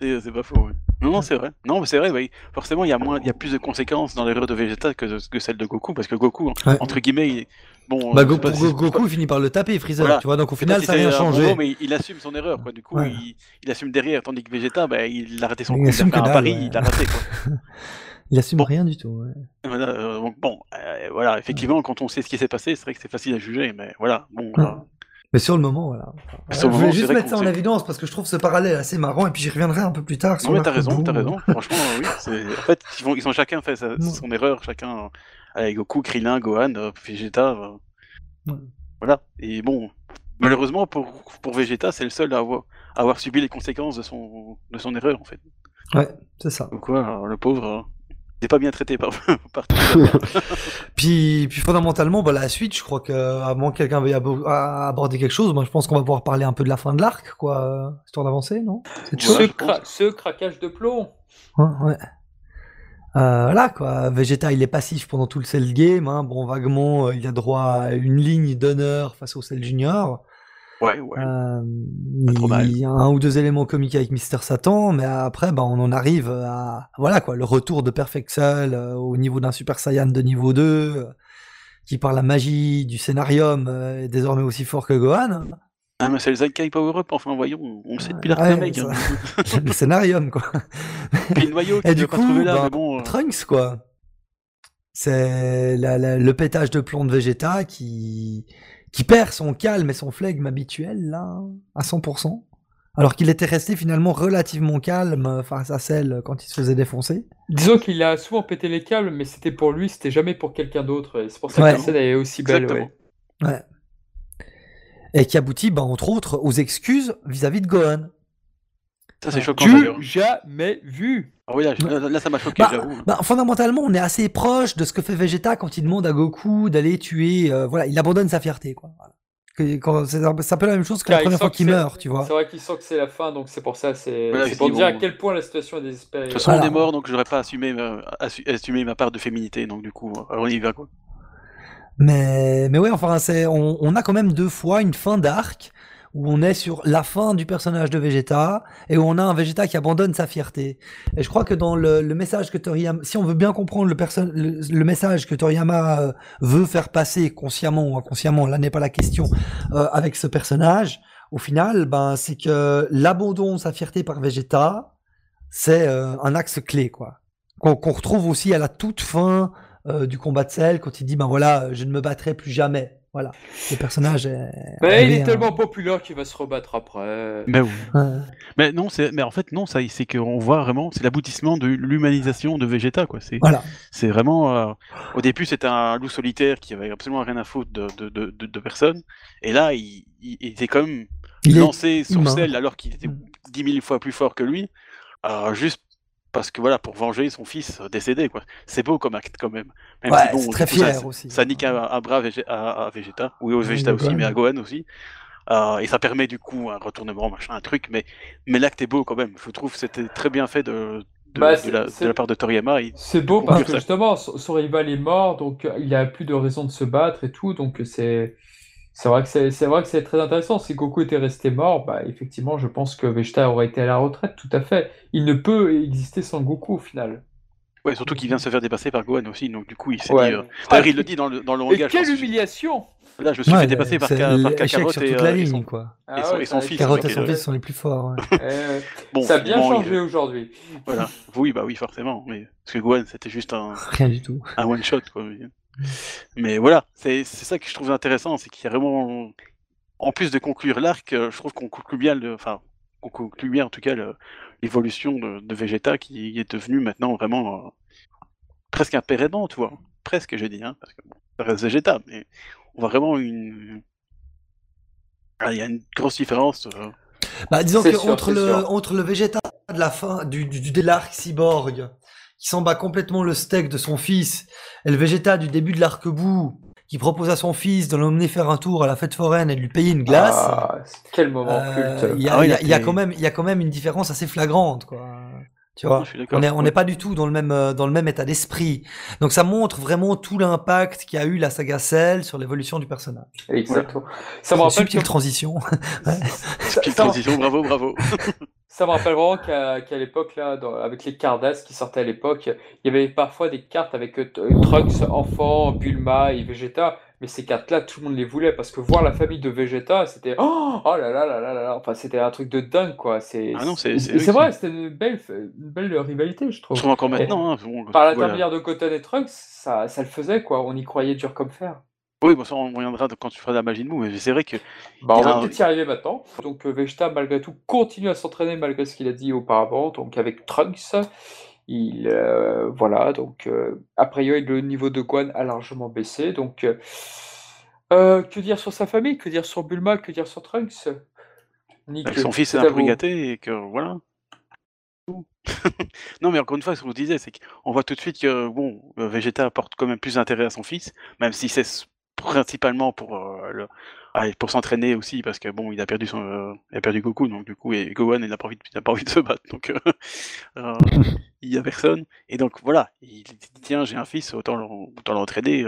C'est c'est pas faux. ouais. Non, non, c'est vrai. Non, mais c'est vrai. oui. Forcément, il y a moins, il y a plus de conséquences dans l'erreur de Vegeta que, que celle de Goku, parce que Goku, Ouais. entre guillemets, il- bon. Bah, euh, si- Goku, il finit par le taper, Freezer, Voilà. tu vois, donc au final, ça n'a rien bon changé. mot, mais il assume son erreur, quoi. Du coup, Ouais. il, il assume derrière, tandis que Vegeta, bah, il a raté son Il coup, il a assume fait que un dalle, pari, ouais. il a raté, quoi. Il assume Bon. rien du tout. ouais. Voilà, euh, donc bon, euh, voilà, effectivement, quand on sait ce qui s'est passé, c'est vrai que c'est facile à juger, mais voilà, bon. Ouais. euh, Mais sur le moment, voilà. Sur je voulais juste mettre ça en évidence parce que je trouve ce parallèle assez marrant et puis j'y reviendrai un peu plus tard. sur Non mais t'as raison, t'as raison. Franchement, oui. En fait, ils, vont, ils ont chacun fait sa- Ouais. son erreur, chacun avec Goku, Krillin, Gohan, Vegeta. euh. Voilà. Et bon, malheureusement pour, pour Vegeta, c'est le seul à avoir, à avoir subi les conséquences de son, de son erreur en fait. Ouais, c'est ça. Donc quoi, euh, le pauvre, il n'est pas bien traité par, par. Puis, puis fondamentalement, bah, la suite, je crois que à moins que quelqu'un veuille abo- aborder quelque chose, moi je pense qu'on va pouvoir parler un peu de la fin de l'arc, quoi, histoire d'avancer, non? Ce, cra- ce craquage de plomb. Ouais, ouais. Euh, voilà quoi, Vegeta il est passif pendant tout le Cell Game, hein. bon vaguement euh, il a droit à une ligne d'honneur face au Cell Junior, Ouais, ouais. Euh, Pas trop mal. il y a un ou deux éléments comiques avec Mister Satan, mais après bah, on en arrive à voilà quoi, le retour de Perfect Cell euh, au niveau d'un Super Saiyan de niveau 2, euh, qui par la magie du scénarium euh, est désormais aussi fort que Gohan. Ah mais c'est le Zenkai Power Up, enfin voyons, on le sait depuis l'arc Ouais, Hein. le scénarium quoi. Puis le noyau qui Et du pas coup, trouvé là, bah, mais bon. euh, Trunks, quoi. C'est le pétage de plomb de Vegeta qui, qui perd son calme et son flegme habituel, là, à 100%. Alors qu'il était resté finalement relativement calme euh, face à celle quand il se faisait défoncer. Disons qu'il a souvent pété les câbles, mais c'était pour lui, c'était jamais pour quelqu'un d'autre. Et c'est pour ça Ouais. que la scène est aussi belle. Ouais. Ouais. Et qui aboutit, bah, entre autres, aux excuses vis-à-vis de Gohan. Ça c'est choquant Du jamais vu. Ah oui, là, je- là, là, ça m'a choqué, Bah, j'avoue. Bah, fondamentalement, on est assez proche de ce que fait Vegeta quand il demande à Goku d'aller tuer. euh, voilà, il abandonne sa fierté, quoi. Voilà. C'est un peu la même chose que la Car première fois qu'il meurt, tu vois. C'est vrai qu'il sent que c'est la fin, donc c'est pour ça. C'est Voilà, pour dit, dire à quel point la situation est désespérée. De toute façon, Voilà. on est mort, donc j'aurais pas assumé ma, assu- assumé ma part de féminité, donc du coup, alors on y va quoi. Mais, mais ouais, enfin, c'est, on, on a quand même deux fois une fin d'arc où on est sur la fin du personnage de Vegeta et où on a un Vegeta qui abandonne sa fierté. Et je crois que dans le, le message que Toriyama, si on veut bien comprendre le, le, le message que Toriyama euh, veut faire passer consciemment ou inconsciemment, là n'est pas la question, euh, avec ce personnage, au final, ben, c'est que l'abandon de sa fierté par Vegeta, c'est euh, un axe clé, quoi. Qu'on qu'on retrouve aussi à la toute fin euh, du combat de Cell quand il dit ben voilà je ne me battrai plus jamais voilà le personnage est Mais il est tellement populaire qu'il va se rebattre après. Mais oui. Ouais. Mais non, c'est, mais en fait non, ça, c'est qu'on voit vraiment, c'est l'aboutissement de l'humanisation de Vegeta quoi. C'est, voilà c'est vraiment. euh, au début, c'était un loup solitaire qui avait absolument rien à foutre de, de, de, de, de personne, et là, il, il, il était quand même il lancé sur humain. Cell alors qu'il était Mm. dix mille fois plus fort que lui, euh, juste parce que voilà, pour venger son fils euh, décédé quoi. C'est beau comme acte quand même. Même Ouais, si, bon, c'est du très coup, ça- fier aussi. Ça nique un, un bras à, Vég- à, à Vegeta, oui au Vegeta aussi, mais à Gohan aussi. Euh, et ça permet du coup un retournement, machin, un truc, mais, mais l'acte est beau quand même. Je trouve que c'était très bien fait de, de, Bah, de la, de c'est- la part de Toriyama. Il- C'est beau parce que ça. justement, son, son rival est mort, donc euh, il a plus de raison de se battre et tout, donc c'est c'est vrai que c'est c'est vrai que c'est très intéressant. Si Goku était resté mort, bah effectivement, je pense que Vegeta aurait été à la retraite, tout à fait. Il ne peut exister sans Goku au final. Ouais, surtout qu'il vient se faire dépasser par Gohan aussi, donc du coup il s'est Ouais. dit. euh, Ah, D'ailleurs, il le dit dans le, dans le Et langage. quelle pense- humiliation! Là, je me suis Ouais, fait dépasser par, Ka- par Kakarot sur et, toute euh, la et ligne son- quoi Ah Et son- ouais, et son fils, Carotte donc, et son euh, fils sont les plus forts ouais. Euh, Bon, ça a bien changé il- aujourd'hui. Voilà. Oui, bah oui, forcément. Mais... Parce que Gohan, c'était juste un, rien du tout un one shot. Quoi. Mais voilà, c'est c'est ça que je trouve intéressant, c'est qu'il y a vraiment, en plus de conclure l'arc, euh, je trouve qu'on conclut bien, le... enfin, qu'on conclut bien en tout cas l'évolution de, de Vegeta qui est devenu maintenant vraiment euh, presque un tu vois. Presque, j'ai dit, hein, parce que bon, ça reste Vegeta, mais on voit vraiment une. Ah, il y a une grosse différence. euh. Bah, disons que sûr, entre c'est le, sûr. entre le Vegeta de la fin, du, du, du de l'arc cyborg, qui s'en bat complètement le steak de son fils, et le Vegeta du début de l'arc-bout, qui propose à son fils de l'emmener faire un tour à la fête foraine et de lui payer une glace, Ah, quel moment euh, culte. il y, a, Ah ouais, il y y a t'es- quand même, il y a quand même une différence assez flagrante, quoi. Tu vois, d'accord. on est, on Ouais. n'est pas du tout dans le même, euh, dans le même état d'esprit. Donc ça montre vraiment tout l'impact qu'a eu la saga Cell sur l'évolution du personnage. Exactement. Ça me Une rappelle subtile que- transition. Petite ça- transition, bravo, bravo. Ça me rappelle vraiment qu'à l'époque, là, dans- avec les Cardass qui sortaient à l'époque, il y avait parfois des cartes avec euh, euh, Trunks, enfant, Bulma et Vegeta. Mais ces cartes-là, tout le monde les voulait parce que voir la famille de Vegeta, c'était oh, oh là là là là là. Enfin, c'était un truc de dingue, quoi. C'est Ah non, c'est- vrai c'était une belle, une belle rivalité, je trouve. Je trouve encore maintenant. Hein, bon, Par voilà. l'intermédiaire de Goten et Trunks, ça, ça le faisait, quoi. On y croyait dur comme fer. Oui, bon, ça, on reviendra quand tu feras de la magie de mou, mais c'est vrai que. Bah, on va un- peut-être y arriver maintenant. Donc euh, Vegeta, malgré tout, continue à s'entraîner malgré ce qu'il a dit auparavant. Donc avec Trunks, il euh, voilà. Donc euh, a priori le niveau de Gohan a largement baissé. Donc euh, que dire sur sa famille, que dire sur Bulma, que dire sur Trunks? Nick, Avec son fils est un peu vous. gâté et que voilà. Non, mais encore une fois, ce qu'on disait, c'est qu'on voit tout de suite que bon, Vegeta apporte quand même plus d'intérêt à son fils, même si c'est principalement pour euh, le- ah, pour s'entraîner aussi, parce que bon, il a perdu son, euh, il a perdu Goku, donc du coup, et Gohan, il n'a pas envie, il pas envie de se battre, donc euh, il y a personne, et donc voilà, il dit tiens, j'ai un fils, autant l'en- autant l'entraîner.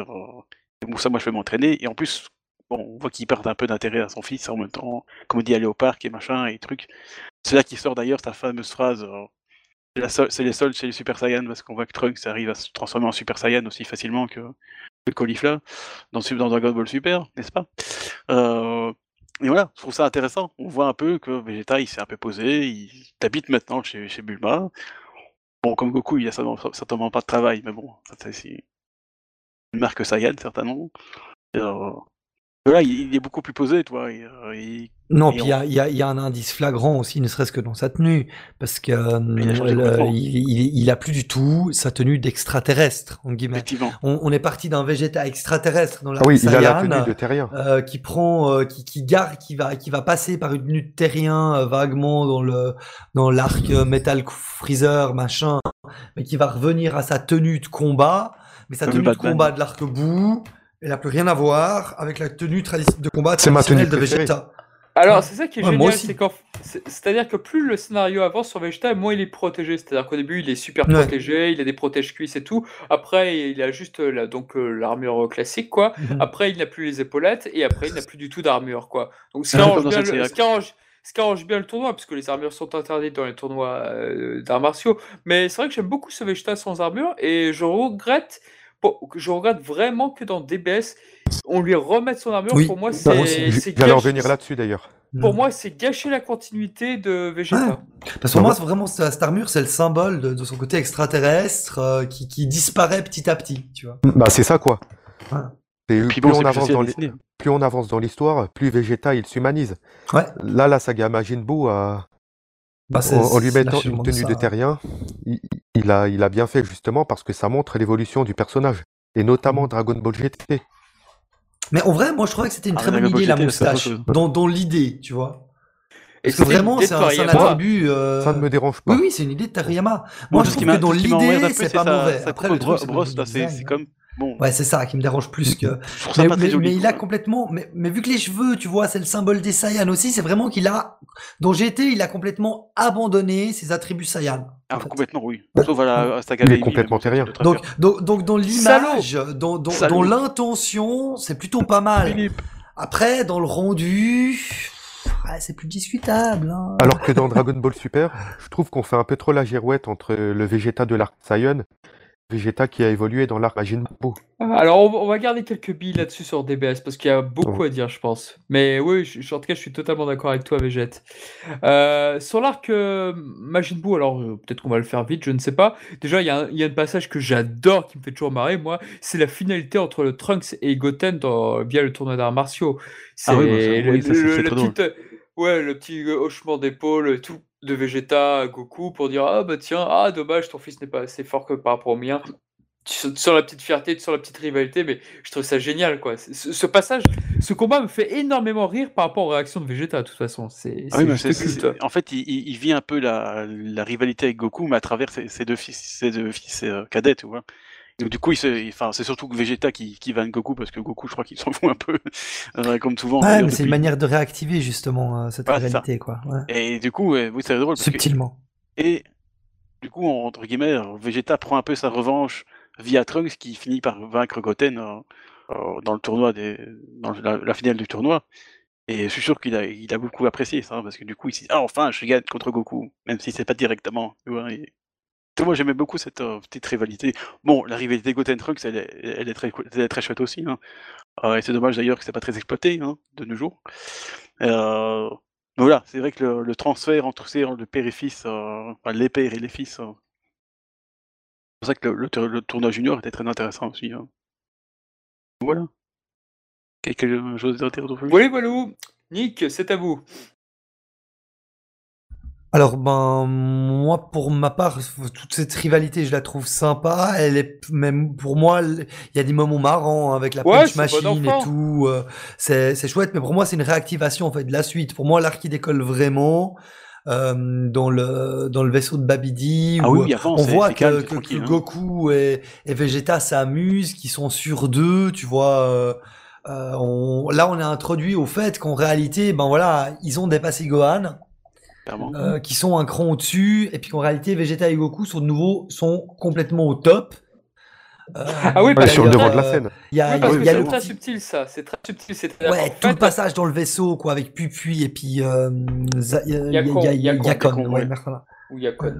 et bon, ça, moi, je peux m'entraîner, et en plus. Bon, on voit qu'il perd un peu d'intérêt à son fils en même temps, comme on dit, aller au parc et machin et trucs. C'est là qu'il sort d'ailleurs sa fameuse phrase. C'est les seuls chez les Super Saiyan parce qu'on voit que Trunks arrive à se transformer en Super Saiyan aussi facilement que, que Caulifla dans, Dragon Ball Super, n'est-ce pas? Euh, Et voilà, je trouve ça intéressant. On voit un peu que Vegeta il s'est un peu posé, il habite maintenant chez, Bulma. Bon, comme Goku, il a certainement pas de travail, mais bon, c'est une marque Saiyan certainement. Euh, Là, il, est beaucoup plus posé, toi. Et, euh, il- Non, puis on- il y a, il y a- il y a un indice flagrant aussi, ne serait-ce que dans sa tenue, parce que euh, Il a changé le- complètement. il, il- il a plus du tout sa tenue d'extraterrestre, en guillemets. effectivement. On, on est parti d'un Vegeta extraterrestre dans la Ah oui, il a la tenue de terrien. euh, qui prend, euh, qui, qui gare, qui va, qui va passer par une tenue de terrien euh, vaguement dans le, dans l'arc euh, Metal Freezer machin, mais qui va revenir à sa tenue de combat, mais sa tenue de combat de l'arc bout, elle n'a plus rien à voir avec la tenue tradi- de combat C'est ma tenue traditionnelle de. Vegeta. Alors, c'est ça qui est Ouais, génial, c'est qu'en- c'est- c'est-à-dire que plus le scénario avance sur Vegeta, moins il est protégé. C'est-à-dire qu'au début, il est super Ouais. protégé, il a des protèges cuisses et tout. Après, il a juste euh, la- donc euh, l'armure classique, quoi. Mhm. Après, il n'a plus les épaulettes et après, il n'a plus du tout d'armure, quoi. Donc, ce qui Ah, arrange bien, le, Senseiya, ce qui arrange- ce qui arrange bien le tournoi, puisque les armures sont interdites dans les tournois euh, d'arts martiaux. Mais c'est vrai que j'aime beaucoup ce Vegeta sans armure et je regrette, je regrette vraiment que dans DBS, on lui remette son armure. Oui, Pour moi, bah, moi aussi. c'est J'allais gâche- revenir là-dessus d'ailleurs. pour moi, c'est gâcher la continuité de Vegeta. Parce que pour moi, c'est vraiment cette armure, c'est le symbole de, de son côté extraterrestre euh, qui, qui disparaît petit à petit, tu vois. Bah c'est ça quoi. Ouais. Et Puis plus, bon, on avance dans plus on avance dans l'histoire, plus Vegeta il s'humanise. Ouais. Là, la saga Majin Buu, a- Bah, en, en lui mettant une tenue ça. de terrien, il, il a, il a bien fait justement parce que ça montre l'évolution du personnage. Et notamment Dragon Ball GT. Mais en vrai, moi, je trouvais que c'était une Ah, très bonne idée, la moustache, dans, dans l'idée, tu vois. Et Parce que vraiment, l'idée c'est de un, un attribut... euh, Ça ne me dérange pas. Oui, oui, c'est une idée de Tariyama. Bon, Moi, je ce qui trouve que dans l'idée, c'est pas sa- mauvais. sa Après, le brosse, c'est comme. Bon, Ouais, c'est ça qui me dérange plus que... je trouve ça Mais, pas très mais- joli. mais il a complètement, mais, mais vu que les cheveux, tu vois, c'est le symbole des Saiyans aussi, c'est vraiment qu'il a, dans GT, il a complètement abandonné ses attributs Saiyan. Ah, en fait. complètement, oui. Sauf à la à Saga Il est Baby, complètement bon, terrien. Donc, donc, donc, dans l'image, dans, dans, Salaud. dans l'intention, c'est plutôt pas mal. Philippe. Après, dans le rendu, ouais, c'est plus discutable. hein. Alors que dans Dragon Ball Super, je trouve qu'on fait un peu trop la girouette entre le Vegeta de l'arc Saiyan, Vegeta qui a évolué dans l'arc Majin Buu. Alors, on, on va garder quelques billes là-dessus sur DBS parce qu'il y a beaucoup à dire, je pense. Mais oui, je- je- en tout cas, je suis totalement d'accord avec toi, Végette. Euh, sur l'arc euh, Majin Buu, alors euh, peut-être qu'on va le faire vite, je ne sais pas. Déjà, il y, a un- il y a un passage que j'adore, qui me fait toujours marrer, moi, c'est la finalité entre le Trunks et Goten dans, via le tournoi d'arts martiaux. C'est Ah oui, bah ça, le, oui, ça, c'est- le- c'est le très petit, ouais, le petit hochement d'épaule, et tout de Vegeta à Goku pour dire ah bah tiens ah dommage ton fils n'est pas assez fort que par rapport au mien tu sens la petite fierté, tu sens la petite rivalité, mais je trouve ça génial, quoi. Ce, ce passage, ce combat me fait énormément rire par rapport aux réactions de Vegeta, de toute façon. C'est Ah oui, c'est- en fait, il, il- il vit un peu la, la rivalité avec Goku, mais à travers ses, ses deux fils, ses deux fils euh, cadets, tu vois. Donc, du coup, enfin, c'est surtout que Vegeta qui, qui vanne Goku, parce que Goku, je crois qu'il s'en fout un peu, euh, comme souvent. Mais c'est une manière de réactiver justement euh, cette rivalité, quoi. Ouais. Et du coup, ouais, oui, c'est drôle. Parce que, Subtilement. et du coup, entre guillemets, euh, Vegeta prend un peu sa revanche via Trunks, qui finit par vaincre Goten euh, euh, dans le tournoi des, dans la, la finale du tournoi. Et je suis sûr qu'il a, il a beaucoup apprécié ça, parce que du coup, il s'est dit, ah, enfin, je gagne contre Goku, même si c'est pas directement. Tu vois, et- Moi, j'aimais beaucoup cette euh, petite rivalité. Bon, la rivalité Goten-Trunks, elle, est- elle, est très, elle est très chouette aussi. Hein. Euh, et c'est dommage d'ailleurs que c'est pas très exploité hein, de nos jours. Euh, mais voilà, c'est vrai que le, transfert entre le père et fils, enfin, les pères et les fils, c'est pour ça que le, le tour- le tournoi junior était très intéressant aussi. hein. Voilà. Quelque chose à Voilà, voilà. Nick, c'est à vous. Alors, ben, moi, pour ma part, toute cette rivalité, je la trouve sympa. Elle est, même pour moi, il y a des moments marrants avec la Ouais, punch machine et tout. euh, c'est, c'est chouette, mais pour moi, c'est une réactivation, en fait, de la suite. Pour moi, l'arc, il décolle vraiment, euh, dans le, dans le vaisseau de Babidi. Ah où, oui, avant, on voit que, que- que hein. Goku et, et Vegeta s'amusent, qu'ils sont sur deux, tu vois. euh, euh, on- là, on est introduit au fait qu'en réalité, ben voilà, ils ont dépassé Gohan. Euh, qui sont un cran au-dessus, et puis qu'en réalité, Vegeta et Goku sont de nouveau sont complètement au top. Euh, Ah oui, parce sur le devant de la euh, scène. Il y a, Oui, parce il que y a c'est le très petit- subtil, ça. C'est très subtil. C'est Ouais, tout le passage dans le vaisseau, quoi, avec Pupui et puis euh, euh, Yakon, ouais, ouais. Ou Yakon.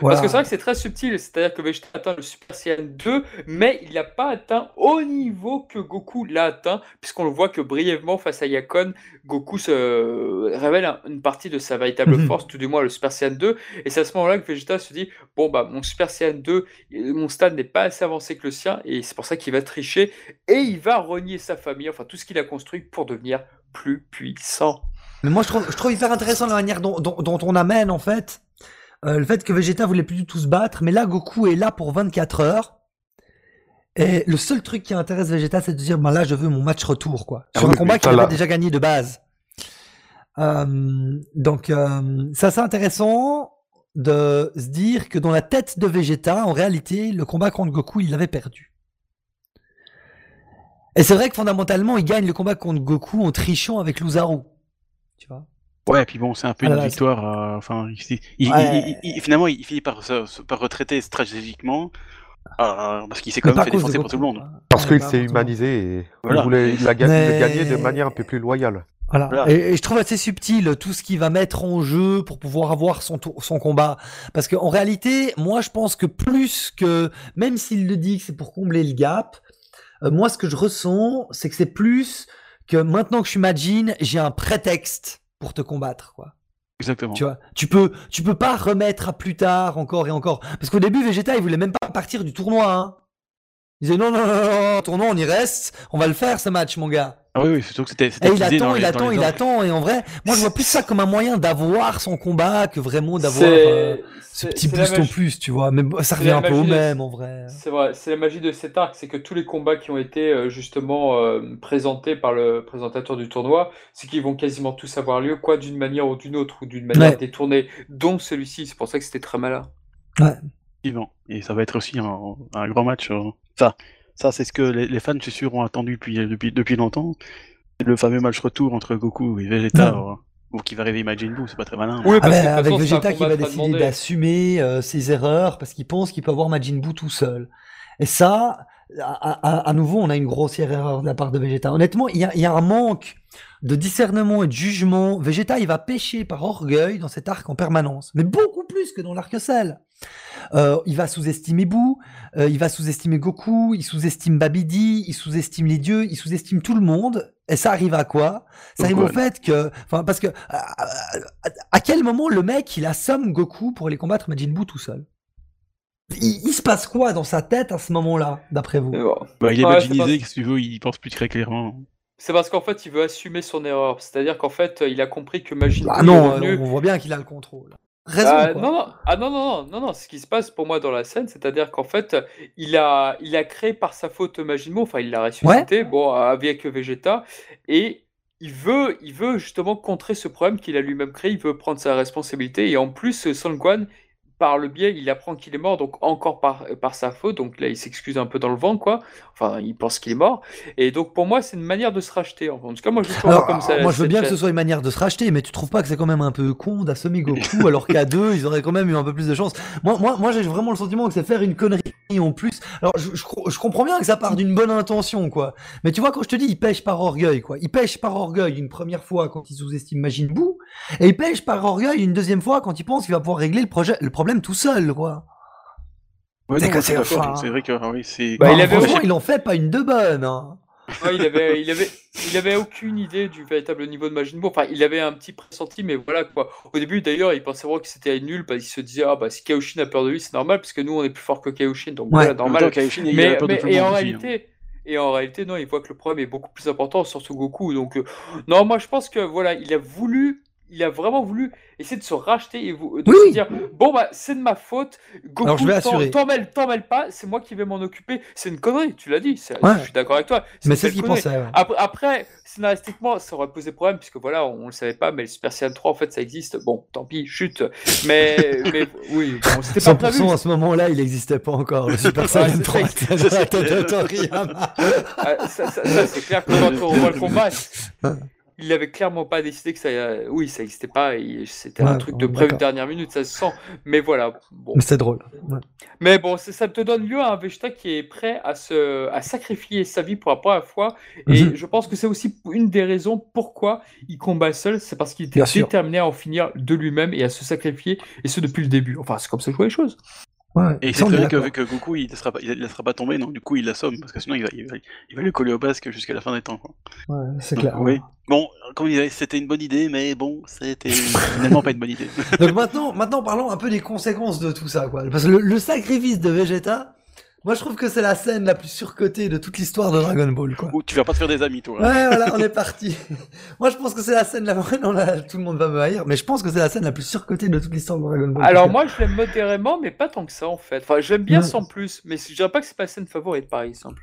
Voilà. Parce que c'est vrai que c'est très subtil, c'est-à-dire que Vegeta atteint le Super Saiyan 2, mais il n'a pas atteint au niveau que Goku l'a atteint, puisqu'on le voit que brièvement face à Yakon, Goku se révèle un- une partie de sa véritable Mhm. force, tout du moins le Super Saiyan 2, et c'est à ce moment-là que Vegeta se dit, bon bah mon Super Saiyan 2, euh, mon stade n'est pas assez avancé que le sien, et c'est pour ça qu'il va tricher, et il va renier sa famille, enfin tout ce qu'il a construit pour devenir plus puissant. Mais moi, je trouve, je trouve hyper intéressant la manière dont, dont, dont on amène, en fait, euh, le fait que Vegeta voulait plus du tout se battre, mais là, Goku est là pour 24 heures. Et le seul truc qui intéresse Vegeta, c'est de dire, ben là, je veux mon match retour, quoi. Ah Sur un combat qu'il avait déjà gagné de base. Euh, donc, euh, ça, c'est intéressant de se dire que dans la tête de Vegeta, en réalité, le combat contre Goku, il l'avait perdu. Et c'est vrai que fondamentalement, il gagne le combat contre Goku en trichant avec Luzaru. Tu vois? Ouais, et puis bon, c'est un peu Ah une là victoire. euh, Enfin, il, il- Ouais. il- il- finalement, il finit par, par retraiter stratégiquement, euh, parce qu'il s'est quand même fait défoncer par tout le monde. Parce qu'il pas s'est humanisé et Voilà. il voulait il a gagné, Mais- gagner de manière un peu plus loyale. Voilà. Voilà. Et, et je trouve assez subtil tout ce qu'il va mettre en jeu pour pouvoir avoir son, tour- son combat. Parce qu'en réalité, moi, je pense que plus que, même s'il le dit que c'est pour combler le gap, euh, moi, ce que je ressens, c'est que c'est plus que maintenant que je suis Majin, j'ai un prétexte pour te combattre, quoi. Exactement. Tu vois, tu peux, tu peux pas remettre à plus tard encore et encore. Parce qu'au début, Vegeta, il voulait même pas partir du tournoi. Hein. Il disait non, non, non, non, non, tournoi, on y reste, on va le faire ce match, mon gars. Ah oui, oui, surtout que c'était. Et il attend, les- il dans attend, il attend. Et en vrai, moi, je vois plus ça comme un moyen d'avoir son combat que vraiment d'avoir euh, ce petit boost en plus, tu vois. Mais ça revient un peu au de- même, en vrai. C'est vrai, c'est la magie de cet arc, c'est que tous les combats qui ont été euh, justement euh, présentés par le présentateur du tournoi, c'est qu'ils vont quasiment tous avoir lieu, quoi, d'une manière ou d'une autre, ou d'une manière Ouais. détournée, dont celui-ci. C'est pour ça que c'était très malin. Effectivement. Et ça va être aussi un, un grand match. euh. Ça, ça c'est ce que les, les fans, je suis sûr, ont attendu depuis, depuis, depuis longtemps. C'est le fameux match retour entre Goku et Vegeta, euh, ou qui va réveiller Majin Buu, c'est pas très malin. Oui, Ah parce ben, que avec façon, Vegeta qui va décider d'assumer euh, ses erreurs parce qu'il pense qu'il peut avoir Majin Buu tout seul. Et ça, à, à- à nouveau, on a une grossière erreur de la part de Vegeta. Honnêtement, il y a, il y a un manque de discernement et de jugement. Vegeta, il va pêcher par orgueil dans cet arc en permanence, mais beaucoup plus que dans l'arc Cell. Euh, il va sous-estimer Boo, euh, il va sous-estimer Goku, il sous-estime Babidi, il sous-estime les dieux, il sous-estime tout le monde. Et ça arrive à quoi? Ça arrive au fait que, enfin, parce que à, à- à quel moment le mec il assomme Goku pour aller combattre Majin Buu tout seul? Il, il se passe quoi dans sa tête à ce moment-là, d'après vous? Bon. Bah, il est qu'est-ce que tu veux, il pense plus très clairement. C'est parce qu'en fait, il veut assumer son erreur. C'est-à-dire qu'en fait, il a compris que Majin Ah Buu est non, on voit bien qu'il a le contrôle. Raison. Ah, quoi. non, non, ah non, non, non, non, ce qui se passe pour moi dans la scène, c'est-à-dire qu'en fait, il a, il a créé par sa faute Majin Buu, enfin, il l'a ressuscité, bon, avec Vegeta, et il veut, il veut justement contrer ce problème qu'il a lui-même créé, il veut prendre sa responsabilité, et en plus, Son Gohan, par le biais, il apprend qu'il est mort, donc encore par, par sa faute, donc là, il s'excuse un peu dans le vent, quoi, enfin, il pense qu'il est mort, et donc pour moi, c'est une manière de se racheter, en tout cas, moi, je Alors, comme ça. moi je veux bien que ce soit une manière de se racheter, mais tu trouves pas que c'est quand même un peu con d'assommer Goku alors qu'à deux ils auraient quand même eu un peu plus de chance? Moi, moi, moi j'ai vraiment le sentiment que c'est faire une connerie en plus. Alors je, je, je comprends bien que ça part d'une bonne intention quoi, mais tu vois quand je te dis il pêche par orgueil quoi, il pêche par orgueil une première fois quand il sous-estime Majin Buu, et il pêche par orgueil une deuxième fois quand il pense qu'il va pouvoir régler le projet, le problème tout seul quoi. Ouais, C'est vrai que ah oui, c'est. Bah, Bah, il avait franchement, aussi- il en fait pas une de bonne. Hein. Ouais, il avait, il avait, il avait aucune idée du véritable niveau de Majin Buu. Enfin, il avait un petit pressenti, mais voilà quoi. Au début, d'ailleurs, il pensait vraiment que c'était nul parce qu'il se disait ah bah si Kaioshin a peur de lui, c'est normal parce que nous on est plus fort que Kaioshin, donc Ouais. voilà, En même temps, normal. Kaioshin, il a Mais, de et en hein. réalité, et en réalité, non, il voit que le problème est beaucoup plus important, surtout Goku. Donc euh, non, moi je pense que voilà, il a voulu. Il a vraiment voulu essayer de se racheter et vous, de Oui, se dire bon bah c'est de ma faute. Goku, Alors, je vais t'en- assurer. t'en mêles pas, c'est moi qui vais m'en occuper. C'est une connerie, tu l'as dit. Ouais. Je suis d'accord avec toi. Mais c'est ce qu'il pensait. ouais. Après, après, scénaristiquement, ça aurait posé problème, puisque voilà, on le savait pas, mais le Super Saiyan 3, en fait, ça existe. Bon, tant pis, chute. Mais, mais oui, bon, c'était pas prévu. 100% à ce moment-là, il n'existait pas encore. Le Super Saiyan c'est 3 ça, était dans la tête de Toriyama. Ah, ça, c'est clair que quand on voit le combat, il avait clairement pas décidé que ça. euh, Oui, ça existait pas, c'était un truc de prévu dernière minute, ça se sent. Mais voilà, bon. Mais c'est drôle. Ouais. Mais bon, ça te donne lieu à un Vegeta qui est prêt à, se, à sacrifier sa vie pour la première fois. Et Mhm. je pense que c'est aussi une des raisons pourquoi il combat seul. C'est parce qu'il était Bien sûr. déterminé à en finir de lui-même et à se sacrifier, et ce depuis le début. Enfin, c'est comme ça que je vois les choses. Ouais, Et c'est vrai que, que Goku il ne laissera, pas- il laissera pas tomber, donc du coup il l'assomme, parce que sinon il va, il, va, il va le coller au basque jusqu'à la fin des temps. Quoi. Ouais, c'est Donc, clair. oui. Bon, comme il disait, c'était une bonne idée, mais bon, c'était finalement pas une bonne idée. Donc maintenant, maintenant, parlons un peu des conséquences de tout ça, quoi. Parce que le, le sacrifice de Vegeta, moi je trouve que c'est la scène la plus surcotée de toute l'histoire de Dragon Ball, quoi. Ou tu vas pas te faire des amis, toi. Ouais, voilà, on est parti. Moi je pense que c'est la scène la non, là, tout le monde va me haïr, mais je pense que c'est la scène la plus surcotée de toute l'histoire de Dragon Ball. Alors, moi, je l'aime modérément, mais pas tant que ça, en fait. Enfin, j'aime bien Ouais. sans plus, mais je dirais pas que c'est ma scène favorite, par exemple.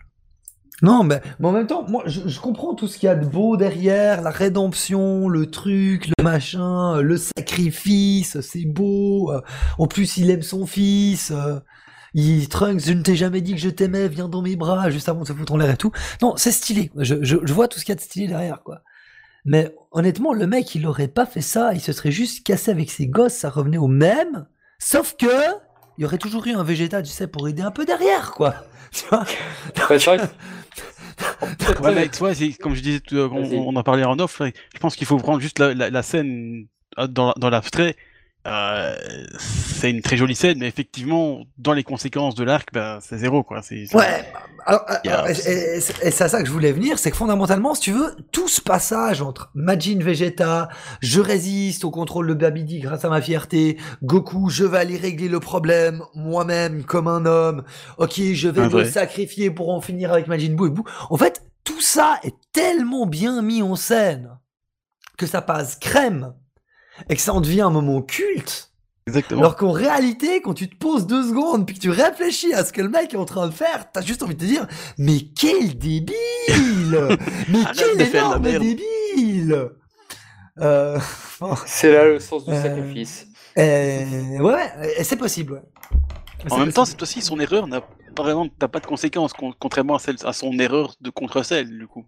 Non, mais, mais en même temps, moi je, je comprends tout ce qu'il y a de beau derrière, la rédemption, le truc, le machin, le sacrifice, c'est beau. euh, En plus, il aime son fils. Il, Trunks, je ne t'ai jamais dit que je t'aimais, viens dans mes bras, juste avant de se foutre en l'air et tout. Non, c'est stylé. Je, je, je vois tout ce qu'il y a de stylé derrière, quoi. Mais honnêtement, le mec, il aurait pas fait ça, il se serait juste cassé avec ses gosses, ça revenait au même. Sauf que, il y aurait toujours eu un Vegeta, tu sais, pour aider un peu derrière, quoi. Tu vois Ouais, que- Ouais, mais tu vois, c'est- comme je disais, tout- on, on en parlait en off, je pense qu'il faut prendre juste la, la, la scène euh, dans, dans l'abstrait. Euh, c'est une très jolie scène, mais effectivement, dans les conséquences de l'arc, ben, c'est zéro, quoi. C'est, c'est- Ouais, alors, a- alors, et, et- et c'est à ça que je voulais venir, c'est que fondamentalement, si tu veux, tout ce passage entre Majin Vegeta, je résiste au contrôle de Babidi grâce à ma fierté, Goku, je vais aller régler le problème moi-même comme un homme, ok, je vais Un me sacrifier pour en finir avec Majin Buu et Buu. En fait, tout ça est tellement bien mis en scène que ça passe crème et que ça en devient un moment culte. Exactement. Alors qu'en réalité, quand tu te poses deux secondes puis que tu réfléchis à ce que le mec est en train de faire, t'as juste envie de te dire Mais quel débile Mais quel énorme débile euh, C'est là le sens du Euh, sacrifice. euh, Ouais, ouais, c'est possible, ouais. En même temps, possible. c'est aussi son erreur n'a pas vraiment, t'as pas de conséquences, con- contrairement à, celle, à son erreur de contre-celle, du coup.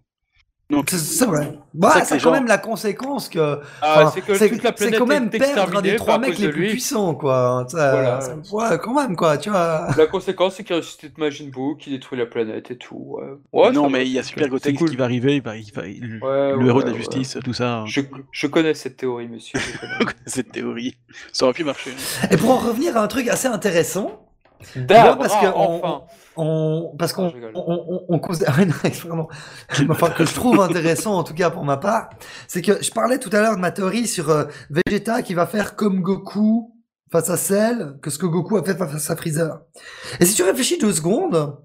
Donc, C'est- vrai. Bah, c'est a quand gens- même la conséquence que. Ah, c'est quand même perdre un des trois mecs les plus puissants, quoi. Ça, Voilà. ça- ouais, quand même, quoi, tu vois. La conséquence, c'est qu'il ressuscite Majin Buu, qui détruit la planète et tout. Ouais. Ouais, non, mais il y a Super cool. qui va arriver, il va, il va- il- Ouais, le ouais, héros de la ouais. justice, tout ça. Je, je connais cette théorie, monsieur. je connais. Cette théorie. Ça aurait pu marcher. hein. Et pour en revenir à un truc assez intéressant, Dabra, parce que enfin. on, parce qu'on je rigole. on, on, on cause- ah, vraiment. enfin que je trouve intéressant en tout cas pour ma part, c'est que je parlais tout à l'heure de ma théorie sur euh, Vegeta qui va faire comme Goku face à Cell que ce que Goku a fait face à Freezer. Et si tu réfléchis deux secondes,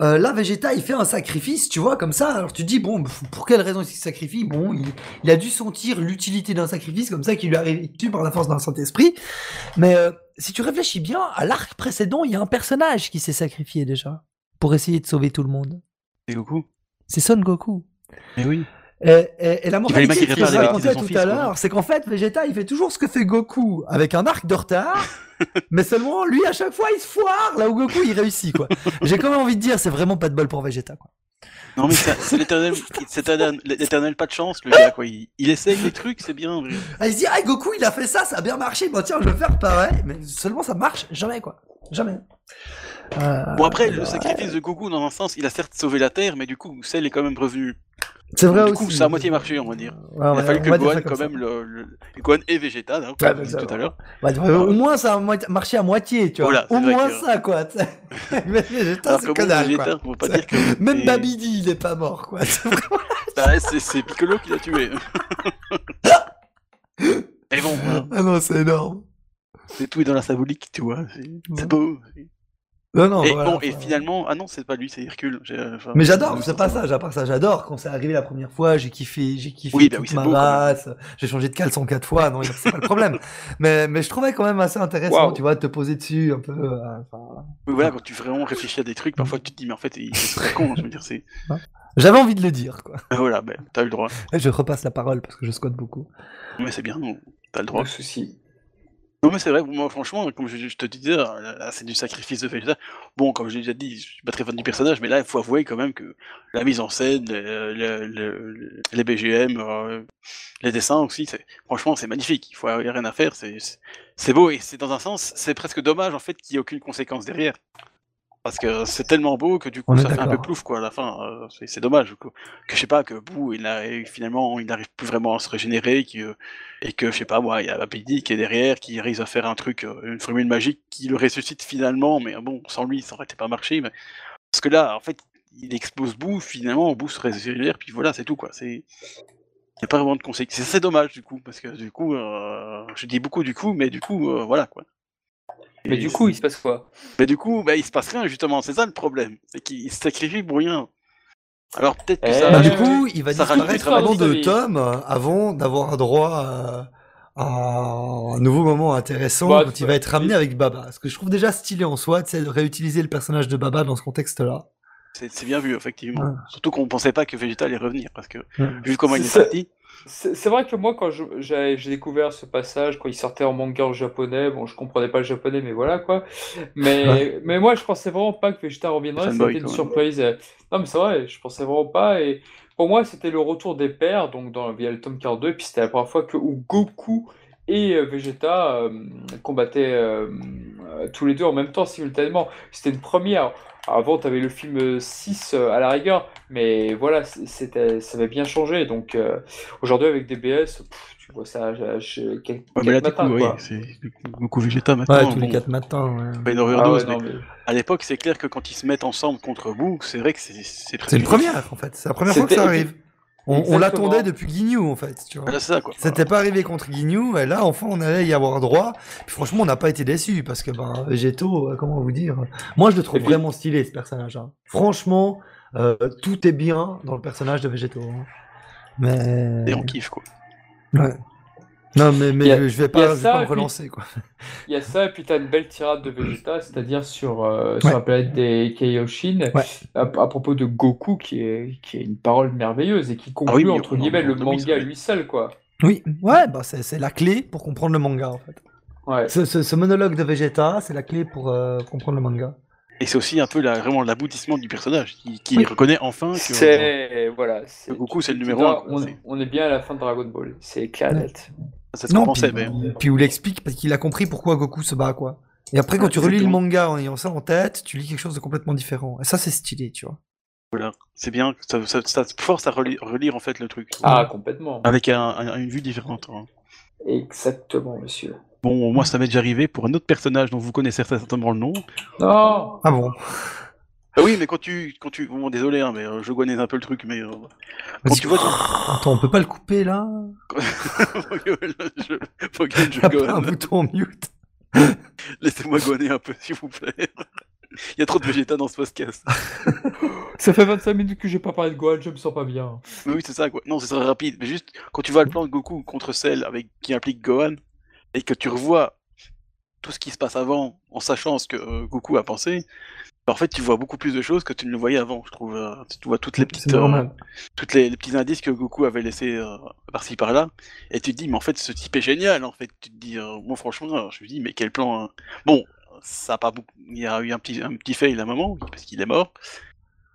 Euh, là, Vegeta, il fait un sacrifice, tu vois, comme ça. Alors tu te dis, bon, pour quelle raison il se sacrifie? Bon, il, il a dû sentir l'utilité d'un sacrifice comme ça qui lui arrive dessus par la force d'un Saint-Esprit. Mais euh, si tu réfléchis bien, à l'arc précédent, il y a un personnage qui s'est sacrifié déjà pour essayer de sauver tout le monde. C'est Goku. C'est Son Goku. Mais oui. Et, et- et la pas que je racontais tout fils, à l'heure, c'est qu'en fait, Vegeta, il fait toujours ce que fait Goku, avec un arc de retard, mais seulement lui, à chaque fois, il se foire, là où Goku, il réussit, quoi. J'ai quand même envie de dire, c'est vraiment pas de bol pour Vegeta, quoi. Non mais c'est l'éternel, pas de chance le gars quoi. Il, il essaye des trucs, c'est bien. Ah, il se dit, ah, Goku, il a fait ça, ça a bien marché, bon, tiens, je vais faire pareil, mais seulement ça marche jamais, quoi. Jamais. Euh, Bon après, le ouais. sacrifice de Goku dans un sens, il a certes sauvé la Terre, mais du coup, Cell est quand même revenu. C'est vrai du aussi. coup, ça a moitié marché, on va dire. Il a fallu que Gohan quand ça. même le, le... Gohan et Vegeta, ça disais tout à va. l'heure. Ouais, au moins, ça a marché à moitié, tu vois. Voilà, c'est au moins que- ça, quoi. Vegeta, c'est dalle, Vegeta, quoi. pas C'est- dire que. Même et- Babidi, il est pas mort, quoi. C'est Bah, c'est c'est Piccolo qui l'a tué. Et bon, voilà, Ah non, c'est énorme. c'est tout est dans la symbolique, tu vois. C'est Ouais. c'est beau. Non, non, et voilà, bon, et finalement, ah non, c'est pas lui, c'est Hercule. J'ai- enfin, Mais j'adore c'est- ce passage, à part ça, j'adore quand c'est arrivé la première fois, j'ai kiffé, j'ai kiffé Oui, bah toute oui, ma beau, race, j'ai changé de caleçon quatre fois, non, c'est pas le problème. mais, mais je trouvais quand même assez intéressant, Waouh. tu vois, de te poser dessus un peu. euh, enfin, Oui, voilà, quand tu vraiment réfléchis à des trucs, parfois tu te dis, mais en fait, il- c'est pas con, je veux dire, c'est. J'avais envie de le dire, quoi. Voilà, ben, t'as eu le droit. Et je repasse la parole parce que je squatte beaucoup. Mais c'est bien, t'as le droit. Pas de souci. Non, mais c'est vrai, moi, franchement, comme je, te disais, là, c'est du sacrifice de Vegeta. Bon, comme je l'ai déjà dit, je suis pas très fan du personnage, mais là, il faut avouer quand même que la mise en scène, le- le- le- les BGM, euh, les dessins aussi, franchement, c'est magnifique. Il faut a rien à faire, c'est beau et c'est dans un sens, c'est presque dommage en fait qu'il n'y ait aucune conséquence derrière. Parce que c'est tellement beau que du coup On ça fait un peu plouf quoi à la fin. euh, c'est, dommage que, que je sais pas que Boo il a, finalement il n'arrive plus vraiment à se régénérer et que je sais pas moi il y a Babidi qui est derrière qui arrive à faire un truc euh, une formule magique qui le ressuscite finalement mais bon sans lui ça aurait été pas marché mais parce que là en fait il explose Boo finalement Boo se régénère puis voilà c'est tout quoi c'est il n'y a pas vraiment de conséquences. C'est assez dommage du coup, parce que du coup, euh, je dis beaucoup du coup, mais du coup, euh, voilà quoi. Mais du coup, il se passe quoi? Mais du coup, bah, il se passe rien justement, c'est ça le problème. C'est qu'il se sacrifie pour rien. Alors peut-être que Eh, ça. Bah, Euh, du coup, il va disparaître pendant deux historique. tomes euh, avant d'avoir droit à, à un nouveau moment intéressant Bah, quand il va être ramené avec Baba. Ce que je trouve déjà stylé en soi, sais, de réutiliser le personnage de Baba dans ce contexte-là. c'est c'est bien vu effectivement. Ouais. Surtout qu'on pensait pas que Vegeta allait revenir, parce que Ouais. vu comment il est C'est- parti. C'est vrai que moi, quand j'ai découvert ce passage, quand il sortait en manga en japonais, bon, je comprenais pas le japonais, mais voilà quoi. Mais, Ouais. mais moi, je pensais vraiment pas que Vegeta reviendrait. C'était une même. surprise. Non, mais c'est vrai, je pensais vraiment pas. Et pour moi, c'était le retour des pères, donc dans via le tome 42. Et puis c'était la première fois que où Goku et euh, Vegeta euh, combattaient euh, euh, tous les deux en même temps, simultanément. C'était une première. Avant, tu avais le film 6 euh, à la rigueur, mais voilà, c'était, ça avait bien changé. Donc euh, aujourd'hui, avec DBS, pff, tu vois ça je- je- quel- Ouais, mais quel là, du matin, coup, oui, c'est beaucoup Vegeta maintenant. Ouais, tous les bon, quatre matins. ouais. pas une Ah overdose, ouais, non, mais mais- à l'époque, c'est clair que quand ils se mettent ensemble contre Boo, c'est vrai que c'est c'est presque C'est une première en fait. C'est la première fois que ça arrive. On, l'attendait depuis Guignou en fait. Tu vois. C'est ça. C'était pas arrivé contre Guignou, et là, enfin, on allait y avoir droit. Puis franchement, on n'a pas été déçus, parce que, ben, euh, comment vous dire Moi, je le trouve puis- vraiment stylé, ce personnage. hein. Franchement, euh, tout est bien dans le personnage de Végéto. hein. Mais. Et on kiffe quoi. Ouais. Non, mais, mais a- je vais pas, a je vais ça, pas me puis- relancer, quoi. Il y a ça, et puis tu as une belle tirade de Vegeta, c'est-à-dire sur, euh, sur la planète des Kaioshin, Ouais. à, à propos de Goku, qui est, qui est une parole merveilleuse et qui conclut, Ah oui, mais entre guillemets, le manga lui seul, quoi. Oui, ouais, bah, c'est c'est la clé pour comprendre le manga, en fait. Ouais. Ce, ce- ce monologue de Vegeta, c'est la clé pour euh, comprendre le manga. Et c'est aussi un peu la, vraiment l'aboutissement du personnage, qui, qui Oui. reconnaît enfin que. C'est voilà, Goku, c'est le numéro tu un, vois, quoi, On, c'est- on est bien à la fin de Dragon Ball, c'est clair Ouais. net. C'est ce qu'on Non, pensait, puis, mais. puis où il explique parce qu'il a compris pourquoi Goku se bat, quoi. Et après, quand tu relis le manga en ayant ça en tête, tu lis quelque chose de complètement différent. Et ça, c'est stylé, tu vois. Voilà, c'est bien, ça, ça, ça te force à relire, relire en fait le truc. Ah, complètement. Avec un- un- une vue différente. hein. Exactement, monsieur. Bon, moi ça m'est déjà arrivé pour un autre personnage dont vous connaissez certainement le nom. Non, Ah bon? Ah oui, mais quand tu. Quand tu... Bon, désolé, hein, mais euh, je connais un peu le truc, mais. euh, Quand Vas-y. tu vois. Attends, on peut pas le couper là je... Faut que je un gonne. bouton mute Laissez-moi gonner un peu, s'il vous plaît. Il y a trop de Vegeta dans ce podcast. Ça fait 25 minutes que j'ai pas parlé de Gohan, je me sens pas bien. Mais oui, c'est ça, quoi. Non, ce sera rapide. Mais juste, quand tu vois le plan de Goku contre Cell avec, qui implique Gohan, et que tu revois tout ce qui se passe avant, en sachant ce que euh, Goku a pensé, en fait, tu vois beaucoup plus de choses que tu ne le voyais avant, je trouve. euh, tu vois toutes les petites, euh, toutes les, les petits indices que Goku avait laissés euh, par-ci par-là, et tu te dis, mais en fait, ce type est génial, en fait. Tu te dis, moi, franchement, je me dis, mais quel plan. hein. Bon, ça a pas beaucoup. Il y a eu un petit, un petit fail à un moment, parce qu'il est mort.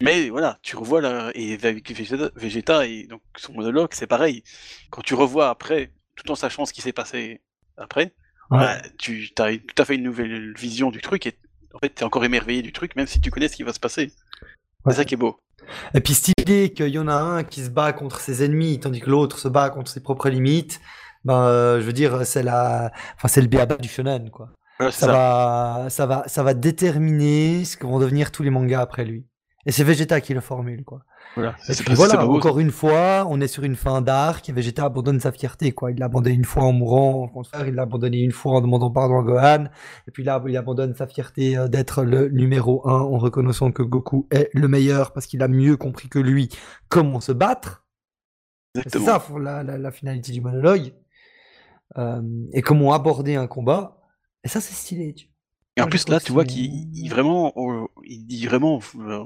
Mais voilà, tu revois là, et avec Vegeta, et donc son monologue, c'est pareil. Quand tu revois après, tout en sachant ce qui s'est passé après, Ouais. bah, tu as tout à fait une nouvelle vision du truc, et en fait, tu es encore émerveillé du truc, même si tu connais ce qui va se passer. Ouais. C'est ça qui est beau. Et puis cette idée qu'il y en a un qui se bat contre ses ennemis, tandis que l'autre se bat contre ses propres limites, ben, euh, je veux dire, c'est la, enfin, c'est le béaba du shonen, quoi. Ça. va, ça va, ça va déterminer ce que vont devenir tous les mangas après lui. Et c'est Vegeta qui le formule, quoi. Voilà, Et puis pas- voilà, pas beau, encore une fois, on est sur une fin d'arc et Vegeta abandonne sa fierté, quoi. Il l'a abandonné une fois en mourant en contraire, il l'a abandonné une fois en demandant pardon à Gohan, et puis là, il abandonne sa fierté euh, d'être le numéro un en reconnaissant que Goku est le meilleur parce qu'il a mieux compris que lui comment se battre. C'est ça pour la, la, la finalité du monologue. Euh, et comment aborder un combat. Et ça, c'est stylé. tu- Et en plus, là, tu vois qu'il il vraiment, euh, il dit vraiment euh,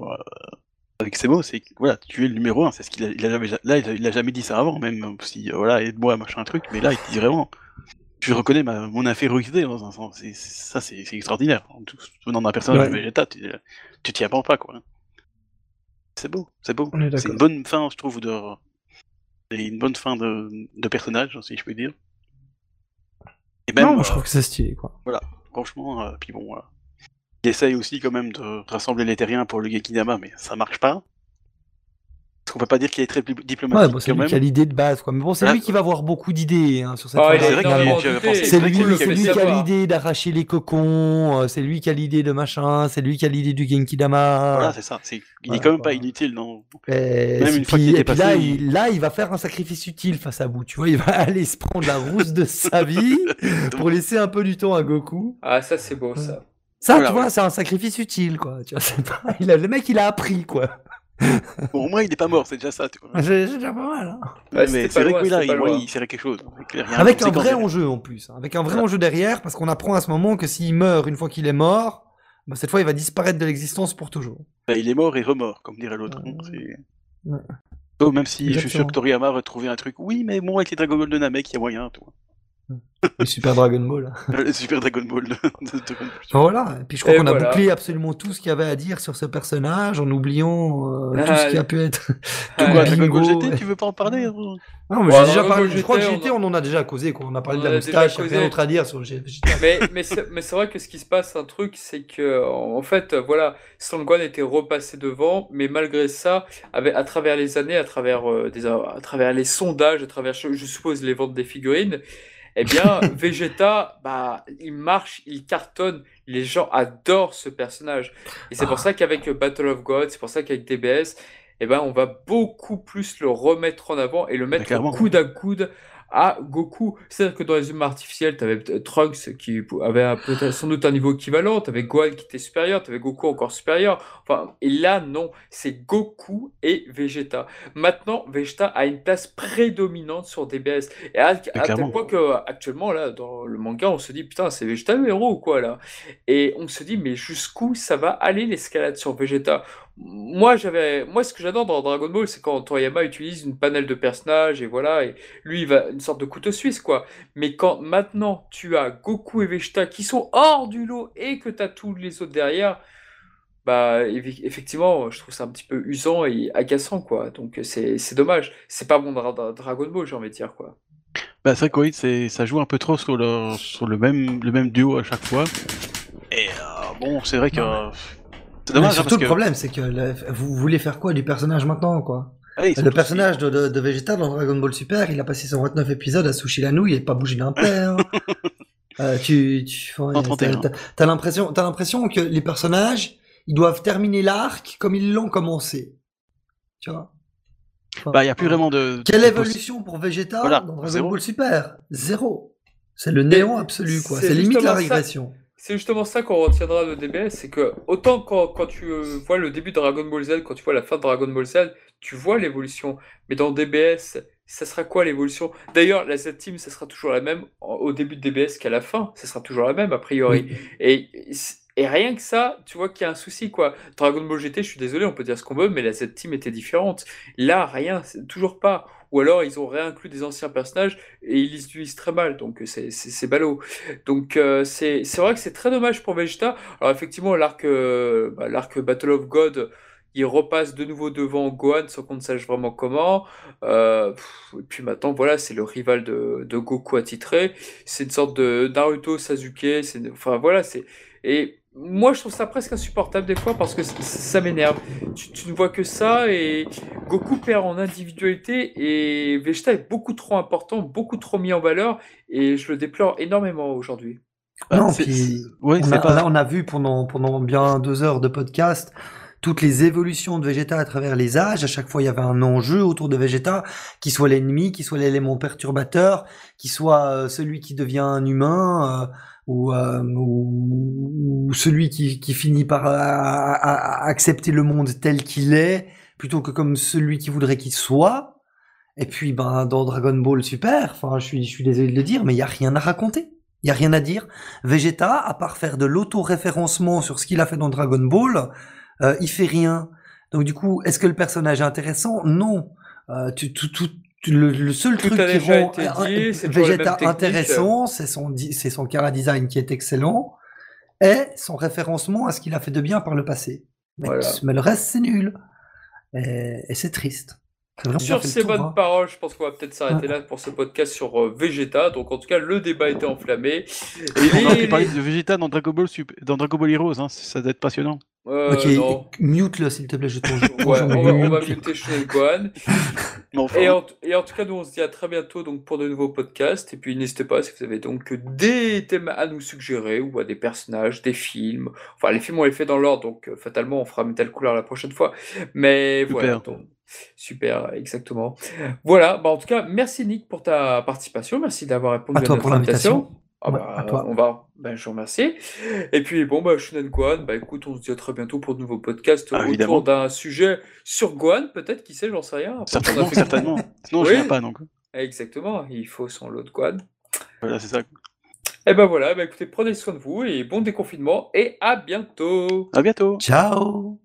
avec ses mots, c'est que, voilà, tu es le numéro un. C'est ce qu'il a, il a jamais, là, il a, il a jamais dit ça avant, même si euh, voilà, aide-moi, machin truc. Mais là, il dit vraiment, je reconnais ma, mon infériorité dans un sens. C'est- ça, c'est extraordinaire. En tout- Venant d'un personnage de Ouais. Vegeta, tu tu t'y attends pas, quoi. C'est beau, c'est beau. C'est une bonne fin, je trouve, de, c'est une bonne fin de, de personnage, si je peux dire. Et même, non, moi, euh, je trouve que c'est stylé, quoi. Franchement, euh, puis bon, euh, il essaye aussi quand même de rassembler les terriens pour le Gekinama, mais ça marche pas. Parce qu'on peut pas dire qu'il est très dipl- Ouais, diplomatique bon, c'est quand lui même. qui a l'idée de base, quoi. Mais bon, c'est Là, lui qui va avoir beaucoup d'idées hein, sur cette Ah, c'est lui, cool, lui qui a l'idée d'arracher les cocons, euh, c'est lui qui a l'idée de machin, c'est lui qui a l'idée du Genkidama. Voilà, c'est ça. C'est... Il Voilà, est quand même pas inutile dans. Et, Même une fois qu'il était là, il, là, il va faire un sacrifice utile face à Boo. Tu vois, il va aller se prendre la rousse de sa vie pour laisser un peu du temps à Goku. Ah, ça c'est beau ça. Ça, Voilà, tu vois, ouais. c'est un sacrifice utile, quoi. Tu vois, c'est pas... il a... Le mec, il a appris, quoi. Bon, au moins, il est pas mort, c'est déjà ça. Vois. C'est déjà pas mal. hein. Ouais, mais c'est vrai loin, que oui, là, c'était il, ferait quelque chose. Clair, Avec un vrai enjeu en plus. hein. Avec un vrai Voilà. enjeu derrière, parce qu'on apprend à ce moment que s'il meurt une fois qu'il est mort, bah, cette fois, il va disparaître de l'existence pour toujours. Bah, il est mort et remort, comme dirait l'autre. Ouais. hein, Ouais. Oh, même si je suis sûr que Toriyama va trouver un truc. Oui, mais bon, avec les Dragon Ball de Namek, il y a moyen, toi. Le Super Dragon Ball. Le Super Dragon Ball de, de voilà. Et puis je crois qu'on a bouclé absolument tout ce qu'il y avait à dire sur ce personnage en oubliant euh, tout Ah, ce qui a pu être. Tout Ah, quoi. Dragon Ball GT, tu veux pas en parler hein Non, mais Bon, j'ai déjà parlé. Je crois que GT, GT, on... en a déjà causé. Quoi. On a parlé On de la moustache, il y a causé. rien d'autre à dire sur le G- Vegeta. mais mais c'est vrai que ce qui se passe, un truc, c'est que en fait, voilà, Sangwan était repassé devant, mais malgré ça, avec, à travers les années, à travers euh, des, à travers les sondages, à travers, je suppose, les ventes des figurines, eh bien, Vegeta, bah, il marche, il cartonne. Les gens adorent ce personnage, et c'est pour ça qu'avec Battle of God, c'est pour ça qu'avec DBS, eh ben, on va beaucoup plus le remettre en avant et le mettre clairement. coude à coude à Goku. C'est-à-dire que dans les humains artificiels, tu avais Trunks qui avait sans doute un niveau équivalent, tu avais Gohan qui était supérieur, tu avais Goku encore supérieur. Enfin, et là, non, c'est Goku et Vegeta. Maintenant, Vegeta a une place prédominante sur DBS. Et à, à tel point que actuellement, là, dans le manga, on se dit, putain, c'est Vegeta le héros ou quoi, là? Et on se dit, mais jusqu'où ça va aller l'escalade sur Vegeta? Moi, j'avais, moi, ce que j'adore dans Dragon Ball, c'est quand Toriyama utilise une panel de personnages et voilà, et lui, il va une sorte de couteau suisse, quoi. Mais quand maintenant tu as Goku et Vegeta qui sont hors du lot et que tu as tous les autres derrière, bah, eff- effectivement, je trouve ça un petit peu usant et agaçant, quoi. Donc, c'est, c'est dommage. C'est pas bon Dra- Dra- Dragon Ball, j'ai envie de dire, quoi. Bah, c'est vrai que oui, c'est, ça joue un peu trop sur le, sur le même, le même duo à chaque fois. Et euh, bon, c'est vrai que. Non, C'est dommage, Mais hein, surtout, parce le que. problème, c'est que le- vous voulez faire quoi du personnage maintenant, quoi Ah oui, Le personnage de, de, de Vegeta dans Dragon Ball Super, il a passé 129 épisodes à Sushi la nouille et pas bougé d'un père. Euh, tu, tu, ouais, 131. t'as- l'impression, t'as l'impression que les personnages, ils doivent terminer l'arc comme ils l'ont commencé. Tu vois? Enfin, Bah, il n'y a plus vraiment de. Quelle de évolution pour Vegeta Voilà, dans Dragon zéro. Ball Super? Zéro. C'est le néant absolu, quoi. c'est limite la ça. C'est justement ça qu'on retiendra de DBS, c'est que autant quand, quand tu euh, vois le début de Dragon Ball Z, quand tu vois la fin de Dragon Ball Z, tu vois l'évolution. Mais dans DBS, ça sera quoi l'évolution? D'ailleurs, la Z-Team, ça sera toujours la même au début de DBS qu'à la fin. Ça sera toujours la même, a priori. Et, et rien que ça, tu vois qu'il y a un souci, quoi. Dragon Ball GT, je suis désolé, on peut dire ce qu'on veut, mais la Z-Team était différente. Là, rien, toujours pas. Ou alors, ils ont réinclus des anciens personnages et ils les utilisent très mal, donc c'est c'est- ballot. Donc, euh, c'est vrai que c'est très dommage pour Vegeta. Alors, effectivement, l'arc euh, bah, l'arc Battle of God, il repasse de nouveau devant Gohan sans qu'on ne sache vraiment comment. Euh, et puis maintenant, voilà, c'est le rival de, de Goku attitré. C'est une sorte de Naruto Sasuke. Enfin, voilà, c'est. Et moi, je trouve ça presque insupportable des fois parce que ça m'énerve. Tu, tu ne vois que ça et Goku perd en individualité et Vegeta est beaucoup trop important, beaucoup trop mis en valeur et je le déplore énormément aujourd'hui. Bah, non, puis on, a, pas. là, on a vu pendant, pendant bien deux heures de podcast toutes les évolutions de Vegeta à travers les âges. À chaque fois, il y avait un enjeu autour de Vegeta, qui soit l'ennemi, qui soit l'élément perturbateur, qui soit euh, celui qui devient un humain, euh, ou, euh, ou, celui qui, qui finit par euh, à- à- à accepter le monde tel qu'il est, plutôt que comme celui qui voudrait qu'il soit. Et puis, ben, dans Dragon Ball Super, enfin, je suis, je suis désolé de le dire, mais il y a rien à raconter. Il y a rien à dire. Vegeta, à part faire de l'auto-référencement sur ce qu'il a fait dans Dragon Ball, euh, il fait rien. Donc du coup, est-ce que le personnage est intéressant? Non. Euh, tu, tout, tout, le, le seul Tout truc qui rend dit, Vegeta intéressant, c'est son, c'est son cara design qui est excellent, et son référencement à ce qu'il a fait de bien par le passé. Mais, Voilà. mais le reste, c'est nul. Et, et c'est triste. Sur ces tour, bonnes hein. paroles, je pense qu'on va peut-être s'arrêter là pour ce podcast sur euh, Vegeta. Donc en tout cas, le débat était enflammé. Et les- pu parler de Vegeta dans Dragon Ball, Sup- dans Dragon Ball Heroes, hein, ça doit être passionnant. Euh, Ok, non. mute-le s'il te plaît, je Ouais, on va, on va mute. muter Gohan. Mais enfin, Et en, et en tout cas, nous on se dit à très bientôt donc pour de nouveaux podcasts. Et puis n'hésitez pas si vous avez donc des thèmes à nous suggérer ou à des personnages, des films. Enfin, les films on les fait dans l'ordre, donc euh, fatalement on fera Metal Couleur la prochaine fois. Mais Super. voilà, donc, super, exactement. Voilà, bah en tout cas, merci Nick pour ta participation, merci d'avoir répondu À à, toi notre pour l'invitation. Ah Ouais, bah, à toi. on va, ben, je vous remercie. Et puis bon, bah, Shunen Gohan, bah écoute, on se dit à très bientôt pour de nouveaux podcasts Ah, autour d'un sujet sur Gohan, peut-être, qui sait, j'en sais rien. Après, on a certainement, fait- certainement. Sinon, je Oui. viens pas, donc. Exactement, il faut son lot de Gohan. Voilà, c'est ça. Et ben voilà, bah écoutez, prenez soin de vous et bon déconfinement et à bientôt. À bientôt. Ciao